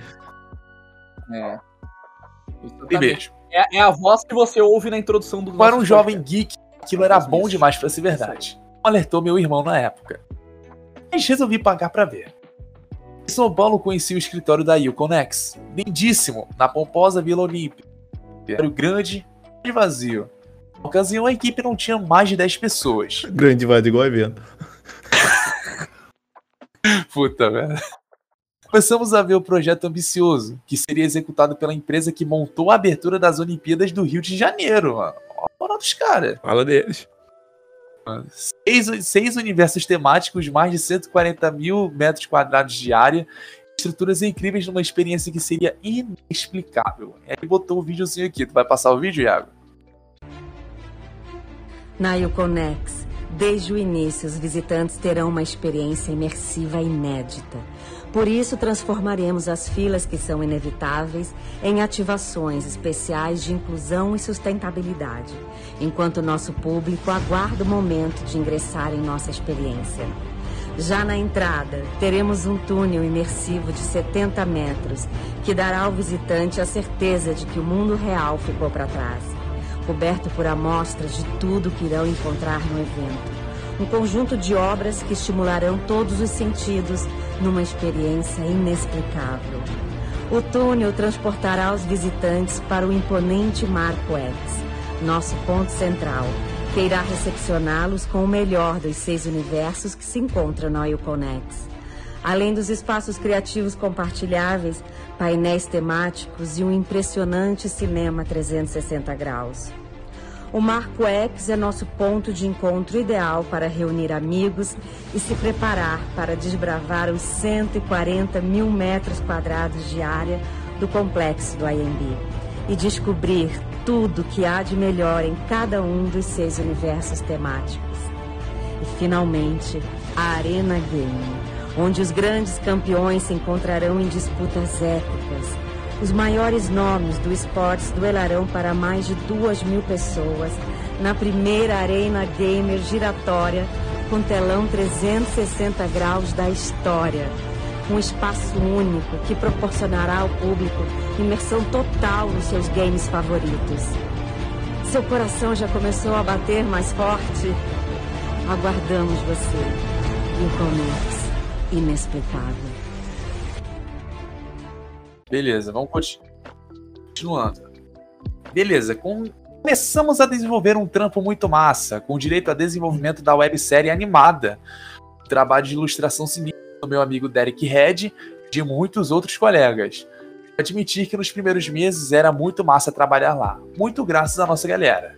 É. E beijo. É, é a voz que você ouve na introdução do Para um nosso jovem podcast. geek, aquilo era bom Isso. demais pra ser verdade. Alertou meu irmão na época. Mas resolvi pagar pra ver. Em São Paulo conheci o escritório da Uconex. Lindíssimo, na pomposa Vila Olímpia. Era grande e vazio. Na ocasião, a equipe não tinha mais de 10 pessoas. Grande vazio igual evento. Puta, velho. Começamos a ver o projeto ambicioso, que seria executado pela empresa que montou a abertura das Olimpíadas do Rio de Janeiro, mano. Olha a moral dos caras. Fala deles. Seis, seis universos temáticos, mais de 140 mil metros quadrados de área, estruturas incríveis numa experiência que seria inexplicável. E aí botou o videozinho aqui. Tu vai passar o vídeo, Iago? Na Uconex, desde o início, os visitantes terão uma experiência imersiva inédita. Por isso, transformaremos as filas que são inevitáveis em ativações especiais de inclusão e sustentabilidade, enquanto nosso público aguarda o momento de ingressar em nossa experiência. Já na entrada, teremos um túnel imersivo de 70 metros que dará ao visitante a certeza de que o mundo real ficou para trás coberto por amostras de tudo que irão encontrar no evento. Um conjunto de obras que estimularão todos os sentidos numa experiência inexplicável. O túnel transportará os visitantes para o imponente Marco X, nosso ponto central, que irá recepcioná-los com o melhor dos seis universos que se encontram na Uconex. Além dos espaços criativos compartilháveis, painéis temáticos e um impressionante cinema 360 graus. O Marco X é nosso ponto de encontro ideal para reunir amigos e se preparar para desbravar os 140 mil metros quadrados de área do complexo do IMB e descobrir tudo que há de melhor em cada um dos seus universos temáticos. E finalmente, a Arena Game, onde os grandes campeões se encontrarão em disputas épicas. Os maiores nomes do esportes duelarão para mais de duas mil pessoas na primeira Arena Gamer giratória com telão 360 graus da história. Um espaço único que proporcionará ao público imersão total nos seus games favoritos. Seu coração já começou a bater mais forte? Aguardamos você. E o Comex, inexplicável. Beleza, vamos conti- continuando. Beleza, com- começamos a desenvolver um trampo muito massa, com direito a desenvolvimento da websérie animada. Trabalho de ilustração sinistro do meu amigo Derek Red e de muitos outros colegas. admitir que nos primeiros meses era muito massa trabalhar lá. Muito graças à nossa galera.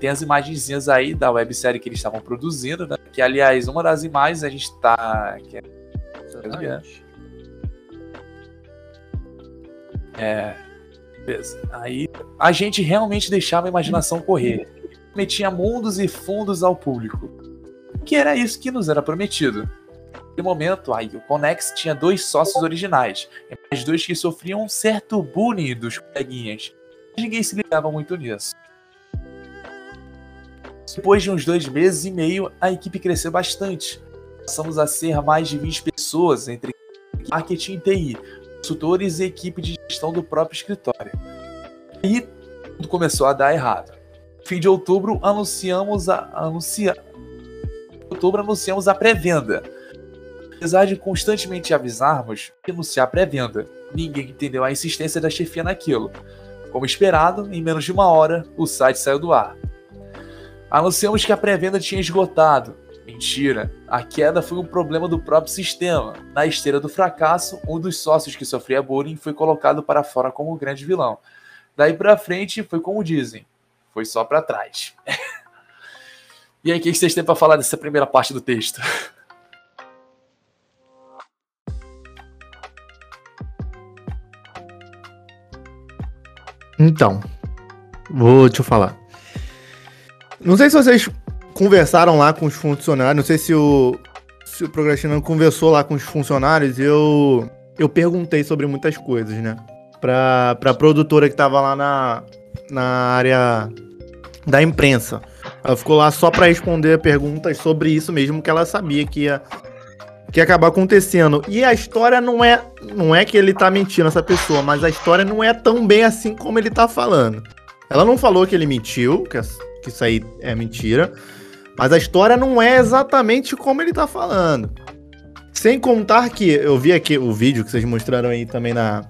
Tem as imagenzinhas aí da websérie que eles estavam produzindo, né? Que, aliás, uma das imagens a gente tá. que é- É. Beleza. Aí a gente realmente deixava a imaginação correr. Metia mundos e fundos ao público. Que era isso que nos era prometido. No momento, aí, o Conex tinha dois sócios originais, mais dois que sofriam um certo bullying dos coleguinhas. Mas ninguém se ligava muito nisso. Depois de uns dois meses e meio, a equipe cresceu bastante. Passamos a ser mais de 20 pessoas, entre marketing e TI, consultores e equipe de gestão do próprio escritório. E tudo começou a dar errado. Fim de outubro, anunciamos a anuncia... outubro anunciamos a pré-venda. Apesar de constantemente avisarmos anunciar a pré-venda, ninguém entendeu a insistência da chefia naquilo. Como esperado, em menos de uma hora, o site saiu do ar. Anunciamos que a pré-venda tinha esgotado. Mentira, a queda foi um problema do próprio sistema. Na esteira do fracasso, um dos sócios que sofria bullying foi colocado para fora como o grande vilão. Daí pra frente foi como dizem, foi só para trás. e aí, o que vocês têm para falar dessa primeira parte do texto? Então, vou te falar. Não sei se vocês conversaram lá com os funcionários, não sei se o, se o Procrastinando conversou lá com os funcionários, eu, eu perguntei sobre muitas coisas, né? Pra, pra produtora que tava lá na, na área da imprensa. Ela ficou lá só para responder perguntas sobre isso mesmo que ela sabia que ia, que ia acabar acontecendo. E a história não é não é que ele tá mentindo essa pessoa, mas a história não é tão bem assim como ele tá falando. Ela não falou que ele mentiu, que, que isso aí é mentira, mas a história não é exatamente como ele tá falando. Sem contar que eu vi aqui o vídeo que vocês mostraram aí também na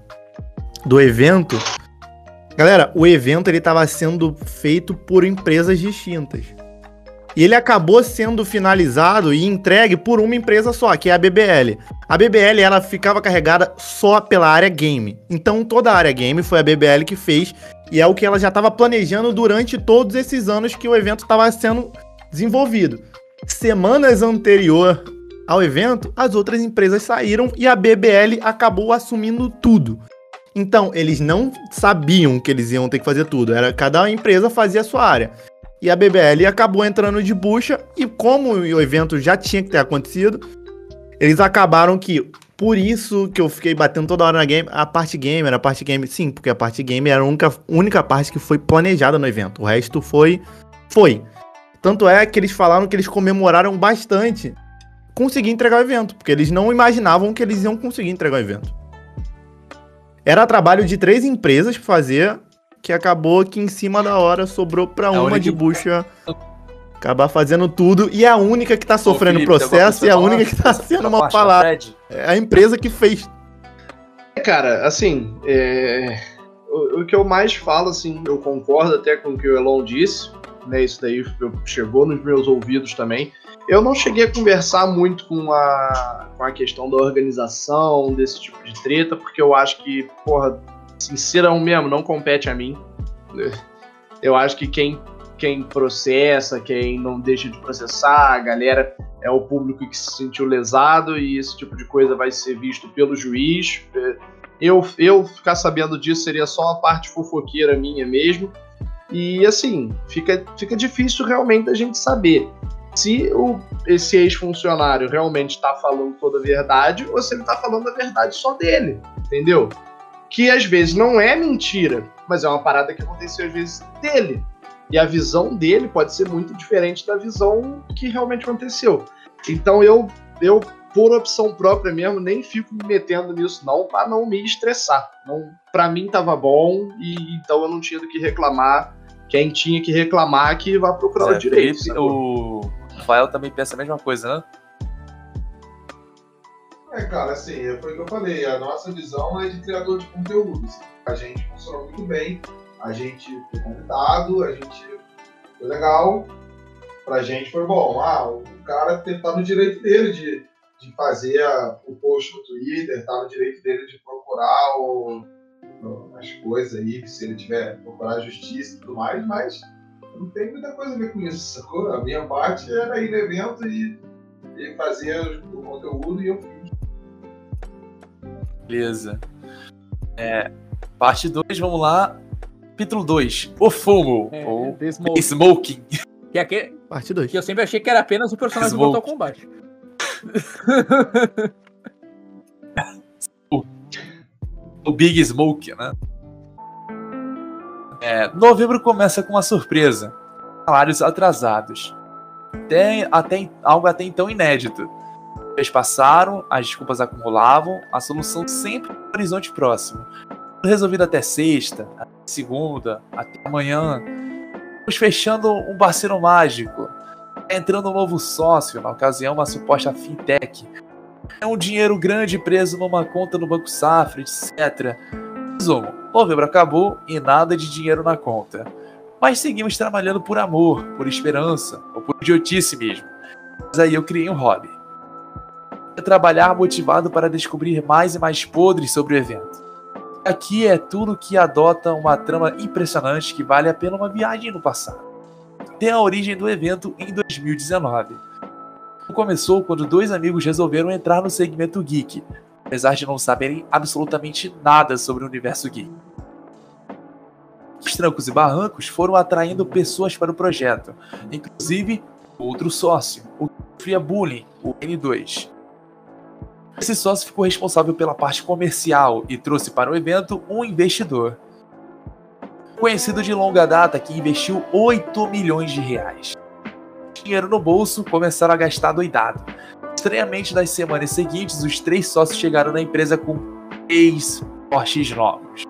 do evento. Galera, o evento ele estava sendo feito por empresas distintas. E ele acabou sendo finalizado e entregue por uma empresa só, que é a BBL. A BBL ela ficava carregada só pela área game. Então toda a área game foi a BBL que fez e é o que ela já estava planejando durante todos esses anos que o evento estava sendo desenvolvido. Semanas anterior ao evento, as outras empresas saíram e a BBL acabou assumindo tudo. Então, eles não sabiam que eles iam ter que fazer tudo. Era cada empresa fazia a sua área. E a BBL acabou entrando de bucha e como o evento já tinha que ter acontecido, eles acabaram que por isso que eu fiquei batendo toda hora na game, a parte gamer, a parte game, sim, porque a parte game era a única, única parte que foi planejada no evento. O resto foi foi. Tanto é que eles falaram que eles comemoraram bastante conseguir entregar o evento, porque eles não imaginavam que eles iam conseguir entregar o evento. Era trabalho de três empresas fazer, que acabou que em cima da hora sobrou para uma de bucha acabar fazendo tudo e é a única que tá sofrendo o processo e a única que tá sendo uma palavra. É a empresa que fez. Cara, assim, é... o, o, que eu mais falo, assim, eu concordo até com o que o Elon disse, né? Isso daí chegou nos meus ouvidos também. Eu não cheguei a conversar muito com a, com a questão da organização, desse tipo de treta, porque eu acho que, porra, sincerão mesmo, não compete a mim. Eu acho que quem, quem processa, quem não deixa de processar, a galera é o público que se sentiu lesado e esse tipo de coisa vai ser visto pelo juiz. Eu, eu ficar sabendo disso seria só a parte fofoqueira minha mesmo. E assim, fica, fica difícil realmente a gente saber se o, esse ex-funcionário realmente está falando toda a verdade ou se ele está falando a verdade só dele, entendeu? Que às vezes não é mentira, mas é uma parada que aconteceu às vezes dele. E a visão dele pode ser muito diferente da visão que realmente aconteceu. Então eu, eu por opção própria mesmo, nem fico me metendo nisso não, para não me estressar. Não, para mim tava bom e então eu não tinha do que reclamar quem tinha que reclamar que vá procurar o direito. Felipe, o Rafael também pensa a mesma coisa, né? É, cara, assim, é, foi o que eu falei, a nossa visão é de criador de conteúdos. A gente funcionou muito bem, a gente foi convidado, a gente foi legal, pra gente foi bom. Ah, o cara tá no direito dele de de fazer a- o post no Twitter, tá no direito dele de procurar o- as coisas aí, se ele tiver procurar a justiça e tudo mais, mas não tem muita coisa a ver com isso, sacou? A minha parte era ir no evento e, e fazer o conteúdo e eu. Beleza. É, parte 2, vamos lá. Capítulo 2. O fumo. É, ou The Smoke. smoking. Que, é aquele, Parte 2. que eu sempre achei que era apenas o personagem do Smoke. Mortal Kombat. O Big Smoke, né? É, novembro começa com uma surpresa. Salários atrasados. Até, até, algo até então inédito. Dias passaram, as desculpas acumulavam, a solução sempre no horizonte próximo. Resolvido até sexta, até segunda, até amanhã. Estamos fechando um parceiro mágico. Tá Entrando um novo sócio, na ocasião uma suposta fintech. É um dinheiro grande preso numa conta no Banco Safra, etc. Resumo, novembro acabou e nada de dinheiro na conta. Mas seguimos trabalhando por amor, por esperança, ou por idiotice mesmo. Mas aí eu criei um hobby. É trabalhar motivado para descobrir mais e mais podres sobre o evento. Aqui é tudo que adota uma trama impressionante que vale a pena uma viagem no passado. Tem a origem do evento em 2019. Começou quando dois amigos resolveram entrar no segmento geek, apesar de não saberem absolutamente nada sobre o universo geek. Os trancos e barrancos foram atraindo pessoas para o projeto, inclusive outro sócio, o que sofria bullying, o N2. Esse sócio ficou responsável pela parte comercial e trouxe para o evento um investidor. Conhecido de longa data que investiu 8 milhões de reais. Dinheiro no bolso, começaram a gastar doidado. Estranhamente, nas semanas seguintes, os três sócios chegaram na empresa com três Porsches novos.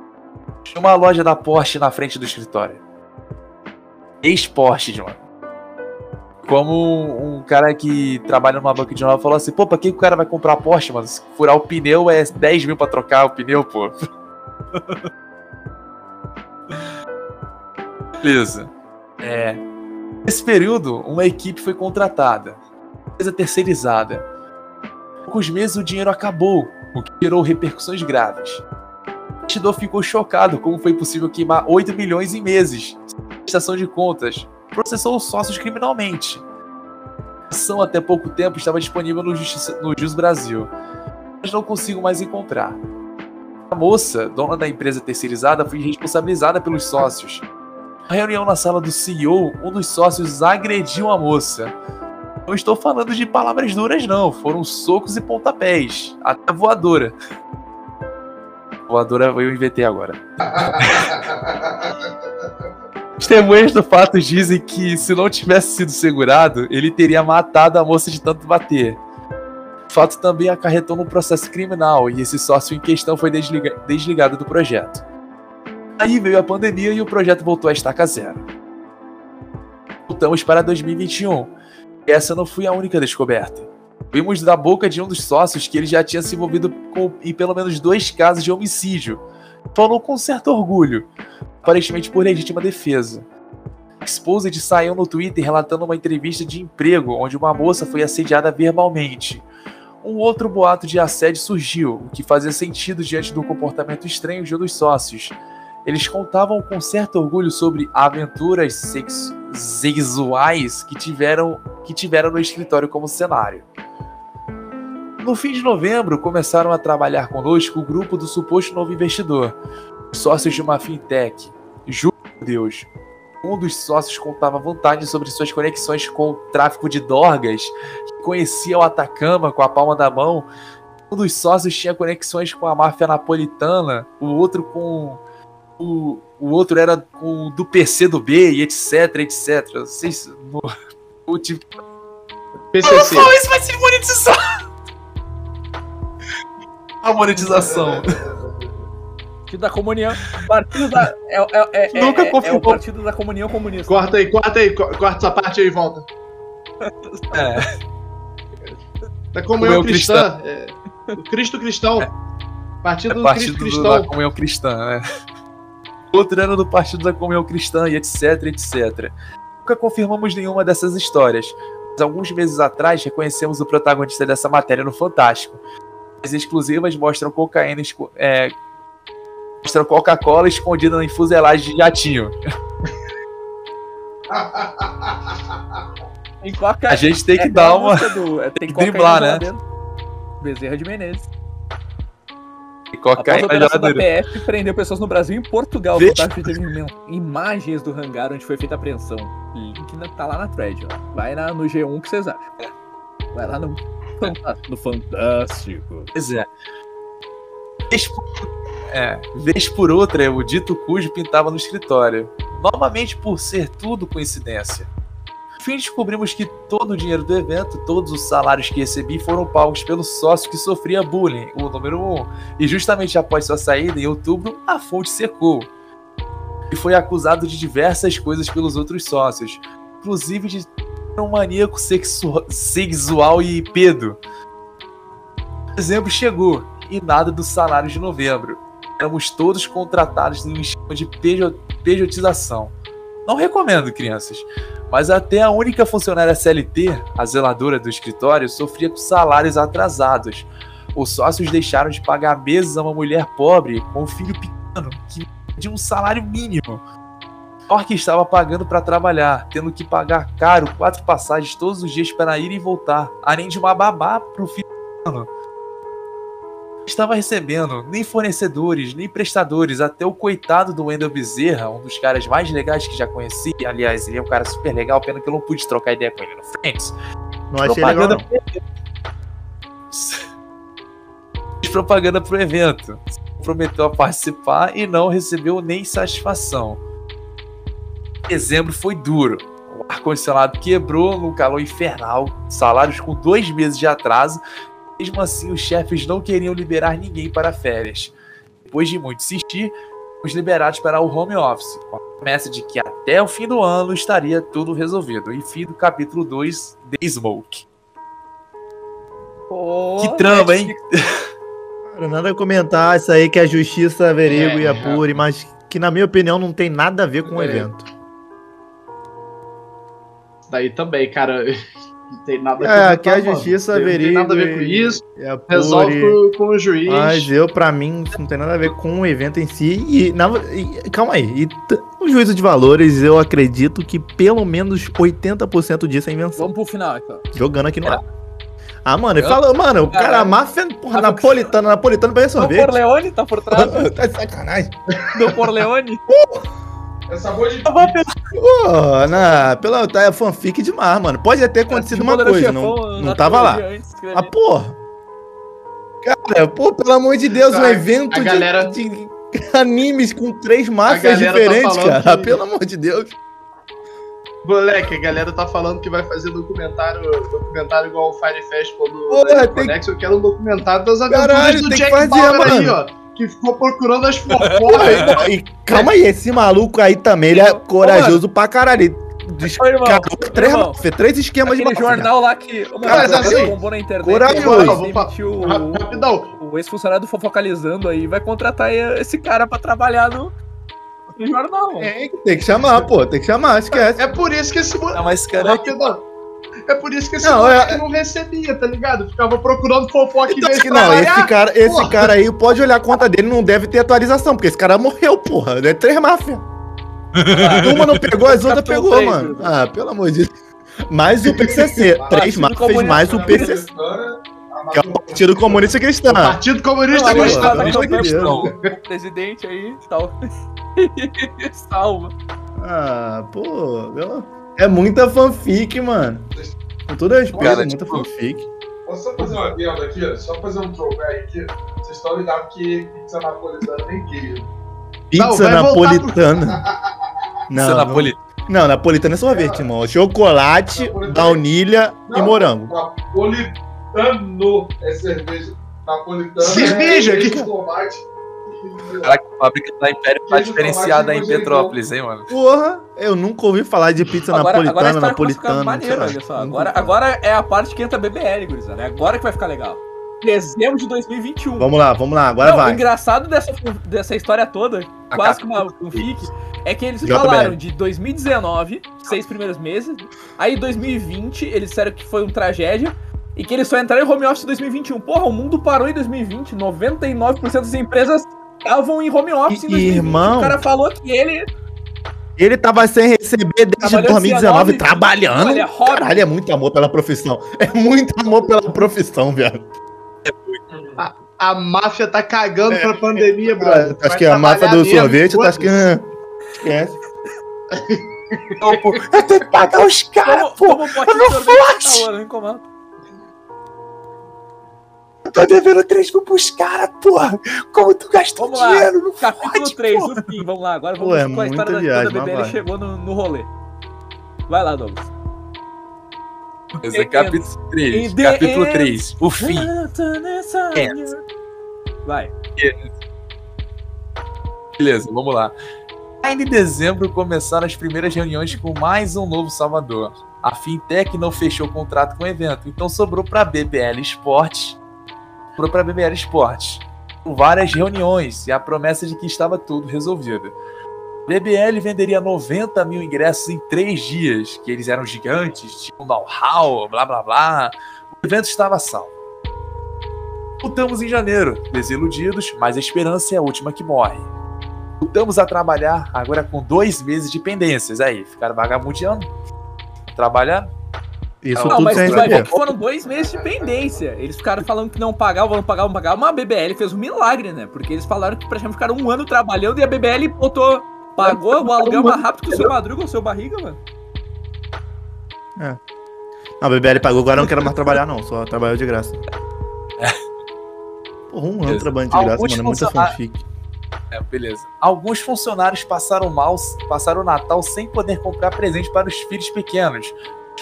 Tinha uma loja da Porsche na frente do escritório. Três Porsches, mano. Como um cara que trabalha numa banca de jornal falou assim: pô, pra que o cara vai comprar Porsche, mano? Se furar o pneu é 10 mil pra trocar o pneu, pô. Beleza. É. Nesse período, uma equipe foi contratada. Empresa terceirizada. Em poucos meses o dinheiro acabou, o que gerou repercussões graves. O investidor ficou chocado como foi possível queimar 8 milhões em meses. Prestação de contas. Processou os sócios criminalmente. A ação até pouco tempo estava disponível no, Justiça, no Jus Brasil, mas não consigo mais encontrar. A moça, dona da empresa terceirizada, foi responsabilizada pelos sócios. Na reunião na sala do CEO, um dos sócios agrediu a moça. Não estou falando de palavras duras, não. Foram socos e pontapés. Até voadora. Voadora eu inventei agora. Testemunhas do fato dizem que se não tivesse sido segurado, ele teria matado a moça de tanto bater. O fato também acarretou num processo criminal e esse sócio em questão foi desliga- desligado do projeto. Aí veio a pandemia e o projeto voltou a estaca zero. Voltamos para 2021. E essa não foi a única descoberta. Vimos da boca de um dos sócios que ele já tinha se envolvido com, em pelo menos dois casos de homicídio. Falou com certo orgulho, aparentemente por legítima defesa. Exposed saiu no Twitter relatando uma entrevista de emprego onde uma moça foi assediada verbalmente. Um outro boato de assédio surgiu, o que fazia sentido diante do comportamento estranho de um dos sócios. Eles contavam com certo orgulho sobre aventuras sex- sexuais que tiveram, que tiveram no escritório como cenário. No fim de novembro, começaram a trabalhar conosco o grupo do suposto novo investidor, os sócios de uma fintech. Juro por Deus, um dos sócios contava vantagens sobre suas conexões com o tráfico de dorgas, que conhecia o Atacama com a palma da mão. Um dos sócios tinha conexões com a máfia napolitana, o outro com. O, o outro era com do PC do B e etc, etc. Vocês. No, o tipo, PCC. Não, isso vai ser monetizado! A monetização. Partido da comunhão. Partido da. É, é, é, Nunca é, é o partido da comunhão comunista. Corta aí, corta aí, co- corta essa parte aí e volta. É. Da comunhão Comunhão cristã. é, Cristo cristão. Partido É do partido Cristo do- da cristão. comunhão cristã, né? Outro ano do partido da comunhão cristã e etc, etc. Nunca confirmamos nenhuma dessas histórias. alguns meses atrás reconhecemos o protagonista dessa matéria no Fantástico. As exclusivas mostram cocaína, esco- é, mostram Coca-Cola escondida em fuselagem de jatinho. A gente tem que é dar aquela uma do- é, tem cocaína driblar, né? Bezerra de Menezes. Após a cocaína operação da. PF prendeu pessoas no Brasil e em Portugal. Imagens do hangar onde foi feita a apreensão. Link na- tá lá na thread, ó. Vai na, no G1 que vocês acham. Vai lá no, No Fantástico. Pois é. Vez por, é, vez por outra, o dito cujo pintava no escritório. Novamente por ser tudo coincidência. No fim, descobrimos que todo o dinheiro do evento, todos os salários que recebi foram pagos pelo sócio que sofria bullying, o número um. E justamente após sua saída, em outubro, a fonte secou. E foi acusado de diversas coisas pelos outros sócios, inclusive de um maníaco sexu- sexual e pedo. Dezembro chegou e nada do salário de novembro. Éramos todos contratados em um esquema de pejo- pejotização. Não recomendo, crianças. Mas até a única funcionária CLT, a zeladora do escritório, sofria com salários atrasados. Os sócios deixaram de pagar meses a uma mulher pobre com um filho pequeno, que de um salário mínimo. Pior que estava pagando para trabalhar, tendo que pagar caro quatro passagens todos os dias para ir e voltar, além de uma babá para o filho estava recebendo nem fornecedores, nem prestadores, até o coitado do Wendel Bezerra, um dos caras mais legais que já conheci. Aliás, ele é um cara super legal, pena que eu não pude trocar ideia com ele no Friends. Não achei legal, não. Fez propaganda pro evento. Prometeu a participar e não recebeu nem satisfação. Dezembro foi duro. O ar-condicionado quebrou no calor infernal, salários com dois meses de atraso. Mesmo assim, os chefes não queriam liberar ninguém para férias. Depois de muito insistir, fomos liberados para o home office, com a promessa de que até o fim do ano estaria tudo resolvido. E fim do capítulo 2, The Smoke. Pô, Que trama, hein? Cara, nada a comentar, isso aí que a justiça averigue É, e apure, mas que na minha opinião não tem nada a ver com o É. evento. Daí também, cara. Não tem nada É, que a mano. justiça Não tem- averigue. Não tem nada a ver com isso. apure. Resolve com, com o juiz. Mas eu, pra mim, isso não tem nada a ver com o evento em si. E, na- e- calma aí. E t- o juízo de valores, eu acredito que pelo menos 80% disso é invenção. Vamos pro final ó. Jogando aqui no ar. Ah, mano, ele falou, mano, o cara, a Caralho. máfia, porra, Tá napolitano, napolitano pra Do sorvete. Corleone tá por trás. tá de sacanagem. Do Corleone. É sabor de. Pô, na, pela, tá, é fanfic demais, mano. Pode até ter acontecido uma coisa, não, não tava lá. Ah, porra. Cara, pô, pelo amor de Deus, um A- evento a de- galera- de, animes com três máfias galera tá diferentes, falando cara. que- Pelo amor de Deus. Moleque, a galera tá falando que vai fazer documentário, documentário igual o Fire Festival do Porra, da tem-. Eu quero um documentário das aventuras Caralho, do tem que Jack fazer, Bauer aí, mano. ó. Que ficou procurando as fofocas. e, calma aí, esse maluco aí também, ele é corajoso pra caralho. Descarou três, irmão, máfias, três esquemas de Aquele máfia. jornal lá que. Ô, Cara, mano, assim, bombou na internet. corajoso. demitiu o, o ex-funcionário do Fofocalizando aí. Vai contratar esse cara pra trabalhar no, no jornal. mano. Tem, que chamar, pô, tem que chamar, esquece. É por isso que esse moleque. Não, mas cara, Rapidão. É por isso que esse Não, moleque é- não recebia, tá ligado? Ficava procurando fofoca em Então, que não, esse cara, esse porra. cara aí, pode olhar a conta dele, não deve ter atualização, porque esse cara morreu, porra. É três máfias. Uma não pegou, as outras pegou, três, mano. Bruno. Ah, pelo amor de Deus. Mais o PCC. três máfias mais o PCC. Que é o Partido Comunista Cristão. Partido Comunista Não, Cristão. tá de presidente aí. Salva. Salva. Ah, pô. meu- É muita fanfic, mano. Com toda respeito, Cara, é muita tipo, fanfic. Posso só fazer uma adendo aqui? Só fazer um throwback aqui. Vocês estão ligados que pizza napolitana nem queijo. Pizza voltar napolitana. Não, Isso é não, Napoli. não, napolitana é sorvete, irmão. Chocolate, Napolitana. baunilha e Não. morango. Napolitano é cerveja. Napolitana Cerveja? é Que- tomate. Caraca, a fábrica da Império tá diferenciada tomate em. Petrópolis, hein, mano? Porra, eu nunca ouvi falar de pizza Agora, agora a napolitana, a ficar napolitana. maneiro, olha só. Agora, agora é a parte que entra BBL, gurizada. É agora que vai ficar legal. Dezembro de 2021. Vamos lá, vamos lá, agora Não, O vai. engraçado dessa, dessa história toda, quase que uma um fic, é que eles JBL. falaram de 2019, seis primeiros meses. Aí 2020, eles disseram que foi uma tragédia. E que eles só entraram em home office em 2021. Porra, o mundo parou em 2020. 99% das empresas estavam em home office em 2020. Irmão. O cara falou que ele. Ele tava sem receber desde Trabalhando 2019 19, trabalhando. olha, hobby. Caralho, é muito amor pela profissão. É muito amor pela profissão, viado. A máfia tá cagando pra pandemia, brother. Acho Vai que a máfia do mesmo, sorvete, tá acho que. Esquece. Eu tenho que pagar os caras, Como, pô. como pode não ser forte. não incomoda. Eu tô devendo 3 mil pros caras, porra. Como tu gastou Vamos lá. dinheiro? Não Capítulo fode, 3, porra. o fim. Vamos lá, agora Pô, vamos é com a história da viagem, quando a mas BBL chegou no, no rolê. Vai lá, Douglas. Esse é capítulo 3. In the Capítulo end. 3. O fim. Vai. Beleza, vamos lá. Em dezembro começaram as primeiras reuniões com mais um novo Salvador. A Fintech não fechou o contrato com o evento, então sobrou para BBL Esportes. Para BBL Esportes. Com várias reuniões e a promessa de que estava tudo resolvido. BBL venderia 90 mil ingressos em três dias, que eles eram gigantes, tinham know-how, blá blá blá. O evento estava salvo. Voltamos em janeiro, desiludidos, mas a esperança é a última que morre. Voltamos a trabalhar agora com dois meses de pendências. Aí, ficaram vagabundeando, trabalhando. Isso Não, tudo mas sem tu vai ver receber. que foram dois meses de pendência. Eles ficaram falando que não pagavam, não pagavam, não pagavam. Mas a BBL fez um milagre, né? Porque eles falaram que praticamente ficaram um ano trabalhando e a BBL botou. Pagou o aluguel mais rápido que o seu madruga ou o seu barriga, mano. Não, a BBL pagou, agora não quero mais trabalhar, não. Só trabalhou de graça. Porra, um ano Beleza. trabalhando de graça, Alguns mano. É muita funcionários- fanfic. É, beleza. Alguns funcionários passaram mal, passaram o Natal sem poder comprar presente para os filhos pequenos.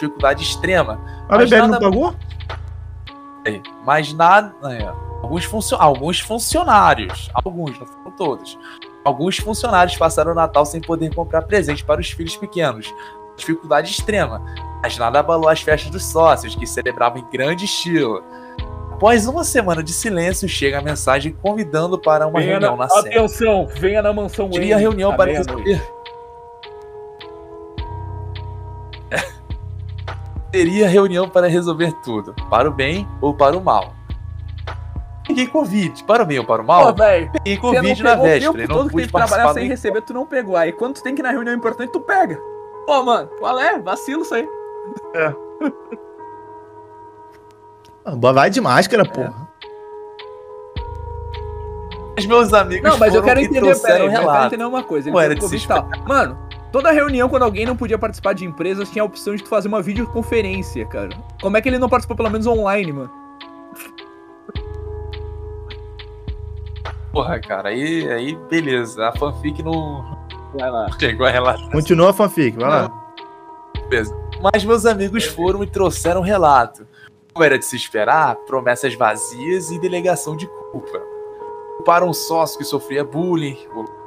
Dificuldade extrema. A Mas BBL não nada- pagou? É, Mas nada. é, alguns, funcio- alguns funcionários, alguns, não foram todos. Alguns funcionários passaram o Natal sem poder comprar presente para os filhos pequenos. Dificuldade extrema. Mas nada abalou as festas dos sócios, que celebravam em grande estilo. Após uma semana de silêncio, chega a mensagem convidando para uma Venha reunião na, na atenção, venha na mansão Queria a Wayne reunião para resolver. Teria reunião para resolver tudo, para o bem ou para o mal. Peguei Covid, para o bem ou para o Pô, mal? velho, Peguei você não Covid na véspera e tempo não todo que tem pude que trabalhar sem receber, tu não pegou. Aí quando tu tem que ir na reunião importante, tu pega. Pô, mano, qual é? Vacilo isso aí. Ah, Vai de máscara, porra. Os meus amigos Não, mas eu quero entender, peraí, eu quero relato. entender uma coisa. Ele Ué, era de Covid se tal. Mano, toda reunião, quando alguém não podia participar de empresas, tinha a opção de tu fazer uma videoconferência, cara. Como é que ele não participou pelo menos online, mano? Porra, cara, aí, aí beleza. A fanfic não Vai lá. chegou a relato. Continua a fanfic, vai lá. Mas meus amigos foram e trouxeram relato. Como era de se esperar, promessas vazias e delegação de culpa. Culparam um sócio que sofria bullying,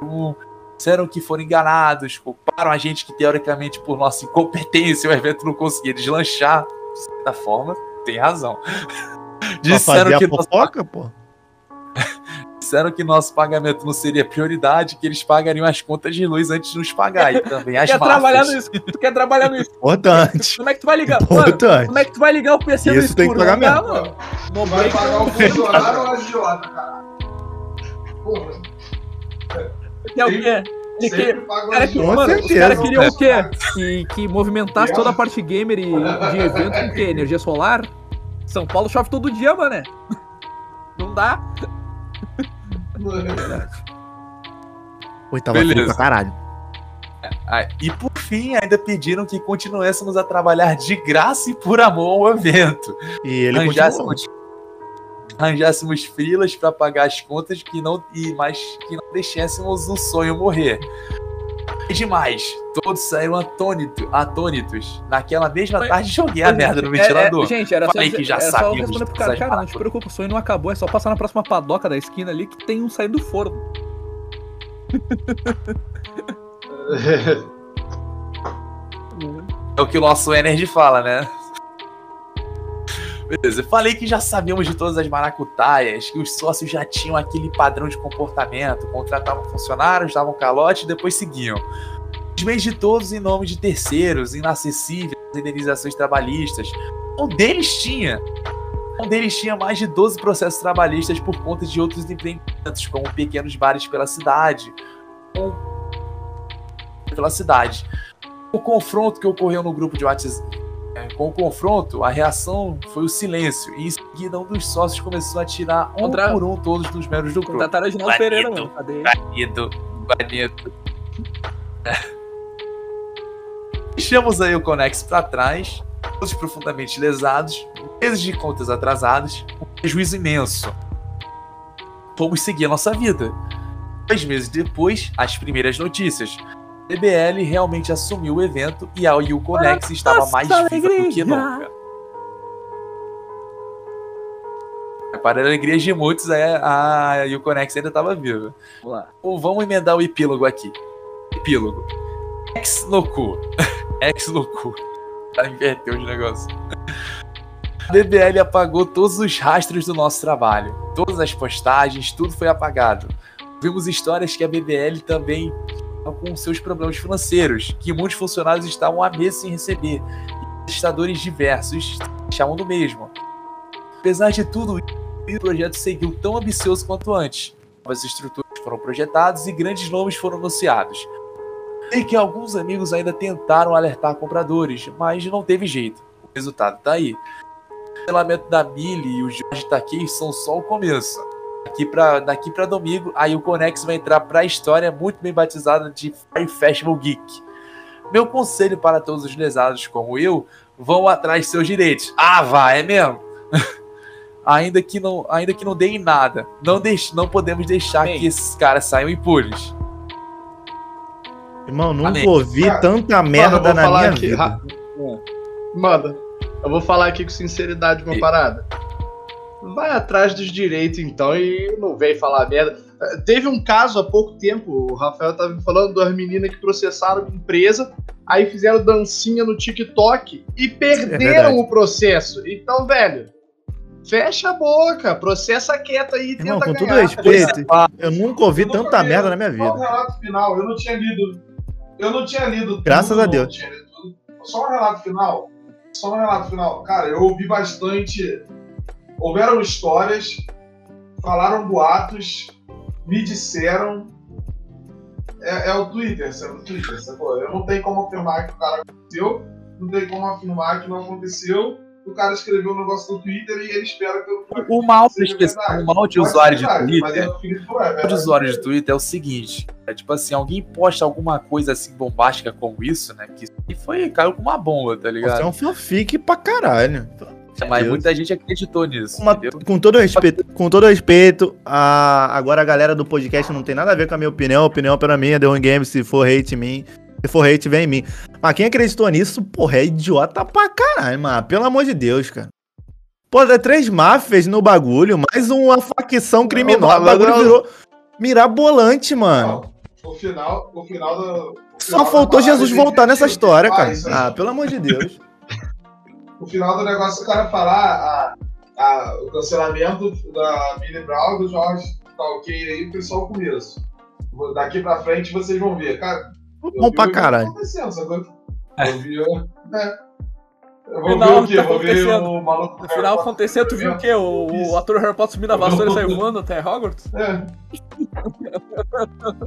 um- disseram que foram enganados, culparam a gente que, teoricamente, por nossa incompetência, o evento não conseguia deslanchar. De certa forma, tem razão. Disseram que, a nosso, fofoca, pô. disseram que nosso pagamento não seria prioridade, que eles pagariam as contas de luz antes de nos pagar. E também as quer trabalhar nisso? Tu quer trabalhar nisso? Importante. Como é que tu vai ligar? Mano, Importante. como é que tu vai ligar o PC no Isso tem que escuro? pagar Não mesmo. mano. No Vai pagar não- o funcionário ou a agiota, cara? Porra, que é o quê? Ele o cara que, mano, os certeza. caras queriam o quê? Que, que movimentasse toda a parte gamer e de evento com o quê? Energia solar? São Paulo chove todo dia, mané. Não dá. Oi, tava Beleza. pra caralho. Ah, e por fim, ainda pediram que continuássemos a trabalhar de graça e por amor ao evento. E ele continuou. Arranjássemos, frilas para pagar as contas que não, e mas que não deixássemos o sonho morrer. E demais, todos saíram atônito, atônitos. Naquela mesma tarde joguei a merda no ventilador. É, é, gente, era só, Falei dizer- que já era só sabíamos responder pro cara, cara, não te preocupa, o sonho não acabou, é só passar na próxima padoca da esquina ali que tem um saindo do forno. É o que o nosso Energy fala, né? Beleza, falei que já sabíamos de todas as maracutaias, que os sócios já tinham aquele padrão de comportamento, contratavam funcionários, davam calote e depois seguiam. Os de todos em nome de terceiros, inacessíveis, indenizações trabalhistas. Um deles tinha. Um deles tinha mais de 12 processos trabalhistas por conta de outros empreendimentos, como pequenos bares pela cidade. Pela cidade. O confronto que ocorreu no grupo de WhatsApp com o confronto, a reação foi o silêncio. E em seguida, um dos sócios começou a tirar um Contra... por um todos os membros do grupo. Contrataram o Ginaldo Pereira, mano. Cadê? Banido, banido. Deixamos aí o Conex para trás, todos profundamente lesados, meses de contas atrasadas, um prejuízo imenso. Vamos seguir a nossa vida. Dois meses depois, as primeiras notícias. BBL realmente assumiu o evento e a Uconex estava mais viva do que nunca. Para a alegria de muitos, é, a Uconex ainda estava viva. Vamos lá. Vamos emendar o epílogo aqui. Epílogo. Ex no cu. Ex no cu. Tá inverteu os negócios. A BBL apagou todos os rastros do nosso trabalho. Todas as postagens, tudo foi apagado. Vimos histórias que a BBL também com seus problemas financeiros, que muitos funcionários estavam há meses sem receber, e prestadores diversos chamam do mesmo. Apesar de tudo, o projeto seguiu tão ambicioso quanto antes. Novas estruturas foram projetadas e grandes nomes foram anunciados. Sei que alguns amigos ainda tentaram alertar compradores, mas não teve jeito. O resultado está aí. O cancelamento da Billy e o Jorge Takei são só o começo. Daqui para daqui pra domingo, aí o Conex vai entrar para a história muito bem batizada de Fire Festival Geek. Meu conselho para todos os lesados como eu, vão atrás de seus direitos. Ah, vai, é mesmo? ainda que não, ainda que não deem nada. Não, deixe, não podemos deixar Bem. que esses caras saiam impunes. Irmão, nunca Amém. ouvi Cara, tanta merda na minha aqui, vida. Manda, eu vou falar aqui com sinceridade uma e... parada vai atrás dos direitos então e não vem falar merda. Teve um caso há pouco tempo, o Rafael tava falando das meninas que processaram a empresa, aí fizeram dancinha no TikTok e perderam é o processo. Então, velho, fecha a boca, processa quieto aí e Irmão, tenta com ganhar. todo respeito, eu nunca ouvi eu tanta merda na minha vida. Só um relato final, eu não tinha lido. Eu não tinha lido Graças tudo, a Deus. Só um relato final. Só um relato final. Cara, eu ouvi bastante houveram histórias, falaram boatos, me disseram. É, é o Twitter, é o Twitter, sacou? Eu não tenho como afirmar que o cara aconteceu, não tem como afirmar que não aconteceu. O cara escreveu um negócio no Twitter e ele espera que eu. O mal, o mal de usuário de Twitter. O de usuário de Twitter é o seguinte: é tipo assim, alguém posta alguma coisa assim bombástica como isso, né? Que foi, caiu com uma bomba, tá ligado? Você é um fanfic pra caralho. Mas Deus. muita gente acreditou nisso. Uma, com todo respeito, com todo respeito, a, agora a galera do podcast não tem nada a ver com a minha opinião. A opinião para mim é The One Game. Se for hate em mim, se for hate, vem em mim. Mas quem acreditou nisso, porra, é idiota pra caralho, mano. Pelo amor de Deus, cara. Pô, é três máfias no bagulho, mais uma facção criminosa. O bagulho virou mirabolante, mano. O final, o final do. Só faltou Jesus voltar nessa história, cara. Ah, pelo amor de Deus. no final do negócio o cara falar a, a, o cancelamento da Millie Brown do Jorge tá ok aí, o pessoal começo. Daqui pra frente vocês vão ver. Cara, bom pra caralho. Acontecendo, sabe? Eu vi, né? Eu vou ver o quê? Tá vou ver o maluco. No final aconteceu, tu viu o quê? O, o ator Harry Potter subindo a vassoura e saiu voando até Hogwarts? É.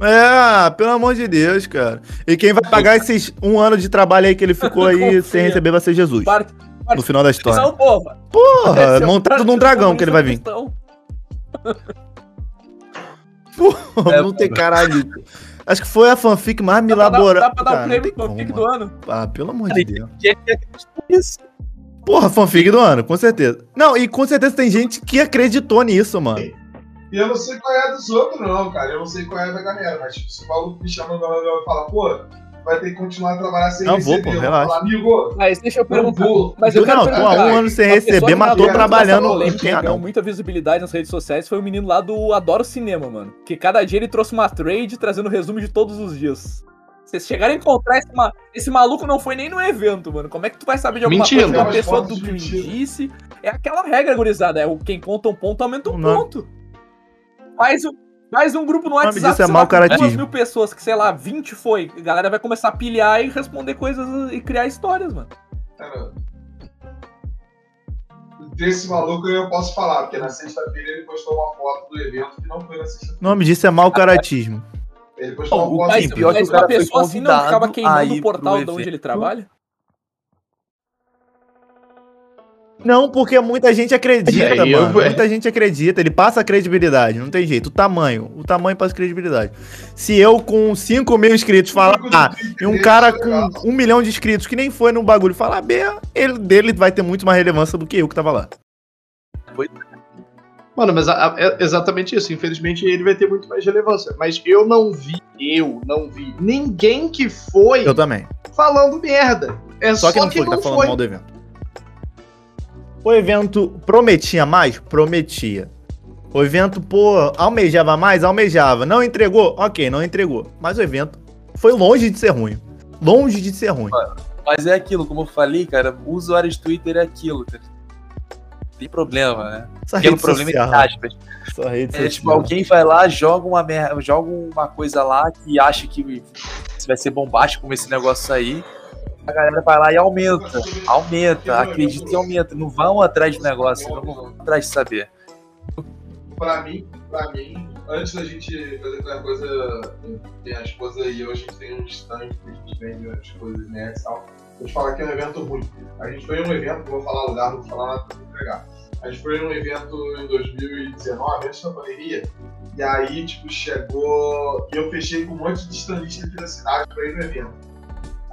É, pelo amor de Deus, cara. E quem vai pagar esses um ano de trabalho aí que ele ficou aí sem receber vai ser Jesus. Parte, no final da história. Porra, porra montado num dragão que ele vai vir. Porra, é, não tem caralho. Acho que foi a fanfic mais me elaborada. Dá pra dar o prêmio fanfic do ano? Ah, pelo amor de Deus. isso? Porra, fanfic do ano, com certeza. Não, e com certeza tem gente que acreditou nisso, mano. E eu não sei qual é dos outros, não, cara. Eu não sei qual é da galera. Mas tipo, se o Paulo me chama e fala, pô, vai ter que continuar a trabalhar sem não, receber. Vou, pô, relaxa. Falar, amigo, mas deixa eu perguntar. Vou. Mas eu não, tô há um ano sem receber, mas tô trabalhando. Polêmica, não. muita visibilidade nas redes sociais foi o menino lá do Adoro Cinema, mano. Que cada dia ele trouxe uma trade trazendo resumo de todos os dias. Vocês chegaram a encontrar esse, ma esse maluco não foi nem no evento, mano. Como é que tu vai saber de alguma mentira, coisa que a pessoa do disse? É aquela regra, gurizada. É o quem conta um ponto aumenta um O nome- ponto. Faz, o- faz um grupo no WhatsApp, disso é mau lá, com duas caratismo. mil pessoas, que sei lá, 20 foi. A galera vai começar a pilhar e responder coisas e criar histórias, mano. Cara, desse maluco eu posso falar, porque na sexta-feira ele postou uma foto do evento que não foi na sexta-feira. O nome disso é mau caratismo. Ele postou Não, uma o foto Mas, Sim, pior que mas o cara pessoa assim não ficava queimando o portal de onde ele trabalha? Não, porque muita gente acredita, É, eu- mano. Muita gente acredita. Ele passa a credibilidade. Não tem jeito. O tamanho. O tamanho passa credibilidade. Se eu, com 5 mil inscritos, falar. Ah, e um cara com um milhão de inscritos que nem foi no bagulho falar B, ele dele vai ter muito mais relevância do que eu que tava lá. Mano, mas a- a- é exatamente isso. Infelizmente ele vai ter muito mais relevância. Mas eu não vi, eu não vi ninguém que foi Eu também. falando merda. É Só que não foi, tá falando mal do evento. O evento prometia mais? Prometia. O evento, pô, almejava mais? Almejava. Não entregou? Ok, não entregou. Mas o evento foi longe de ser ruim. Longe de ser ruim. Mas é aquilo, como eu falei, cara, o usuário de Twitter é aquilo, cara. Tem problema, né? Essa rede problema social. entre aspas. Essa rede É, tipo, alguém vai lá, joga uma merda, joga uma coisa lá que acha que vai ser bombástico como esse negócio aí. A galera vai lá e aumenta, aumenta, acredita e aumenta. Não vão atrás do negócio, não vão atrás de saber. pra mim, pra mim, antes da gente fazer qualquer coisa, tem a esposa e eu, a gente tem um stand que a gente vende as coisas nerds e tal. Vou te falar que é um evento ruim. A gente foi em um evento, vou falar lugar, não vou falar nada pra entregar. A gente foi em um evento em 2019, antes da pandemia, e aí, tipo, chegou. E eu fechei com um monte de standista aqui da cidade pra ir no evento.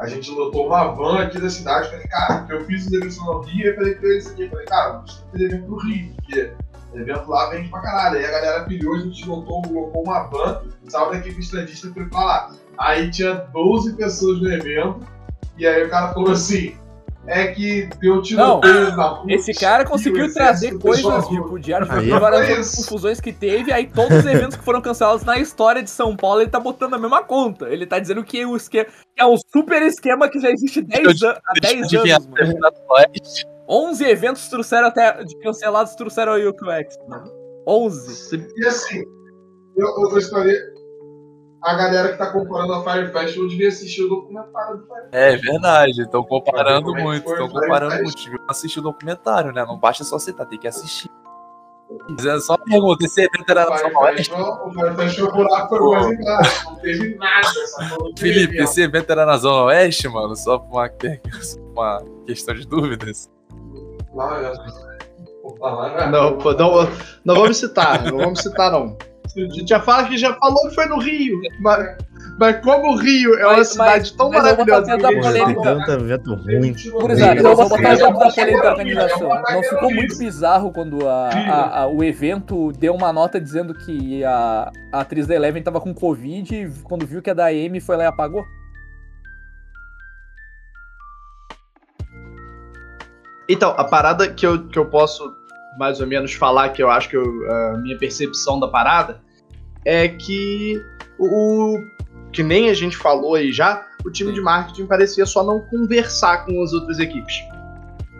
A gente lotou uma van aqui da cidade, falei, cara, eu fiz os eventos no Rio, eu falei pra eles aqui, falei, cara, a gente tem fazer evento no Rio, porque evento lá vende pra caralho. Aí a galera pilhou, a gente lotou, lotou uma van, saiu daqui com o estandista e foi pra lá. Aí tinha 12 pessoas no evento, e aí o cara falou assim: é que deu tiroteio na rua. Esse cara conseguiu trazer coisas, tipo, de é várias confusões que teve, aí todos os eventos que foram cancelados na história de São Paulo, ele tá botando a mesma conta. Ele tá dizendo que o esquema é um super esquema que já existe 10 an- há 10 Deixa eu adivinhar, anos, mano. Oeste. 11 eventos trouxeram até de cancelados trouxeram o QX, mano. 11. E assim, eu, eu gostaria. A galera que tá comparando a Fire Festival devia assistir o documentário do Fire É verdade, estão comparando é muito, estão comparando muito. Devia assistir o documentário, né? Não basta só citar, tem que assistir. É só uma pergunta, esse evento era na Zona Oeste? O Fire Festival por lá foi mais embaixo. Não teve nada. Não teve Felipe, evento. esse evento era na Zona Oeste, mano? Só por uma, uma questão de dúvidas? Lá, Não, pô, não, não vamos citar, não vamos citar, não. A gente já fala que já falou que foi no Rio. Mas, mas como o Rio é uma Mas- cidade tão mas eu vou maravilhosa. que polêmica. evento ruim. Botar da polêmica da organização. Sim. Não ficou muito bizarro quando a- a- a- o evento deu uma nota dizendo que a, a atriz da Eleven tava com Covid e quando viu que a da Amy foi lá e apagou? Então, a parada que eu, que eu posso mais ou menos falar, que eu acho que eu- a minha percepção da parada, é que o. Que nem a gente falou aí já, o time de marketing parecia só não conversar com as outras equipes.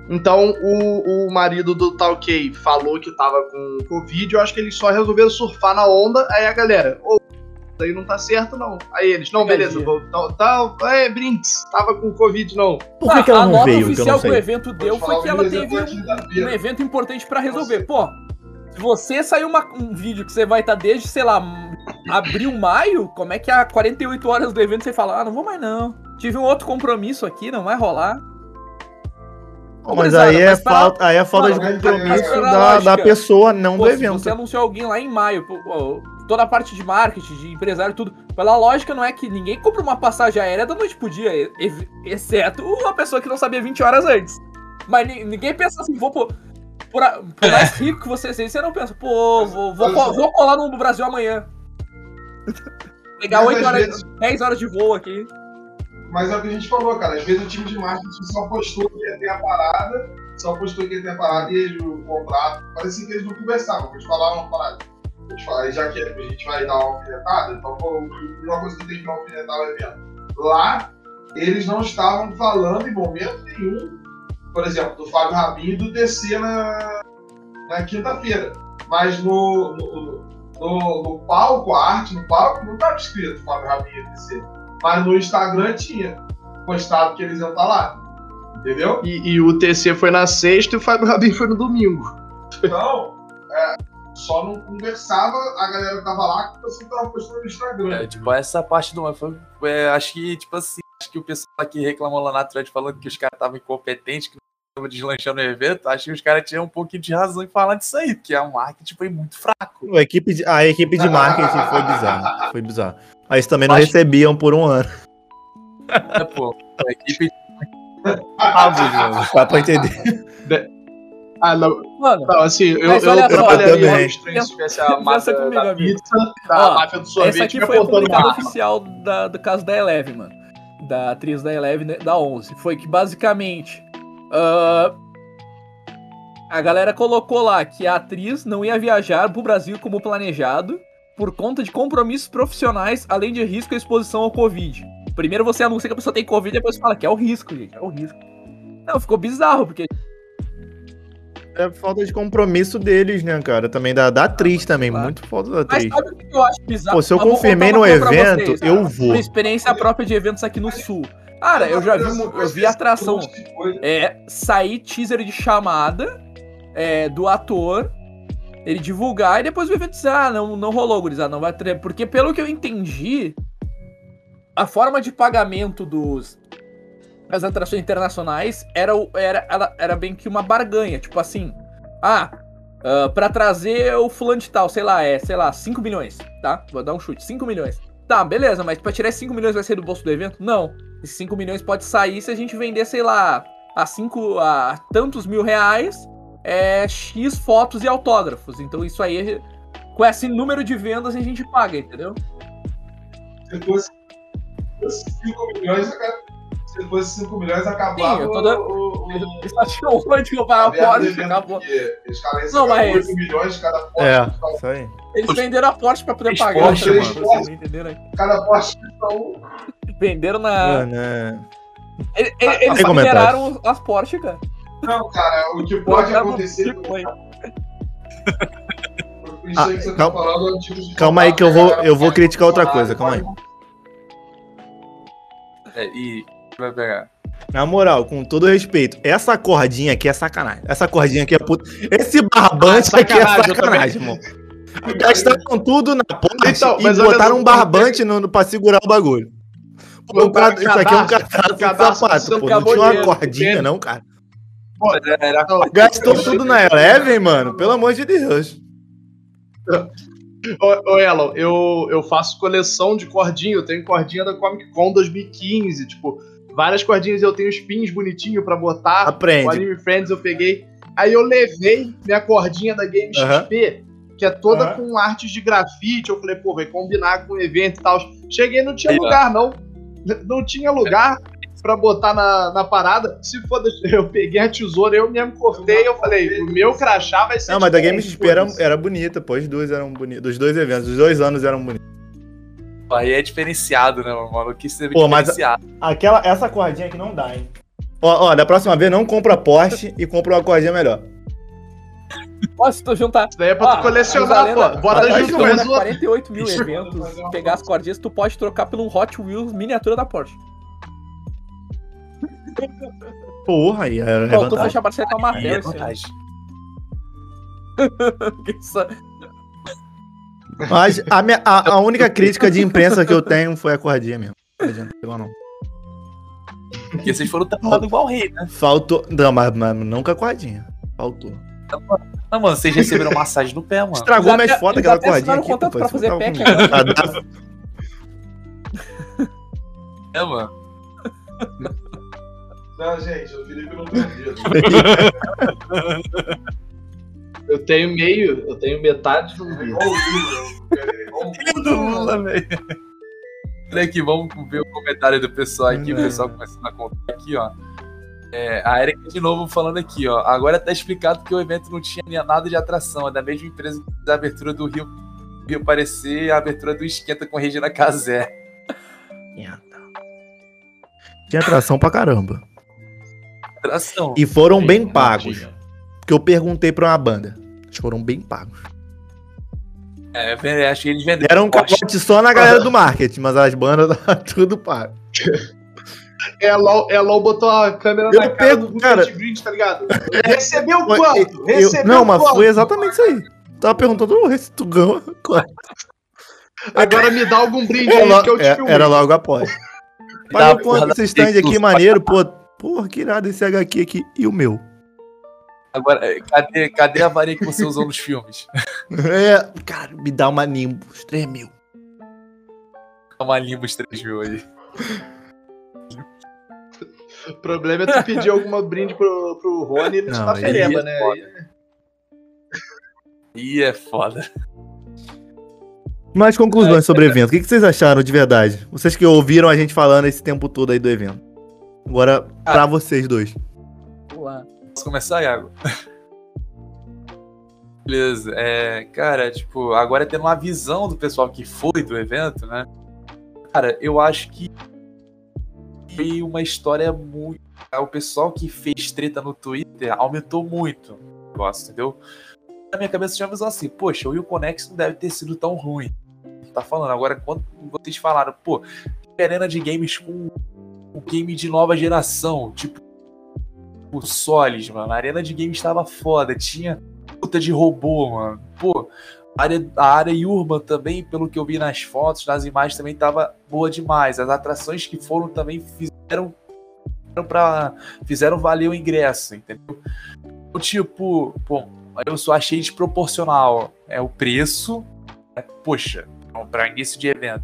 Então, o, o marido do Talkei falou que tava com Covid, eu acho que eles só resolveram surfar na onda, aí a galera, ô, isso aí não tá certo não. Aí eles, não, beleza, vou, tá, tá, é, Brinks, tava com Covid não. Por que, que ela a não nota veio? Que eu oficial não que o sei. evento deu foi que um ela teve um, um evento importante pra resolver. Pô, se você saiu uma- um vídeo que você vai estar desde, sei lá, abril, maio, como é que há 48 horas do evento você fala, ah, não vou mais não. Tive um outro compromisso aqui, não vai rolar. Mas aí é, mas pra- falta, aí é falta de Mano, compromisso mas pela da, da pessoa, não Pô, do se evento. você anunciou alguém lá em maio, pô, pô, toda a parte de marketing, de empresário, tudo. Pela lógica, não é que ninguém compra uma passagem aérea da noite pro dia, exceto uma pessoa que não sabia 20 horas antes. Mas ni- ninguém pensa assim, vou pô. Por, a- por mais rico que você seja, você não pensa, pô, vou, vou, vou colar no Brasil amanhã. Pegar Mas 8 às horas, vezes- 10 horas de voo aqui. Mas é o que a gente falou, cara. Às vezes o time de marketing só postou que ia ter a parada, só postou que ia ter a parada e o contrato. Parecia que eles não conversavam, eles falavam uma parada. Eles falaram, já que a gente vai dar uma alfinetada, então pô, uma coisa que tem que alfinetar o evento. Lá, eles não estavam falando em momento nenhum por exemplo, do Fábio Rabin e do DC na, na quinta-feira. Mas no, no, no, no palco, a arte no palco, não estava escrito Fábio Rabin e DC. Mas no Instagram tinha postado que eles iam estar lá. Entendeu? E, e o TC foi na sexta e o Fábio Rabin foi no domingo. Então, é, só não conversava, a galera tava lá que você tava postando no Instagram. É, tipo, essa parte do. Foi, é, acho que, tipo assim, acho que o pessoal que reclamou lá na thread falando que os caras estavam incompetentes, que não estavam deslanchando o evento, acho que os caras tinham um pouquinho de razão em falar disso aí, porque a marketing foi muito fraco. A equipe de, a equipe de marketing foi bizarro. Foi bizarro. Mas também não Acho- recebiam por um ano. É, pô, a equipe. Ah. Dá pra entender. Ah, não, Mano, não assim, eu, Mas eu olha só, trabalharia se tivesse a máfia comigo, da amigo. pizza, da Ó, máfia do sorvete essa aqui foi o apontando comunicado oficial da- do caso da Eleve, mano. Da atriz da Eleve, né, da 11. Foi que basicamente. ah, a galera colocou lá que a atriz não ia viajar pro Brasil como planejado por conta de compromissos profissionais, além de risco e exposição ao Covid. Primeiro você anuncia que a pessoa tem Covid, depois fala que é o risco, gente. É o risco. Não, ficou bizarro, porque É falta de compromisso deles, né, cara? Também da, da atriz também. claro. Muito falta da Mas atriz. sabe o que eu acho bizarro? Pô, se eu Mas vou confirmei no evento, vocês, eu cara. vou. Por experiência própria de eventos aqui no Sul. Cara, eu já vi, eu vi atração. É, sair teaser de chamada é, do ator, ele divulgar e depois o evento dizer, ah, não, não rolou, gurizada, não vai ter. Porque pelo que eu entendi, a forma de pagamento dos das atrações internacionais era, o- era, era, era bem que uma barganha. Tipo assim, ah, ah, pra trazer o fulano de tal, sei lá, é, sei lá, 5 milhões, tá? Vou dar um chute, 5 milhões. Tá, beleza, mas pra tirar esses 5 milhões vai sair do bolso do evento? Não. Esses 5 milhões pode sair se a gente vender, sei lá, a, cinco, a tantos mil reais, é, X fotos e autógrafos. Então isso aí, com esse número de vendas, a gente paga, entendeu? Fosse 5 milhões, aca- se fosse 5 milhões, acabava Sim, eu tô dando- o, o, o, Eles acham ruim de comprar a Porsche, acabou. Os caras Não, mas- 8 milhões cada Porsche. É, isso aí. Eles venderam a Porsche pra poder pagar, Porsche, mano. mano? Vocês não entenderam? Cada Porsche então, Venderam na. Mano, é... Ele- ele- Eles Sem liberaram as Porsche, cara. Não, cara, o que pode acontecer. Foi. Isso Ah, aí que você calma- tá falando tipo de calma aí que eu vou- contato, eu vou criticar outra coisa, calma aí. É, e. Vai pegar. Na moral, com todo respeito, essa cordinha aqui é sacanagem. Essa cordinha aqui é puta. Esse barbante Ah, aqui é sacanagem, irmão. Gastaram tudo na Porsche Então, e botaram um barbante no, no, pra segurar o bagulho. Pô, o cara- isso aqui é um cadarço de cadastro, sapato, pô. Não tinha uma cordinha, não, cara. Era Gastou tudo na Eleven, mano. Pelo amor de Deus. Ô, ô Elon, eu, eu faço coleção de cordinha, eu tenho cordinha da Comic Con 2015, tipo, várias cordinhas eu tenho os pins bonitinho pra botar. O Aprende. Anime Friends eu peguei. Aí eu levei minha cordinha da Game Aham. XP, que é toda Aham. com artes de grafite. Eu falei, pô, vai combinar com o evento e tal. Cheguei, não tinha Aí, ó. lugar, não. Não tinha lugar pra botar na, na parada. Se for, eu peguei a tesoura, eu mesmo cortei. Eu falei, o meu crachá vai ser. Não, mas da Game XP era, era bonita, pô. Os dois eram bonitos. Os dois eventos, os dois anos eram bonitos. Aí é diferenciado, né, mano? Que ser Pô, mas- diferenciado. Aquela, essa cordinha aqui não dá, hein? Ó, ó, da próxima vez não compra Porsche e compra uma cordinha melhor. Se tu juntar. Isso daí é pra tu Ah, colecionar, mas a lenda- pô. Bora junto mais é outro. 48 mil eventos, pegar as cordinhas, tu pode trocar por um Hot Wheels miniatura da Porsche. Porra, aí era Pô, tu fecha a parceria com a é Mattel Mas a, minha- a- a única crítica de imprensa que eu tenho foi a cordinha mesmo. Não adianta, pegou não. Porque vocês foram tratados igual rei, né? Faltou. Não, mas, mas nunca a cordinha. Faltou. Não, mano, vocês receberam massagem no pé, mano. Estragou minhas fotos aquela até cordinha assinaram aqui. contrato pô, pra fazer agora. Ah, dá- É, mano. Não, gente, o Felipe não tem dedo. Eu tenho meio, eu tenho metade do É Lula. é Filho do Lula, velho. Olha aqui, vamos ver o comentário do pessoal aqui, o Não. pessoal começando a contar aqui, ó. É, a Erika de novo falando aqui, ó. Agora tá explicado que o evento não tinha nada de atração, é da mesma empresa que fez a abertura do Rio, Rio Parecer e a abertura do Esquenta com Regina Casé. Tinha atração pra caramba. Atração. E foram bem não pagos. Porque eu perguntei pra uma banda. Eles foram bem pagos. É, acho que eles venderam. Era um capote só na galera do marketing, mas as bandas tava tudo pago. É, LOL, é, LOL botou a câmera Eu na cara pego, do cara- Grid, tá ligado? Recebeu quanto? Eu- Recebeu não, mas quanto? foi exatamente isso aí. Tava perguntando, "Ô, se tu ganhou quanto?" Agora me dá algum brinde Era, aí lo- que eu te é- filmei. era logo após. Dá Paga a porra quanto da esse stand aqui, Texas. maneiro, pô. Porra, que nada esse HQ aqui. E o meu? Agora, é, cadê, cadê a varinha que você usou nos filmes? É, cara, me dá uma Nimbus 3 mil. Dá uma Limbus 3 mil aí. O problema é tu pedir alguma brinde pro, pro Rony e ele te Não, dá aí fereba, é né? foda. Ih, é foda. Mais conclusões sobre o evento. O que que vocês acharam de verdade? Vocês que ouviram a gente falando esse tempo todo aí do evento. Agora, pra vocês dois. Vamos lá. Posso começar, Iago? Beleza. É, cara, tipo, agora tendo uma visão do pessoal que foi do evento, né? Cara, eu acho que foi uma história muito. O pessoal que fez treta no Twitter aumentou muito o negócio, entendeu? Na minha cabeça tinha uma visão assim, poxa, o Will Conex não deve ter sido tão ruim. Tá falando. Agora, quando vocês falaram, pô, arena de games com um game de nova geração, tipo o Solis, mano. A arena de games estava foda. Tinha luta de robô, mano. Pô, a área, a área urban também, pelo que eu vi nas fotos, nas imagens, também tava boa demais. As atrações que foram também fizeram para fizeram valer o ingresso, entendeu? Então, Tipo, pô, eu só achei desproporcional. É o preço. É, poxa, para início de evento.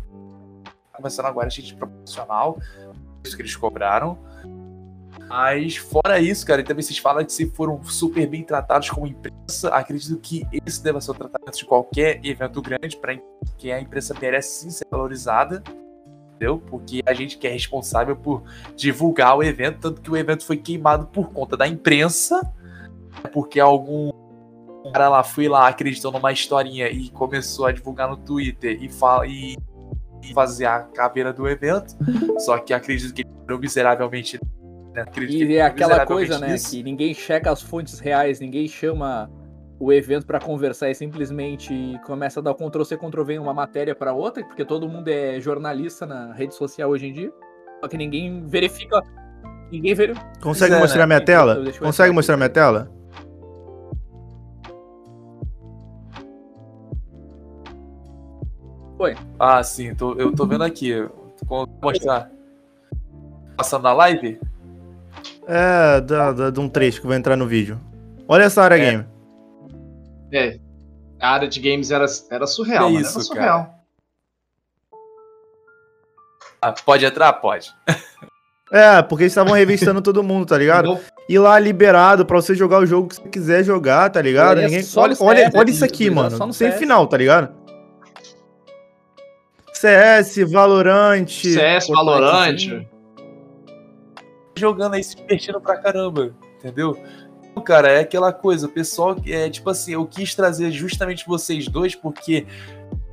Começando agora, achei desproporcional. Isso que eles cobraram. Mas fora isso, cara, e também vocês falam que se foram super bem tratados como imprensa, acredito que esse deve ser o tratamento de qualquer evento grande, para que a imprensa merece sim ser valorizada, entendeu? Porque a gente que é responsável por divulgar o evento, tanto que o evento foi queimado por conta da imprensa, porque algum cara lá foi lá, acreditou numa historinha e começou a divulgar no Twitter e, fala, e, e fazer a caveira do evento, só que acredito que ele miseravelmente né? E é aquela coisa, né? Que ninguém checa as fontes reais, ninguém chama o evento pra conversar e simplesmente começa a dar Ctrl C, Ctrl V uma matéria pra outra, porque todo mundo é jornalista na rede social hoje em dia. Só que ninguém verifica. Ninguém verifica. Consegue é, mostrar né? minha tela? Consegue mostrar aqui. minha tela? Ah, sim, tô- eu tô vendo aqui. Vou mostrar. Passando na live? É, da, da- de um trecho que vai entrar no vídeo. Olha essa área É. game. É. A área de games era, era surreal, É mano. isso, era surreal. Ah, pode entrar? Pode. É, porque eles estavam revistando todo mundo, tá ligado? E lá liberado pra você jogar o jogo que você quiser jogar, tá ligado? Olha Ninguém... só Olha, olha, olha isso aqui, Só mano. no Sem final, tá ligado? CS, Valorant. CS, Fortnitezinho. Jogando aí, se divertindo pra caramba, entendeu? Então, Cara, é aquela coisa, o pessoal, é tipo assim, eu quis trazer justamente vocês dois, porque,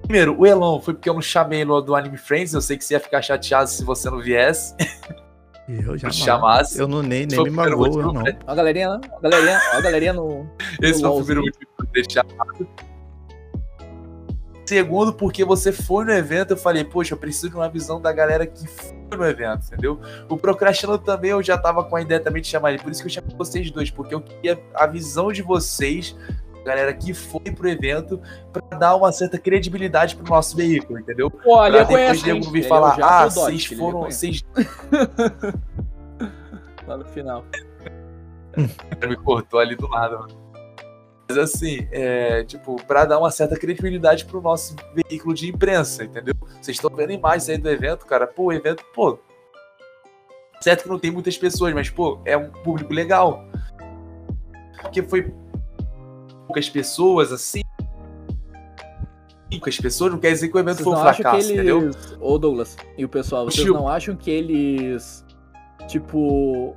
primeiro, o Elon foi porque eu não chamei no do Anime Friends, eu sei que você ia ficar chateado se você não viesse, Eu já chamasse. Eu não nem, nem me magoou, não. Ó a galerinha, ó a galerinha, ó a galerinha no. Esse foi o primeiro motivo pra ter chamado. Segundo, porque você foi no evento, eu falei, poxa, eu preciso de uma visão da galera que foi no evento, entendeu? O Procrastinando também, eu já tava com a ideia também de chamar ele, por isso que eu chamei vocês dois, porque eu queria a visão de vocês, galera que foi pro evento, pra dar uma certa credibilidade pro nosso veículo, entendeu? Ali Pra depois hein? vir falar, ah, vocês foram, vocês Lá no final. me cortou ali do nada, mano. Mas assim, é, tipo, pra dar uma certa credibilidade pro nosso veículo de imprensa, entendeu? Vocês estão vendo imagens aí do evento, cara. Pô, o evento, pô. Certo que não tem muitas pessoas, mas, pô, é um público legal. Porque foi poucas pessoas, assim. Poucas pessoas não quer dizer que o evento Vocês foi um fracasso, entendeu? eles. Ô, Douglas e o pessoal, vocês não acham que eles. Tipo.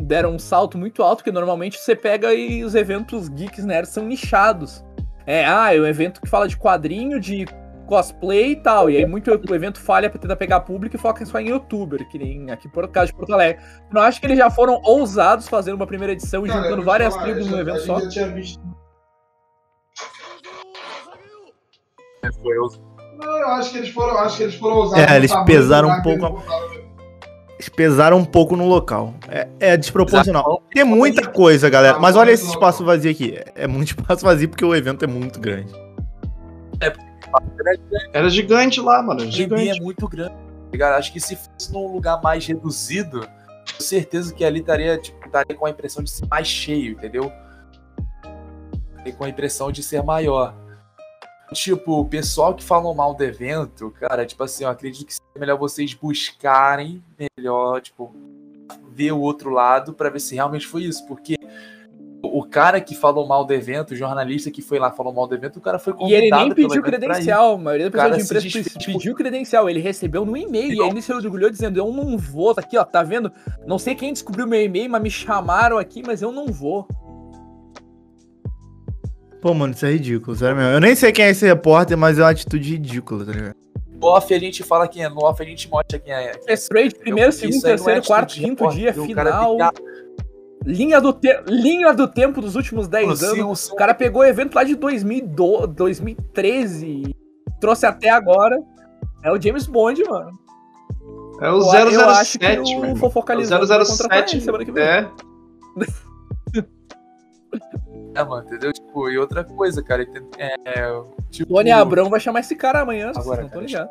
Deram um salto muito alto, que normalmente você pega e os eventos geeks nerds são nichados. É, ah, é um evento que fala de quadrinho, de cosplay e tal. E aí muito o evento falha pra tentar pegar público e foca só em youtuber, que nem aqui por causa de Porto Alegre. Não acho que eles já foram ousados fazendo uma primeira edição e juntando várias falar, tribos já- num evento só. já tinha visto. Foi eu. Não, eu acho que eles foram, acho que eles foram ousados. É, eles pesaram um pouco pesaram um pouco no local. É, é desproporcional. Exato. Tem muita coisa, galera. Mas olha esse espaço vazio aqui. É- É muito espaço vazio porque o evento é muito grande. Era gigante lá, mano. Gigante. é muito grande. tá? Acho que se fosse num lugar mais reduzido, com certeza que ali estaria, tipo, estaria com a impressão de ser mais cheio, entendeu? Estaria com a impressão de ser maior. Tipo, o pessoal que falou mal do evento, cara, tipo assim, eu acredito que melhor vocês buscarem melhor, tipo, ver o outro lado pra ver se realmente foi isso, porque o cara que falou mal do evento, o jornalista que foi lá falou mal do evento, o cara foi E convidado ele nem pediu credencial. A maioria da pessoa de empresa desfez pediu credencial. Ele recebeu no e-mail. E aí ele se orgulhou dizendo: Eu não vou. Tá aqui, ó. Tá vendo? Não sei quem descobriu meu e-mail, mas me chamaram aqui, mas eu não vou. Pô, mano, isso é ridículo, sério mesmo. Eu nem sei quem é esse repórter, mas é uma atitude ridícula, tá ligado? Off a gente fala quem é, no off a gente mostra quem é. É trade primeiro, segundo, é terceiro, atitude quarto, de quinto dia, cara final. Linha do, te... Linha do tempo dos últimos 10 que- anos. se O cara pegou o evento lá de 2012, 2013 trouxe até agora. É o James Bond, mano. É o Eu- eu acho que 007, o meu irmão. Fofocalizando O vai contratar 007. ele semana que vem. É. É, mano, entendeu? Tipo, e outra coisa, cara. ente- É, tipo, Tony Abrão vai chamar esse cara amanhã, vocês Agora, não tô cara. ligado.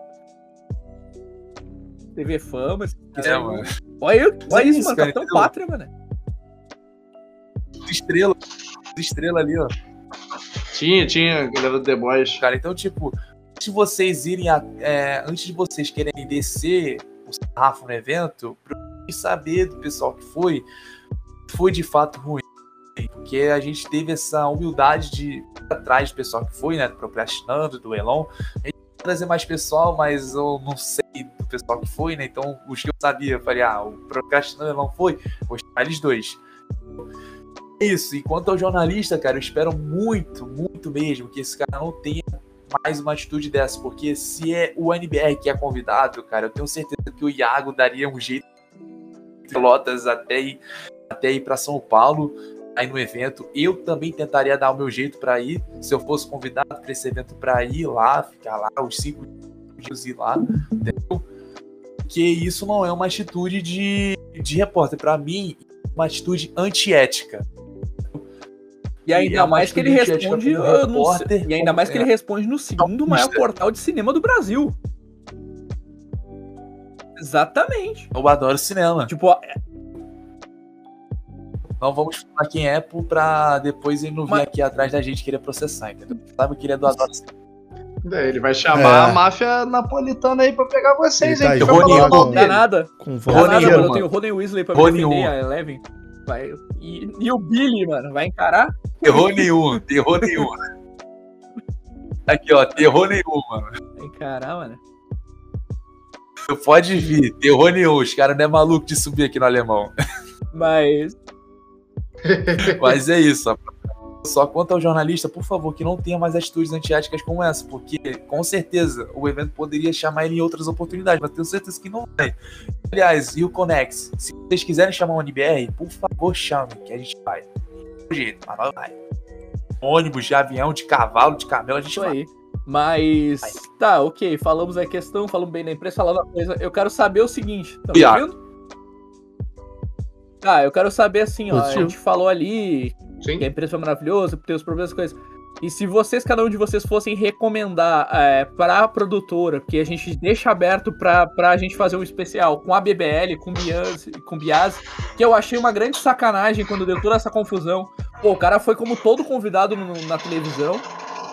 TV Fama, esse É, mano. Olha, olha é isso, isso, mano. cara, Capitão entendeu? Pátria, mano. Estrela. Estrela ali, ó. Tinha, tinha, galera do The Boys. Cara, então, tipo, antes de vocês irem. A, é, antes de vocês quererem descer o sarrafo no evento, procure saber do pessoal que foi, foi de fato ruim. Porque a gente teve essa humildade de atrás do pessoal que foi, né? Do Procrastinando, do Elon. A gente trazer mais pessoal, mas eu não sei do pessoal que foi, né? Então, os que eu sabia, eu falei, ah, o Procrastinando Elon foi, vou chamar eles dois. É Isso, e quanto ao jornalista, cara, eu espero muito, muito mesmo que esse cara não tenha mais uma atitude dessa, porque se é o NBR que é convidado, cara, eu tenho certeza que o Iago daria um jeito de pelotas até ir, até ir para São Paulo, aí no evento. Eu também tentaria dar o meu jeito para ir, se eu fosse convidado para esse evento para ir lá, ficar lá os cinco dias ir lá, entendeu? Porque isso não é uma atitude de, de repórter, para mim, é uma atitude antiética. E ainda é mais que ele responde. no- repórter, e ainda mais que ele como- responde no segundo maior Autista. portal de cinema do Brasil. Exatamente. Eu adoro cinema. Tipo, Não vamos falar quem é pra depois ele não vir Mas- aqui atrás da gente querer processar, entendeu? Sabe que ele é do Adoro Cinema. É, Ele vai chamar É. a máfia napolitana aí pra pegar vocês, hein? tá falando com- mal dá dele. nada. Com Dá Rony nada, mano. Eu tenho o Roden Weasley pra me Rony defender, a Eleven. Vai. E, e o Billy, mano, vai encarar? Terror nenhum, terror nenhum. Aqui, ó, terror nenhum, mano. Vai encarar, mano. Pode vir, terror nenhum. Os caras não é maluco de subir aqui no alemão. Mas. Mas é isso. Só quanto ao jornalista, por favor, que não tenha mais atitudes antiéticas como essa, porque com certeza o evento poderia chamar ele em outras oportunidades, mas tenho certeza que não vai. Aliás, e o Conex? Se vocês quiserem chamar o NBR, por favor, chamem, que a gente vai. Do jeito, mas nós vai. Ônibus, de avião, de cavalo, de camelo, a gente vai. aí. Mas. Tá, ok. Falamos a questão, falamos bem da empresa, falando a coisa. Eu quero saber o seguinte. Tá ouvindo? Tá, eu quero saber assim, ó. A gente falou ali Sim. que a empresa foi maravilhosa, tem os problemas, coisas. E se vocês, cada um de vocês, fossem recomendar é, para a produtora, porque a gente deixa aberto pra, pra gente fazer um especial com a BBL, com Bias, com Bias, que eu achei uma grande sacanagem quando deu toda essa confusão. Pô, o cara foi como todo convidado no- na televisão.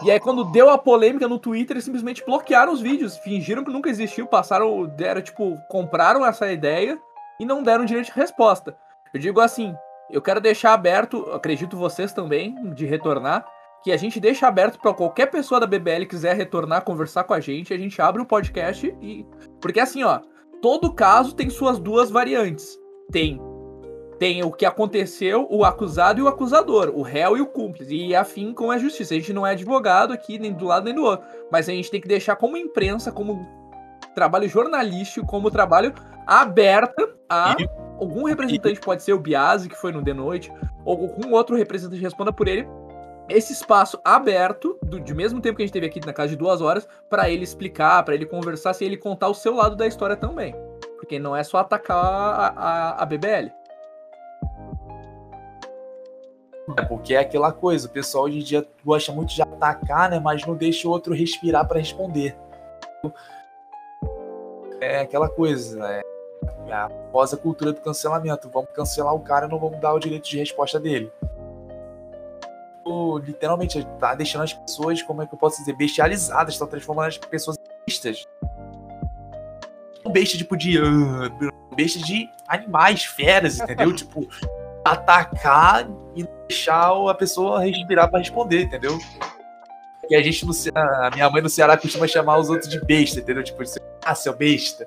E aí, quando deu a polêmica no Twitter, eles simplesmente bloquearam os vídeos, fingiram que nunca existiu, passaram, deram, tipo, compraram essa ideia e não deram direito de resposta. Eu digo assim, eu quero deixar aberto, acredito vocês também, de retornar, que a gente deixa aberto para qualquer pessoa da BBL quiser retornar, conversar com a gente, a gente abre o podcast e. Porque assim, ó, todo caso tem suas duas variantes. Tem tem o que aconteceu, o acusado e o acusador, o réu e o cúmplice, e afim com a justiça. A gente não é advogado aqui, nem do lado nem do outro, mas a gente tem que deixar como imprensa, como trabalho jornalístico, como trabalho aberto a E- algum representante, pode ser o Biase, que foi no The Noite, ou algum outro representante responda por ele, esse espaço aberto, do, de mesmo tempo que a gente teve aqui na casa de duas horas, para ele explicar, para ele conversar, se ele contar o seu lado da história também. Porque não é só atacar a, a, a BBL. É porque é aquela coisa, o pessoal hoje em dia gosta muito de atacar, né? Mas não deixa o outro respirar para responder. É aquela coisa, né? A famosa cultura do cancelamento. Vamos cancelar o cara e não vamos dar o direito de resposta dele. Pô, Literalmente, tá deixando as pessoas, como é que eu posso dizer, bestializadas, estão transformando as pessoas em bestas. Não besta tipo de. ah, Besta de animais, feras, entendeu? tipo, atacar e deixar a pessoa respirar pra responder, entendeu? Que a gente no a minha mãe no Ceará costuma chamar os outros de besta, entendeu? Tipo, ah, seu besta.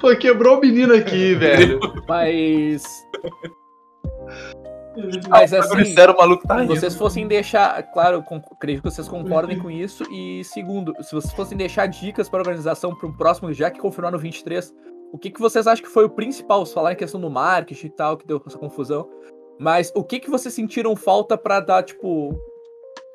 Pô, quebrou o menino aqui, velho. Mas. Mas assim, sério, o maluco tá rindo. vocês fossem deixar, claro, con- acredito que vocês concordem com isso. E segundo, se vocês fossem deixar dicas para a organização para um próximo, já que confirmar no 23, o que, que vocês acham que foi o principal? Falaram em questão do marketing e tal, que deu essa confusão. Mas o que, que vocês sentiram falta para dar, tipo.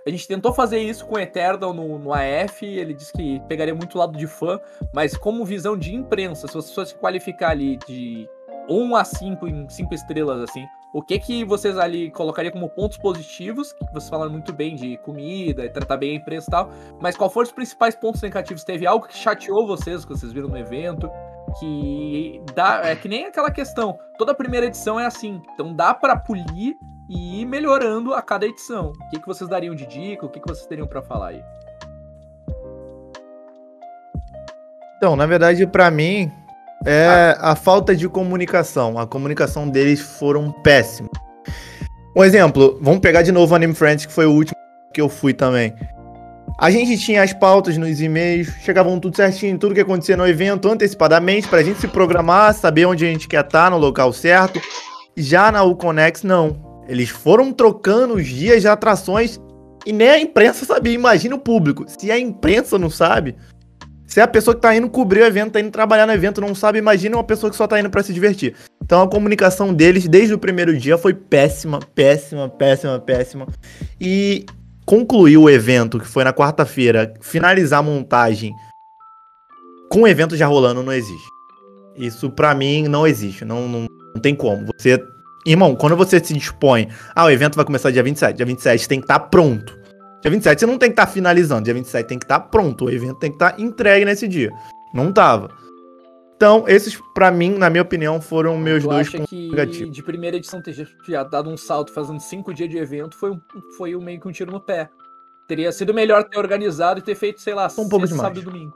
A gente tentou fazer isso com o Eternal no, no AF, ele disse que pegaria muito lado de fã, mas como visão de imprensa, se vocês fossem qualificar ali de 1 a 5 em 5 estrelas, assim, o que que vocês ali colocariam como pontos positivos? Que vocês falaram muito bem de comida, tratar bem a imprensa e tal. Mas qual foram os principais pontos negativos? Teve algo que chateou vocês, que vocês viram no evento? Que dá. É que nem aquela questão. Toda primeira edição é assim. Então dá pra polir e ir melhorando a cada edição. O que, que vocês dariam de dica? O que, que vocês teriam pra falar aí? Então, na verdade, pra mim, é a falta de comunicação. A comunicação deles foram péssima. Um exemplo, vamos pegar de novo o Anime Friends, que foi o último que eu fui também. A gente tinha as pautas nos e-mails, chegavam tudo certinho, tudo que acontecia no evento antecipadamente, pra gente se programar, saber onde a gente quer estar no local certo. Já na Uconex, não. Eles foram trocando os dias de atrações e nem a imprensa sabia. Imagina o público. Se a imprensa não sabe, se a pessoa que tá indo cobrir o evento, tá indo trabalhar no evento, não sabe, imagina uma pessoa que só tá indo pra se divertir. Então a comunicação deles desde o primeiro dia foi péssima, péssima, péssima, péssima. E concluir o evento, que foi na quarta-feira, finalizar a montagem com o evento já rolando, não existe. Isso pra mim não existe, não, não, não tem como. Você, irmão, quando você se dispõe, ah, o evento vai começar dia 27, dia 27 tem que estar pronto. Dia 27 você não tem que estar finalizando, dia 27 tem que estar pronto, o evento tem que estar entregue nesse dia. Não tava. Então, esses, pra mim, na minha opinião, foram meus tu dois acha pontos que negativos. de primeira edição ter já dado um salto fazendo cinco dias de evento foi, um, foi um meio que um tiro no pé. Teria sido melhor ter organizado e ter feito, sei lá, Um pouco sexta, demais. sábado e domingo.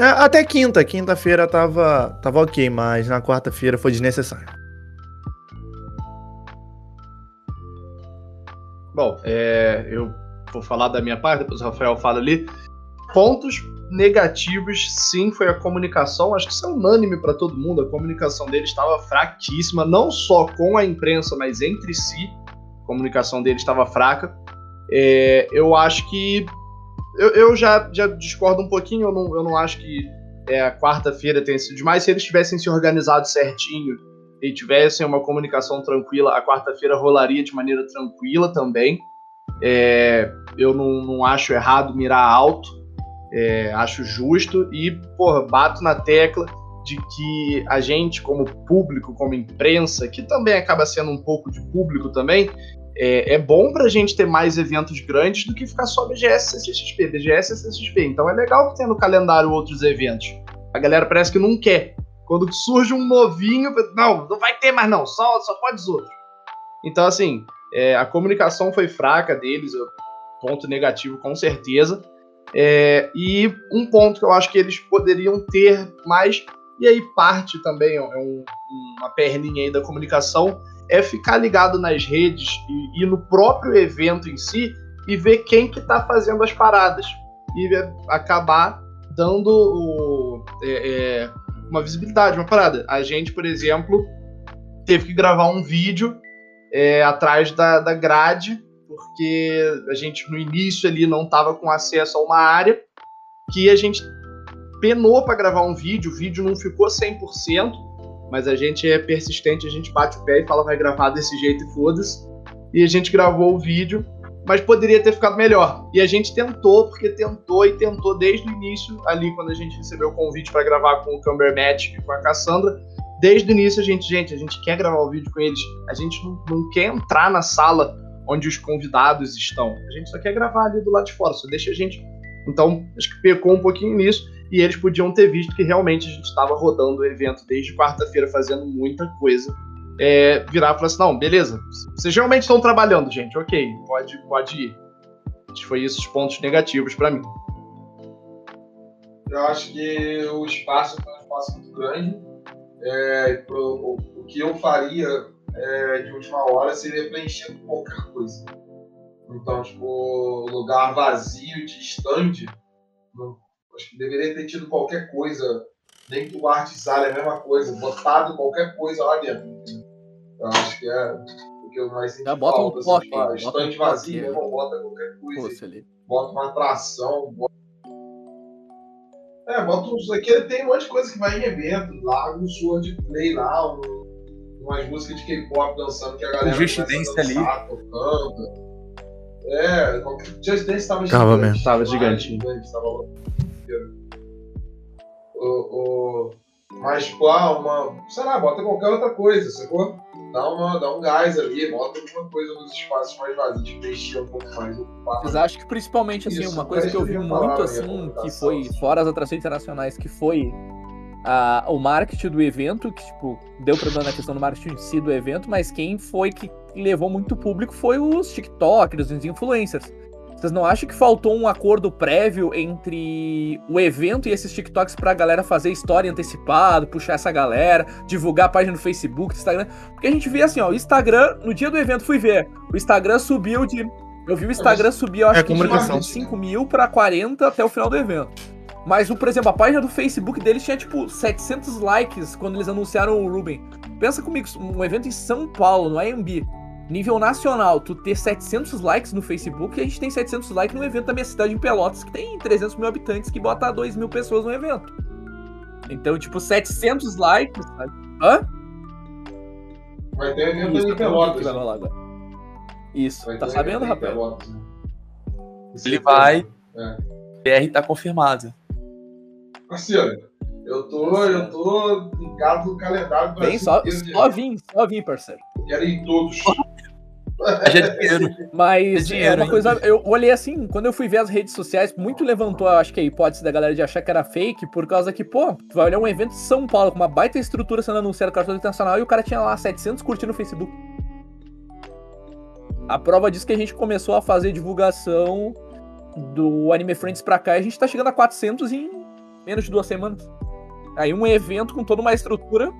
É, até quinta, quinta-feira tava, tava ok, mas na quarta-feira foi desnecessário. Bom, é, eu vou falar da minha parte, depois o Rafael fala ali. Pontos negativos, sim, foi a comunicação. Acho que isso é unânime para todo mundo. A comunicação dele estava fraquíssima, não só com a imprensa, mas entre si. A comunicação dele estava fraca. É, eu acho que. Eu, eu já, já discordo um pouquinho. Eu não, eu não acho que é, a quarta-feira tenha sido demais. Se eles tivessem se organizado certinho e tivessem uma comunicação tranquila, a quarta-feira rolaria de maneira tranquila também. É, eu não, não acho errado mirar alto, é, acho justo e, porra, bato na tecla de que a gente, como público, como imprensa, que também acaba sendo um pouco de público também, é, é bom pra gente ter mais eventos grandes do que ficar só BGS CCXP, BGS CCXP. Então é legal que tenha no calendário outros eventos. A galera parece que não quer. Quando surge um novinho, não, não vai ter mais não, só, só pode os outros. Então, assim, é, a comunicação foi fraca deles, ponto negativo com certeza. É, e um ponto que eu acho que eles poderiam ter mais, e aí parte também, é um- uma perninha aí da comunicação, é ficar ligado nas redes e, e no próprio evento em si e ver quem que tá fazendo as paradas. e é, acabar dando o, é, é, uma visibilidade, uma parada. A gente, por exemplo, teve que gravar um vídeo é, atrás da, da grade, porque a gente no início ali não estava com acesso a uma área que a gente penou para gravar um vídeo, o vídeo não ficou 100%, mas a gente é persistente, a gente bate o pé e fala vai gravar desse jeito e foda-se. E a gente gravou o vídeo, mas poderia ter ficado melhor. E a gente tentou, porque tentou e tentou desde o início, ali quando a gente recebeu o convite para gravar com o Cumberbatch e com a Cassandra, desde o início a gente, gente, a gente quer gravar o vídeo com eles, a gente não, não quer entrar na sala onde os convidados estão, a gente só quer gravar ali do lado de fora, só deixa a gente. Então, acho que pecou um pouquinho nisso e eles podiam ter visto que realmente a gente estava rodando o evento desde quarta-feira, fazendo muita coisa. É, virar e falar assim: não, beleza, vocês realmente estão trabalhando, gente, ok, pode, pode ir. Foi isso os pontos negativos para mim. Eu acho que o espaço foi um espaço muito grande. É, pro, o, o, que eu faria é, de última hora seria preencher com qualquer coisa. Então, tipo, lugar vazio de stand, não, acho que deveria ter tido qualquer coisa, nem que o artesano é a mesma coisa, botado qualquer coisa lá dentro. Eu acho que é o que eu mais sinto bota um falta. assim, toque, tipo, ah, bota stand um vazio, toque. meu irmão, bota qualquer coisa. Poxa, ali. bota uma atração, bota... É, bota uns. Aqui tem um monte de coisa que vai em evento, larga um sword play lá, um, umas músicas de K-pop dançando que a galera. Just começa a Dance dançar, tocando. É. Just Dance tava Tava gigante. mesmo. Tava demais, gigantinho. gigante, tava lá. O, o... Mas, tipo, ah, uma. Sei lá, bota qualquer outra coisa, sacou? Dá, uma, dá um gás ali, bota alguma coisa nos espaços mais vazios, preencher um pouco mais. ocupar Mas acho que principalmente, assim, Isso, uma coisa que eu vi muito, assim, que foi, fora as atrações internacionais, que foi a, o marketing do evento, que, tipo, deu problema na questão do marketing em si do evento, mas quem foi que levou muito público foi os TikTokers, os influencers. Vocês não acham que faltou um acordo prévio entre o evento e esses TikToks pra galera fazer história antecipado, puxar essa galera, divulgar a página no Facebook, no Instagram? Porque a gente vê assim, ó, o Instagram, no dia do evento fui ver, o Instagram subiu de. Eu vi o Instagram subir, eu acho É que de comunicação. 5 mil pra 40 até o final do evento. Mas, o, por exemplo, a página do Facebook deles tinha, tipo, 700 likes quando eles anunciaram o Ruben. Pensa comigo, um evento em São Paulo, no AMB, nível nacional, tu ter 700 likes no Facebook, e a gente tem 700 likes no evento da minha cidade em Pelotas, que tem 300 mil habitantes, que bota 2 mil pessoas no evento. Então, tipo, 700 likes, sabe? Hã? Vai ter evento Isso, em que Pelotas. vai rolar agora. Isso, Vai tá sabendo, rapaz? Pelotas, né? Ele vai. É. BR tá confirmado. Parceiro, eu tô, eu tô ligado no calendário do Vem, Brasil só, só vim, só vim, parceiro. Quero ir em todos. Haja dinheiro. Mas É dinheiro, é uma coisa, eu olhei assim, quando eu fui ver as redes sociais, muito levantou, eu acho que a hipótese da galera de achar que era fake, por causa que, pô, tu vai olhar um evento de São Paulo com uma baita estrutura sendo anunciado cartão internacional e o cara tinha lá 700 curtindo no Facebook. A prova disso que a gente começou a fazer divulgação do Anime Friends pra cá e a gente tá chegando a 400 em menos de duas semanas. Aí um evento com toda uma estrutura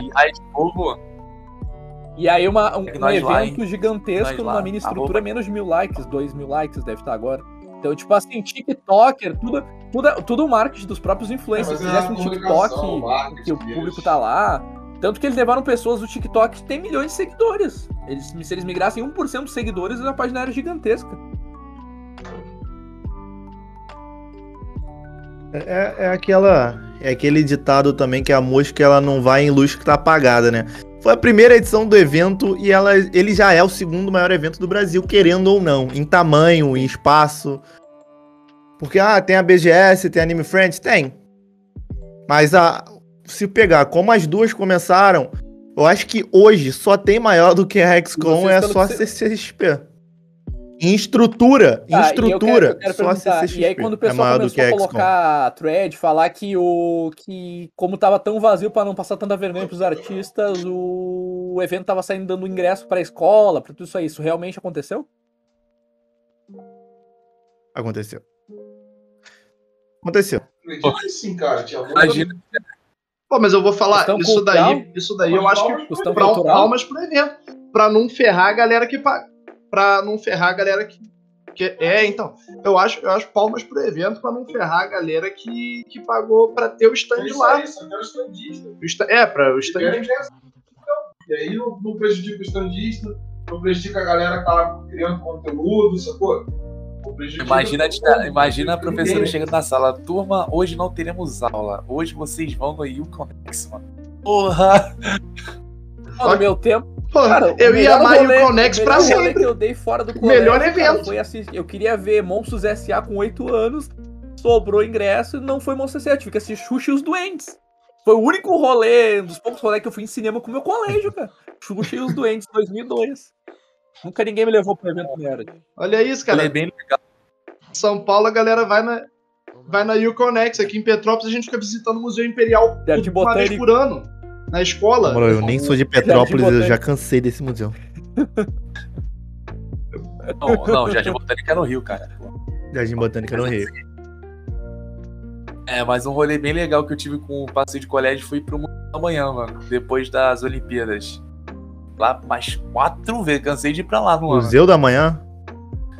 E aí, de novo, E aí uma, um, Segue um nós lá, evento gigantesco lá. numa mini estrutura, menos de mil likes, dois mil likes deve estar agora. Então, tipo assim, TikToker, tudo, tudo, tudo o marketing dos próprios influencers. É, Se mas é fizesse um TikTok que o público tá lá. Tanto que eles levaram pessoas do TikTok que tem milhões de seguidores. Eles, se eles migrassem 1% dos seguidores, a página era gigantesca. É, é aquela. É aquele ditado também que a mosca ela não vai em luz que tá apagada, né? Foi a primeira edição do evento e ela, ele já é o segundo maior evento do Brasil, querendo ou não, em tamanho, em espaço. Porque, ah, tem a BGS, tem a Anime Friends? Tem. Mas a, se pegar como as duas começaram, eu acho que hoje só tem maior do que a XCOM é só a CCXP. Em estrutura, em Tá, e eu estrutura, quero- eu quero só a E aí, quando o é pessoal do começou a colocar thread, falar que o. que como tava tão vazio pra não passar tanta vergonha pros artistas, o, o evento tava saindo dando ingresso pra escola, pra tudo isso aí. Isso realmente aconteceu? Aconteceu. Aconteceu. Acredito sim, cara. Imagina. Pô, mas eu vou falar, isso cultural? daí, isso daí eu acho que pra, palmas pro evento. Pra não ferrar a galera que paga. Pra não ferrar a galera que porque é, então, eu acho, eu acho palmas pro evento pra não ferrar a galera que, que pagou pra ter o stand É isso lá. aí, só quero standista. O sta- é, para o E stand. E aí não, não prejudica o standista, não prejudica a galera que tá criando conteúdo, sacou? Imagina, imagina a professora ninguém. chegando na sala. Turma, hoje não teremos aula. Hoje vocês vão no Uconex, mano. Porra! No meu tempo, Pô, cara, eu ia amar rolê- o Conex pra sempre. que eu dei fora do colégio, Melhor cara, evento. foi assistir. Eu queria ver Monstros S.A. com 8 anos, sobrou ingresso e não foi Monstros S.A. Tive que assistir Xuxa e os Doentes. Foi o único rolê, um dos poucos rolês que eu fui em cinema com o meu colégio, cara. Xuxa e os Doentes, 2002. Nunca ninguém me levou pro evento merda. Olha isso, cara. é bem legal. São Paulo, a galera vai na. Vai na Uconex. Aqui em Petrópolis, a gente fica visitando o Museu Imperial uma vez por ano. Na escola. Mano, eu nem sou de Petrópolis, eu já cansei desse museu. Não, não, Jardim Botânico é no Rio, cara. Jardim Botânica no Rio. É, mas um rolê bem legal que eu tive com o passeio de colégio foi pro Museu da Manhã, mano. Depois das Olimpíadas. Lá mais quatro vezes. Cansei de ir pra lá no ano. Museu da Manhã?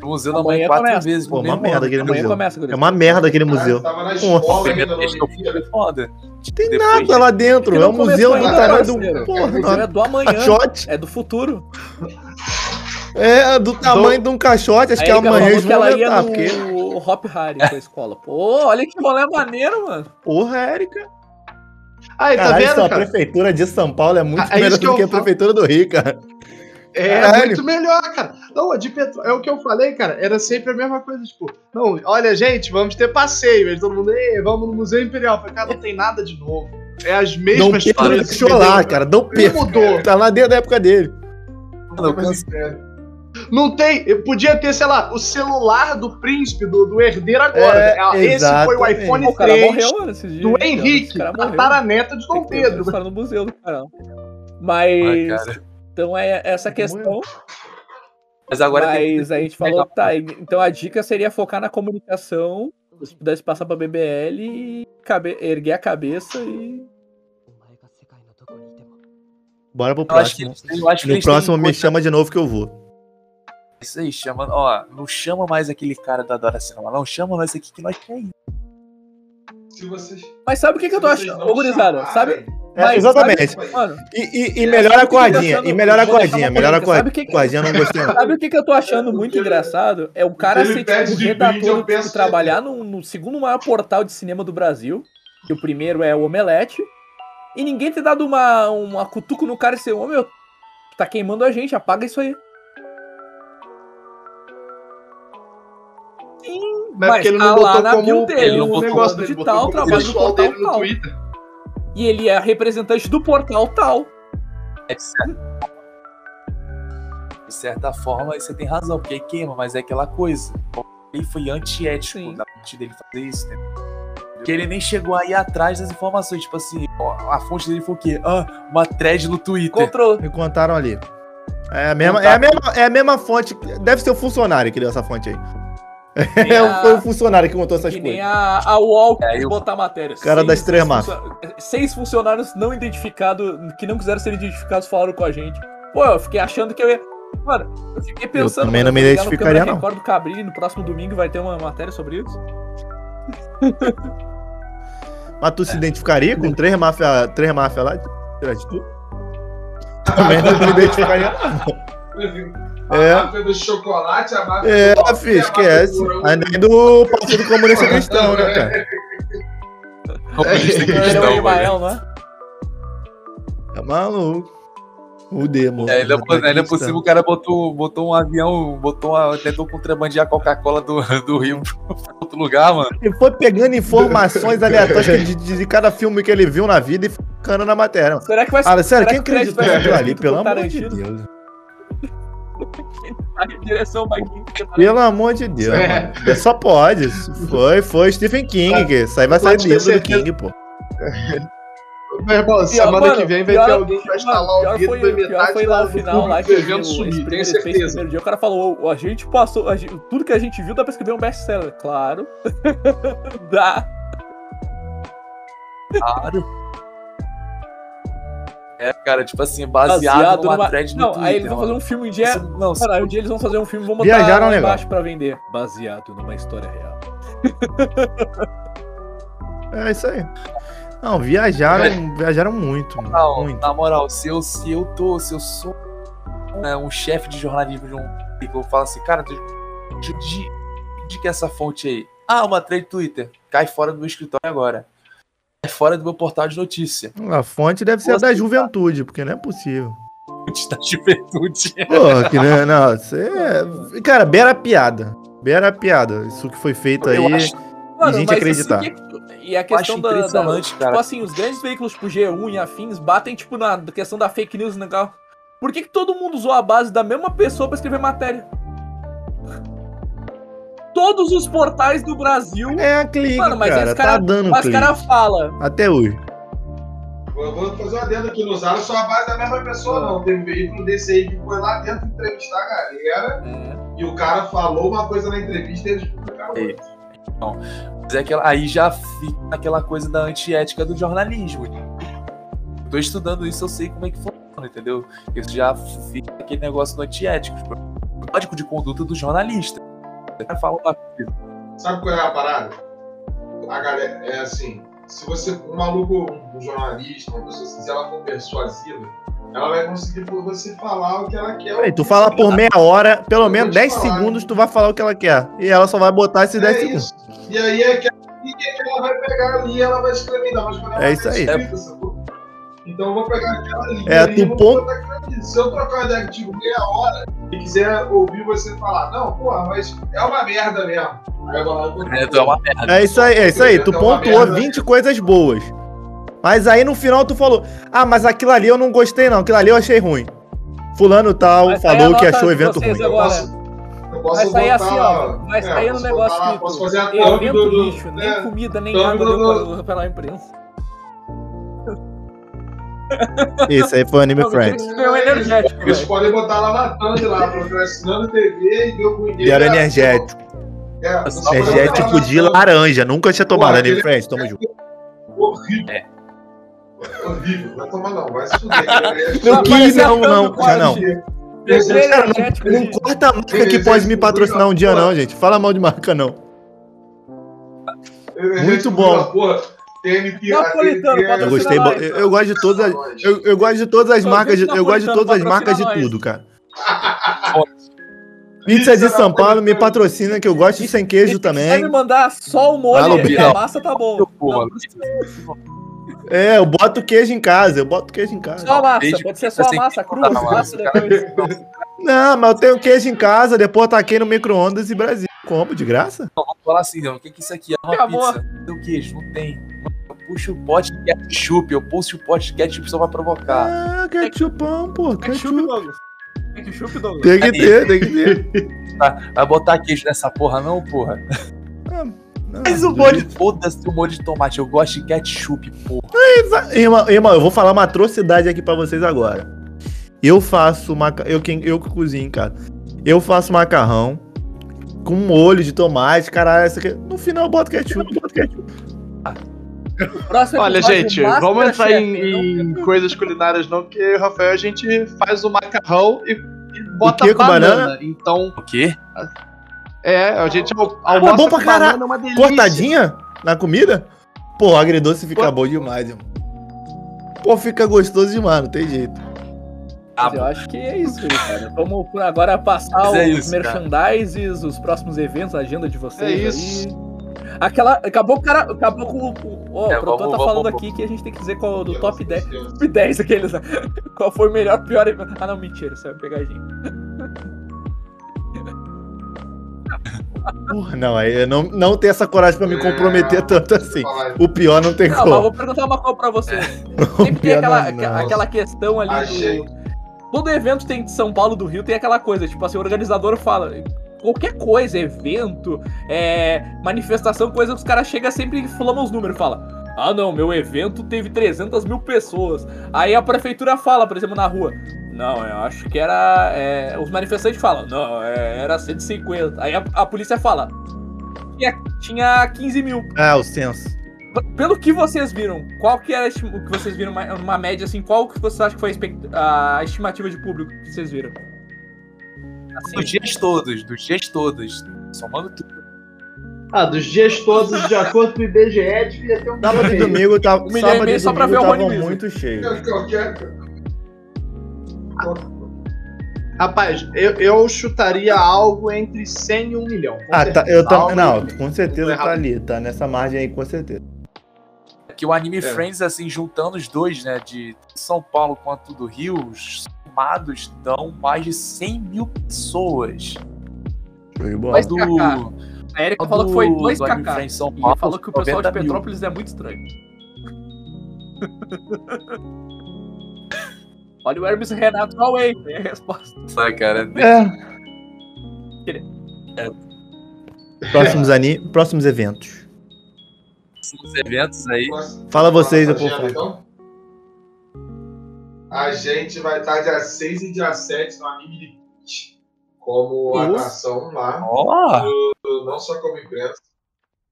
No Museu da Manhã quatro começa. vezes. Pô, no uma merda aquele museu. começa, É uma merda aquele Cara, museu. Tava na escola Olimpíada. foi foda. Tem Depois- nada lá dentro. É não um museu do tamanho do. parceiro. Porra, O é não. do amanhã. Caixote. É do futuro. É do tamanho de um caixote. Acho Aí que amanhã eles vão no Porque, Hop Harry com a escola. Pô, olha que rolê maneiro, mano. porra, Érica. Aí, tá Caralho, vendo, só a cara? prefeitura de São Paulo é muito Ah, é melhor do que a prefeitura do Rio, cara. É Caralho. muito melhor, cara. Não, a de Petro... é o que eu falei, cara. Era sempre a mesma coisa, tipo, não, olha, gente, vamos ter passeio. Aí todo mundo, Ei, vamos no Museu Imperial. Eu falei, cara, não tem nada de novo. É as Não mesmas Pedro coisas. deixou lá, cara. Não Não mudou. Tá lá desde a época dele. Cansei. Não tem. eu Podia ter, sei lá, o celular do príncipe, do, do herdeiro agora. É, Ah, Esse foi o iPhone Pô, o cara 3 morreu, dias. do cara. Henrique, cara a taraneta de Tem Dom que ter uma Pedro. história no museu do caramba. Ai, Mas, cara. Então é essa questão. Mas agora tem. Mas a gente falou, tá, então a dica seria focar na comunicação, se pudesse passar pra BBL e cabe- erguer a cabeça e... Bora pro Eu acho que, próximo. eu acho que No eles têm próximo me chama de novo que eu vou. Isso aí, chama. Ó, não chama mais aquele cara da Dora Cinema. Não, chama nós aqui que nós quer ir. Se vocês. Mas sabe o que, que eu tô achando? Ô, gurizada, sabe? É, Mas exatamente. sabe- mano, E, e, e É, melhora a o cordinha. E melhora a cordinha. Melhora a o cordinha. que que- Cordinha eu não gostei. não. Sabe o que, que eu tô achando muito engraçado? É o cara ele ser tipo, de redator, brinde, eu tipo, penso que- trabalhar no, no segundo maior portal de cinema do Brasil. Que o primeiro é o Omelete. E ninguém ter dado uma, uma cutuco no cara e ser, ô meu, tá queimando a gente, apaga isso aí. Mas porque ele não lá botou na como dele, ele não o botou negócio como dele, digital, botou como trabalho do pessoal portal dele no tal. Twitter. E ele é representante do portal tal. É de certa... de certa forma, aí você tem razão, porque aí queima, mas é aquela coisa. Ele foi antiético Sim. da parte dele fazer isso, né? Porque ele nem chegou aí atrás das informações. Tipo assim, a fonte dele foi o quê? Ah, uma thread no Twitter. Control. Me contaram ali. É a mesma, é a mesma, é a mesma fonte. Deve ser o funcionário que deu essa fonte aí. É, a- foi o funcionário que contou essas Que nem coisas. a, a UOL É, eu- botar matéria. Cara das três funcio- Seis funcionários não identificados, que não quiseram ser identificados, falaram com a gente. Pô, eu fiquei achando que eu ia. Mano, eu fiquei pensando. também mano, não me eu no identificaria, não. Record do Cabrini, no próximo domingo vai ter uma matéria sobre isso. Mas tu se identificaria com três máfia, três máfia lá? Atrás de tu? Também não me identificaria, não. A É. máfia do chocolate, a máfia É, do filho, esquece. do. Ainda nem do Partido Comunista Cristão, né, cara? Comunista Ele é o cristão, mano. Imael, não é? É maluco. O demo. É, ainda, por- ainda por cima o cara botou, botou um avião, botou uma, tentou contrabandear a Coca-Cola do, do Rio pra outro lugar, mano. Ele foi pegando informações aleatórias de, de- de cada filme que ele viu na vida e ficando na matéria. mano. Será que vai Ah, sério, será quem ser naquilo ali? Pelo amor de? Deus. A direção vir. Pelo amor de Deus. É. Só pode. Foi, foi Stephen King. Que isso aí vai sair livro do. King, pô. Meu irmão, semana mano, que vem vai pior- ter alguém que vai instalar o pior dedo foi, da metade foi lá da- o do final lá que evento sumir, tenho certeza. dia. O cara falou, "Ô, a gente passou, a gente- tudo que a gente viu dá pra escrever um best-seller. Claro. dá. Claro. É, cara, tipo assim, baseado, Baseado numa numa- thread no Não, Twitter. aí eles vão fazer um filme um dia. Isso- Não, Cara, um dia eles vão fazer um filme, vão botar Viajaram lá embaixo pra vender. Baseado numa história real. É isso aí. Não, viajaram, viajaram muito, mano. Não, muito. na moral, se eu, se eu tô, se eu sou né, um chefe de jornalismo de um eu falo assim, cara, de, de, de que essa fonte aí? Ah, uma trade Twitter. Cai fora do meu escritório agora. Cai fora do meu portal de notícia. A fonte deve ser a da Você- juventude, porque não é possível. Fonte da juventude. Porra, que não, não, isso é... Cara, beira piada. Beira piada. Isso que foi feito aí. Eu acho E gente acreditar. assim, e a questão da, da- cara. Tipo assim, os grandes veículos tipo G1 e afins batem, tipo, na questão da fake news, né, cara? Por que, que todo mundo usou a base da mesma pessoa pra escrever matéria? Todos os portais do Brasil. É a clique, Mano, mas cara. Tá cara- dando Mas clique. cara fala. Até hoje. Eu vou fazer uma adendo aqui, não usaram só a base da mesma pessoa, não. Teve um veículo desse aí que foi lá dentro entrevistar a galera É. e o cara falou uma coisa na entrevista e eles publicaram Ei. outra. Mas é aquela, aí já fica aquela coisa da antiética do jornalismo. Eu tô estudando isso, eu sei como é que funciona, entendeu? Isso já fica aquele negócio do antiético, tipo, código de conduta do jornalista. O cara fala uma coisa. Sabe qual é a parada? A galera, é assim, se você, um maluco, um jornalista, uma pessoa assim, se ela for persuasiva, ela vai conseguir por você falar o que ela quer. Aí, tu fala por meia hora, pelo Eu menos vou te 10 falar. segundos, tu vai falar o que ela quer. E ela só vai botar esses 10 É segundos. isso. E aí é que, e é que ela vai pegar ali e ela vai escrever, quando ela É isso aí. escrita, sacou? Então eu vou pegar aquela linha É, ali tu e vou pon- botar ali. Se eu trocar ideia contigo meia hora e quiser ouvir você falar, não, porra, mas é uma merda mesmo. É, tu é uma merda. É isso aí, é isso aí. Tu É uma pontuou merda. 20 coisas boas. Mas aí no final tu falou: Ah, mas aquilo ali eu não gostei, não. Aquilo ali eu achei ruim. Fulano tal sair falou que achou o evento ruim. Eu agora. posso, eu posso Vai sair botar, assim, ó. Vai é, sair no posso negócio lá, que Posso fazer a thumb evento do, do, lixo, nem é, comida, nem água do- deu pra- pela imprensa. Esse aí foi o Anime Friends. Isso Eles podem botar lá na thumb lá, procrastinando TV e deu com E era energético. É, Energético de laranja. Nunca tinha tomado Anime aquele- Friends. Tamo junto. Horrível. É. Horrível. Vai tomar não, vai se fuder. Não quis, não, não. Já não. Cara, não, não corta a marca que pode me patrocinar um dia, não, gente. Fala mal de marca, não. Muito bom. Porra, TNT, Napolitano, TNT, Eu gostei. nós. Eu, eu gosto de todas. Eu, eu gosto de todas as marcas. de- Eu gosto de todas as marcas de tudo, cara. Pizza de São Paulo me patrocina, que eu gosto de sem queijo Se também. me mandar só o molho e a massa, tá bom. É, eu boto queijo em casa. Eu boto queijo em casa. Só a massa, pode ser só a assim, massa crua, não dá massa depois. Não, mas eu tenho queijo em casa. Depois taquei no micro-ondas e Brasil. Compro de graça? Não, vamos falar assim, não. O que, que isso aqui é? Uma Acabou. pizza. Tem queijo? Não tem. Eu puxo o pote de ketchup, eu puxo o pote de ketchup só pra provocar. Ah, ketchupão, pô. Ketchup, Ketchup. Douglas. Ketchup, Douglas. Tem que ter, tem que ter. Vai botar queijo nessa porra, não, porra? Não, Mas o molho, foda-se o molho de tomate. Eu gosto de ketchup, porra. Irmão, irmão, eu vou falar uma atrocidade aqui pra vocês agora. Eu faço maca... eu quem eu que cozinho em casa. Eu faço macarrão com molho de tomate, caralho, essa aqui. No final eu boto ketchup, boto ketchup. Próximo Olha, gente, vamos entrar em, em coisas culinárias não, porque o Rafael a gente faz o macarrão e, e bota quê, com banana. banana? Então, O quê? é, a gente Ah, almoça bom pra com caralho. banana, é uma delícia. Cortadinha na comida? Pô, o agridoce fica Pô. bom demais, irmão. Pô, fica gostoso demais, não tem jeito. Mas eu acho que é isso, cara. Vamos agora passar Mas os é isso, cara. merchandises, os próximos eventos, a agenda de vocês É isso. aí. Aquela. Acabou o cara. Acabou com o. Ó, É, o produtor vamos- tá vamos- falando vamos- aqui que a gente tem que dizer qual do top 10. Top 10 aqueles, né? Qual foi o melhor, pior. Ah não, mentira, isso é pegadinha. Não, aí eu não, não tenho essa coragem pra me É, comprometer tanto assim. O pior não tem Não, mas como. eu vou perguntar uma coisa pra você. O Sempre tem aquela, não, não. aquela questão ali Achei. do. Todo evento tem de São Paulo do Rio, tem aquela coisa, tipo assim, o organizador fala. Qualquer coisa, evento, é, manifestação, coisa, os caras chegam sempre e falam os números, fala. Ah não, meu evento teve 300 mil pessoas. Aí a prefeitura fala, por exemplo, na rua. Não, eu acho que era. é, os manifestantes falam, não, é, era 150. Aí a, a polícia fala. Tinha, tinha 15 mil. Ah, o senso. p- pelo que vocês viram, qual que era o que vocês viram, uma, uma média assim, qual que vocês acham que foi a, a estimativa de público que vocês viram? Assim, Dos dias todos, dos dias todos. Somando tudo. Ah, dos dias todos, de acordo com o IBGE, devia ter um Sábado e domingo tava, Um milhão e sábado e só pra ver o tava Rony muito cheio. Rapaz, eu, eu chutaria algo entre 100 e 1 milhão. Ah, tá, certeza. eu também. Algo Não, com certeza tá ali, tá nessa margem aí, com certeza. Que o Anime É. Friends, assim, juntando os dois, né? De São Paulo quanto do Rio, os somados dão mais de 100 mil pessoas. Mas- Do, a Erika do- falou que foi do 2kk. Anime Friends São E Paulo. falou que o pessoal de 90 mil. Petrópolis é muito estranho. Olha o Hermes Renato Away, é a resposta. Sabe, cara? É. Próximos, ani... Próximos eventos. Os eventos aí. Fala vocês, eu vou então? A gente vai estar dia 6 e dia 7 no Anime Limite, como atração lá, Ó! não só como imprensa.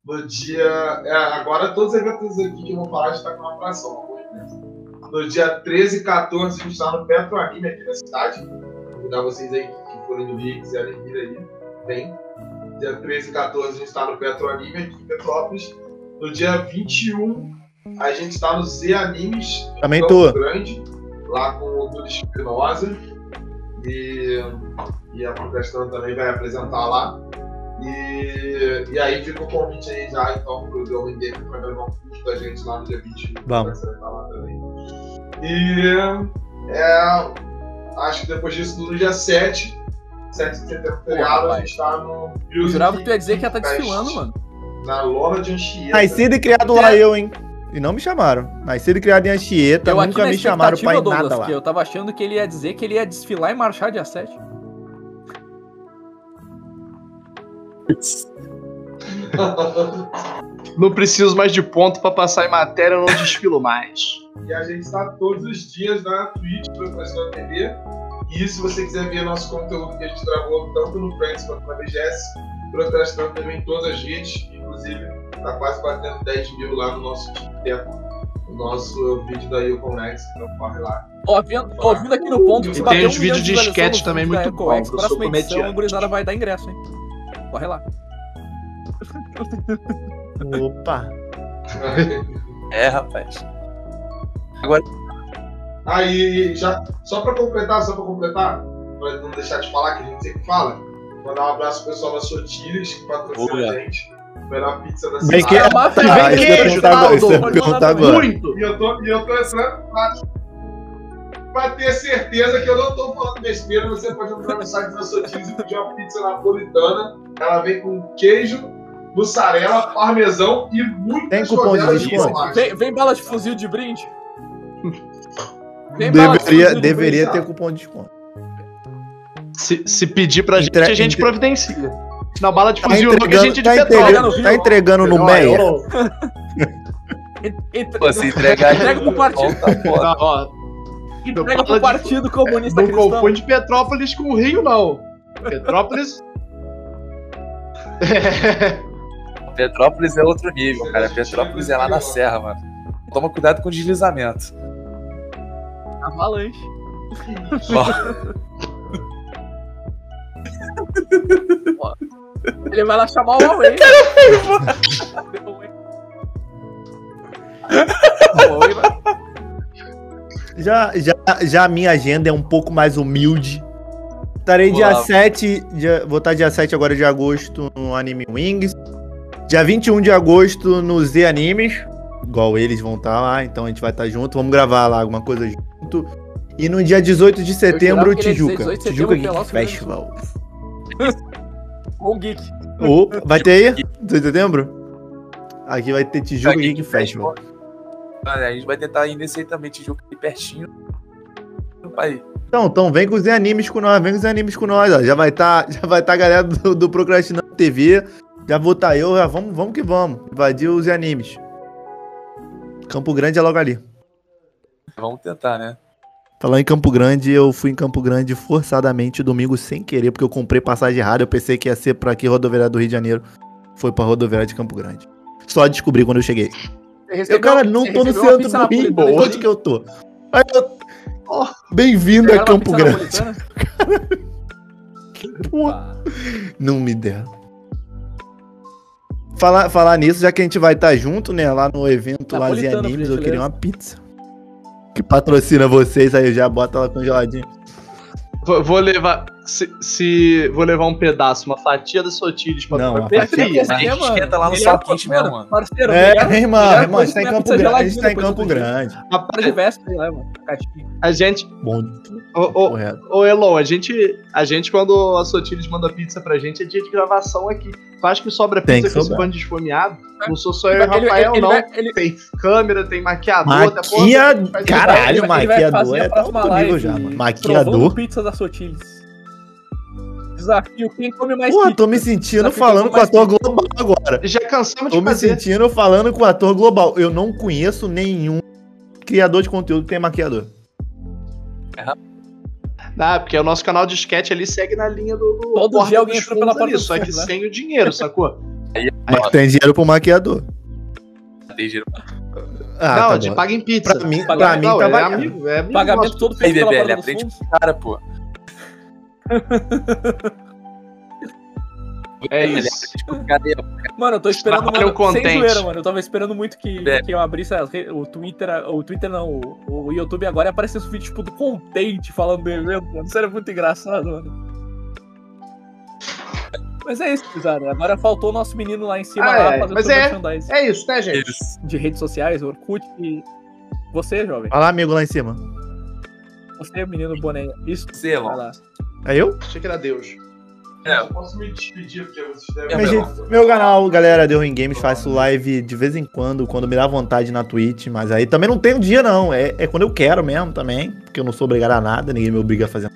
No dia. é, agora todos os eventos aqui que eu vou falar estão com atração, como imprensa. No dia 13 e 14 a gente está no Petro Anime aqui na cidade. Vou convidar vocês aí que forem do Rio e quiserem vir aí, vem. Dia 13 e 14 a gente está no Petro Anime aqui em Petrópolis. No dia 21 a gente está no Z Animes Também tô. Grande, lá com o Dudu Espinosa. E, e a Procrastinando também vai apresentar lá. E, e aí fica o convite aí já, então, pro The Homem Game pra gravar um curso da gente lá no dia 21. Vamos. Vai lá também. E é, acho que depois disso, no dia 7, 7 de setembro, feriado, a gente tá no Eu Music jurava que tu ia dizer que ia estar Fest, desfilando, mano. Na Lona de Anchieta. Nascido e criado lá eu, hein? E não me chamaram. Nascido e criado em Anchieta, eu nunca me chamaram pra ir expectativa, nada Douglas, lá. que eu tava achando que ele ia dizer que ele ia desfilar e marchar dia 7. Não preciso mais de ponto pra passar em matéria, eu não desfilo mais. E a gente está todos os dias na Twitch Procrastinando TV. E se você quiser ver nosso conteúdo que a gente gravou tanto no Friends quanto na BGS, Procrastinando TV em todas as redes. Inclusive, tá quase batendo 10 mil lá no nosso TikTok. O nosso vídeo da Yukon Next, então corre lá. Ó, vendo, ó, vindo aqui no ponto que E se tem os um vídeos de no também muito Ecoex, bons, eu sou Próxima edição, comediante. o gurizada vai dar ingresso, hein? Corre lá. Opa. É, rapaz. Aí, já, só pra completar, só pra completar, pra não deixar de falar, que a gente sempre fala, mandar um abraço pro pessoal da Sotiles, que patrocina Boa. a gente. Melhor pizza da Bem cidade. que... Ah, mata- Ah, vem isso eu ia queijo, agora. Muito! E eu tô, e eu tô entrando pra, pra ter certeza que eu não tô falando besteira. Você pode entrar no site da Sotiles e pedir uma pizza napolitana. Ela vem com queijo, mussarela, parmesão e muitas Tem cupom de desconto? Vem, vem bala de fuzil de brinde. Vem bala de Deveria, de deveria brinde, ter cupom de desconto. Se, se pedir pra gente, a gente entre- providencia. Na bala de Tá fuzil, não que gente é de tá petróleo. entregando, tá entregando no Não, Meia. Pô, se entregar Entrega pro partido. Não, ó, Entrega pro de- Partido Comunista não Cristão. confunde Petrópolis com o Rio, não. Petrópolis. Petrópolis é outro nível, cara. Petrópolis é lá na serra, mano. Toma cuidado com o deslizamento. Avalanche. Ó, Ele vai lá chamar o Huawei. Já, já, já a minha agenda é um pouco mais humilde. Estarei dia lá. 7, dia, vou estar dia 7 agora de agosto no Anime Wings. Dia 21 de agosto no Z Animes. Igual eles vão estar lá, então a gente vai estar junto. Vamos gravar lá alguma coisa junto. E no dia 18 de setembro, Tijuca. 18 de Tijuca Festival. Com o Geek. Opa, vai ter aí? 18 de setembro? Aqui vai ter Tijuca Geek Festival. Olha, A gente vai tentar ir nesse aí também, Tijuca aqui pertinho. Então, então vem com os animes com nós, vem com os animes com nós, ó. Já vai estar, já vai tá a galera do, do Procrastinando TV. Já vou estar eu, já vamos, vamos que vamos. Invadir os animes. Campo Grande é logo ali. Vamos tentar, né? Falando em Campo Grande, eu fui em Campo Grande forçadamente domingo sem querer, porque eu comprei passagem errada. Eu pensei que ia ser pra aqui, rodoviária do Rio de Janeiro. Foi pra rodoviária de Campo Grande. Só descobri quando eu cheguei. Eu, cara, não tô no centro do Rio, onde que eu tô? Aí eu- Ó, Bem-vindo a Campo Grande. Porra, não me deram. Falar, falar nisso, já que a gente vai estar junto, né? Lá no evento Napolitano, animes, eu queria uma pizza. Que patrocina vocês, aí já bota ela congeladinha. Vou, levar. Se, se- Vou levar um pedaço, uma fatia da Sotiles pra Não, pra- a fatia- a gente esquenta lá no Melhor sol quente coisa- mesmo, mano. Parceiro, É, melhor- irmão, melhor irmão, a gente tá em é Campo Grande. A gente tá em Campo. Grande. Tá de Rapaz, véspera, né, mano? A gente. Bom, Ô, ô, correto. ô Elon, a gente, a gente, quando a Sotiles manda pizza pra gente, é dia de gravação aqui. Tu acha que sobra pizza que com esse bando de esfomeado? Não sou só eu e o Ele- Rafael, ele não. vai- ele- Tem câmera, tem maquiador, até porra, Maquia... ele Caralho, ele maquiador a é tá outro nível já, mano. Maquiador. pizza da Sotiles. Desafio, quem come mais Porra, pizza? tô me sentindo falando com ator mais global agora. Já cansamos Tô de me fazer. sentindo falando com o ator global. Eu não conheço nenhum criador de conteúdo que tem maquiador. Ah, porque o nosso canal de sketch ali segue na linha do. do Todo dia alguém entra pela porta ali, Só que né? sem o dinheiro, sacou? Mas tem dinheiro pro maquiador. Tem dinheiro. Ah, não, tá bom. paga em pizza. Pra mim, Pagar- pra mim não, tá é amigo, é amigo Pagamento nosso. todo Aí, feito pela bebê, ele aprende com o cara, pô. É Ele isso. Mano, eu tô esperando, mano, sem contente. zoeira, mano. Eu tava esperando muito que, É. que eu abrisse o Twitter, o Twitter não, o, o YouTube agora e aparecesse um vídeo, tipo, do Contente falando do evento, mano. Isso era muito engraçado, mano. Mas é isso, Cesar. Agora faltou o nosso menino lá em cima, Ah, lá, é. fazendo Mas é. É isso, né, gente? De redes sociais, Orkut e... Você, jovem. Olha lá, amigo, lá em cima. Você, menino boné. Isso, Sei lá. É eu? Achei que era Deus. É, eu posso me despedir, porque vocês devem... Mas, meu gente, meu canal, galera, The Ruim Games, faço live de vez em quando, quando me dá vontade na Twitch, mas aí também não tem um dia, não. É, é quando eu quero mesmo também, porque eu não sou obrigado a nada, ninguém me obriga a fazer.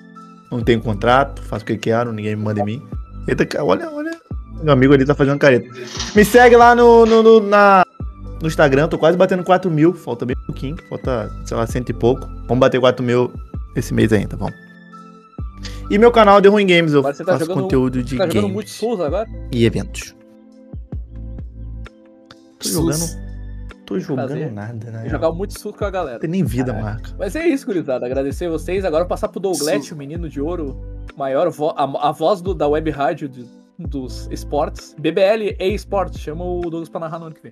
Não tenho contrato, faço o que quero, ninguém me manda em mim. Eita, olha, olha. Meu amigo ali tá fazendo careta. Me segue lá no, no, no- na, no Instagram, tô quase batendo 4 mil, falta bem pouquinho, falta, sei lá, cento e pouco. Vamos bater 4 mil esse mês ainda, vamos. E meu canal The Ruim Games, eu tá faço jogando- conteúdo de Tá jogando games muito Souls agora? e eventos. Tô jogando, Sus. tô jogando Fazer. nada, né? Jogar muito Souls com a galera. Não tem nem vida, marca. Mas é isso, gurizada. Agradecer vocês. Agora passar pro Douglas, Sim. o menino de ouro, maior vo- a, a voz do- da web rádio de- dos esportes. BBL e esportes. Chama o Douglas pra narrar no ano que vem.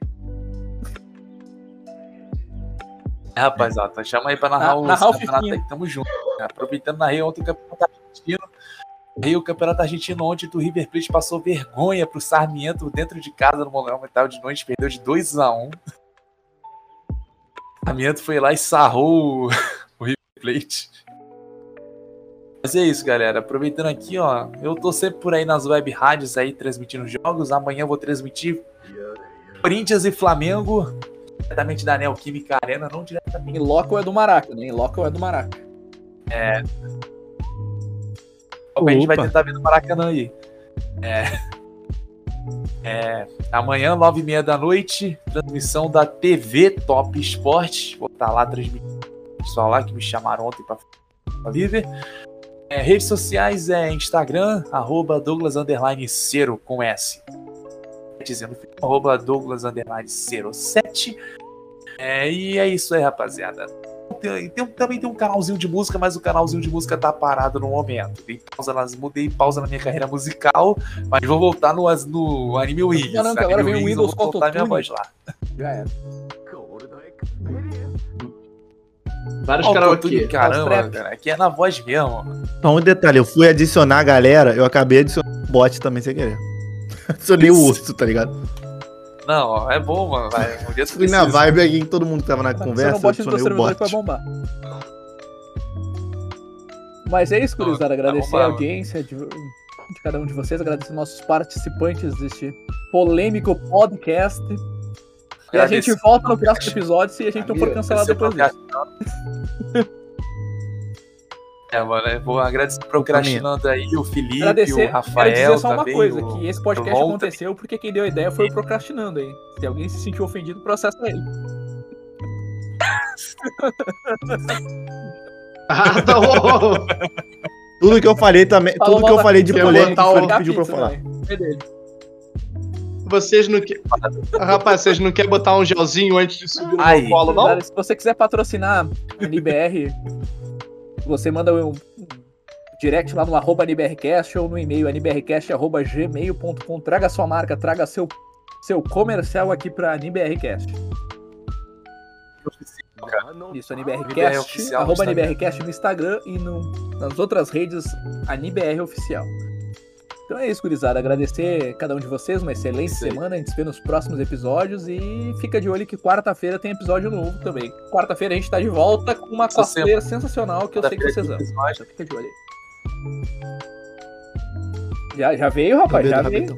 É, rapaziada, chama aí pra narrar Na- narrar o campeonatos Fifinha. aí tamo junto. né? Aproveitando, narrei ontem o campeonato argentino. Narrei o campeonato argentino onde o River Plate passou vergonha pro Sarmiento dentro de casa no Monumental de noite, perdeu de 2x1. O Sarmiento foi lá e sarrou o, o River Plate. Mas é isso, galera. Aproveitando aqui, ó. Eu tô sempre por aí nas web rádios aí transmitindo jogos. Amanhã eu vou transmitir Corinthians e Flamengo. Diretamente da Neoquímica Arena, não diretamente Em loco é do Maraca, né? Em loco é do Maraca. A gente vai Opa. tentar ver no Maracanã aí. É. É, amanhã, nove e meia da noite, transmissão da TV Top Esportes. Vou estar lá transmitindo. o Pessoal lá que me chamaram ontem para Viver. É, redes sociais é Instagram, arroba Douglas Underline Cero com S. Dizendo arroba Douglas Underline Cero 7. É, e é isso aí, rapaziada. Tem- tem- também tem um canalzinho de música, mas o canalzinho de música tá parado no momento. Dei pausa, nas, mudei pausa na minha carreira musical, mas vou voltar no, no Anime Wings. Não, não, que Anime agora vem o Wings, Windows eu vou com botar minha voz lá. Já era. Vários karaokê. caramba, cara, aqui é na voz mesmo. Só um detalhe, eu fui adicionar a galera, eu acabei adicionando o bot também sem querer. Adicionei o urso, tá ligado? Não, ó, é bom, mano. Vai, um dia tu Fui na precisa. vibe aqui, todo mundo que tava na Você conversa, não eu bote no teu adicionei o servidor que vai bot. bombar. Mas é isso, gurizada. Vai Agradecer bombar, a audiência de, de cada um de vocês. Agradecer nossos participantes deste polêmico podcast. E a gente volta no próximo episódio se a gente não for cancelado depois disso. É, mano, eu vou agradecer pro Procrastinando aí, o Felipe, Agradecer, o quero Rafael dizer só uma também, coisa, o- que esse podcast Volta. aconteceu porque quem deu a ideia foi o Procrastinando aí. Se alguém se sentiu ofendido, processa ele. Ah, tá bom. Tudo que eu falei também, Falou tudo que eu falei de polêmica o- Da pediu pra eu falar. também. Vocês não querem. Rapaz, vocês não querem botar um gelzinho antes de subir no Aí. colo, não? Se você quiser patrocinar a NBR, você manda um direct lá no arroba NBRcast ou no e-mail nbrcast.gmail.com. Traga sua marca, traga seu, seu comercial aqui pra NBRcast. Isso, NBR NBRcast, arroba. NBRcast no Instagram e no- nas outras redes, a NBR Oficial. Então é isso, gurizada. Agradecer cada um de vocês, uma excelente semana. A gente se vê nos próximos episódios e fica de olho que quarta-feira tem episódio novo também. Quarta-feira a gente tá de volta com uma cosplayer sensacional que eu sei que vocês amam. Então fica de olho aí. Já, já veio, rapaz? Já veio.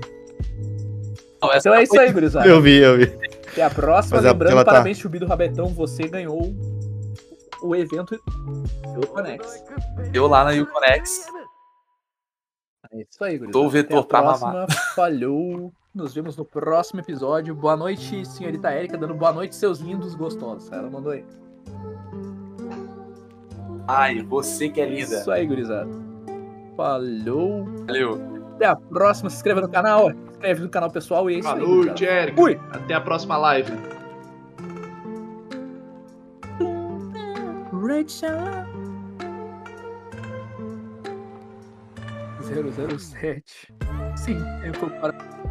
Não, Então é isso aí, gurizada. Eu vi, eu vi. Até a próxima. Mas a- Lembrando, ela tá- parabéns, Chubi do Rabetão. Você ganhou o evento do Conex. Eu lá na Uconex. É isso aí, gurizada. Tô o vetor pra próxima. Falhou. Nos vemos no próximo episódio. Boa noite, senhorita Érica, dando boa noite, seus lindos gostosos. Ela mandou aí. Ai, você que é linda. Isso aí, gurizada. Falou. Valeu. Até a próxima. Se inscreva no canal. Se inscreve no canal pessoal e é isso Boa aí. noite, gurizada. Érica. Fui. Até a próxima live. 007. Sim, eu tô para.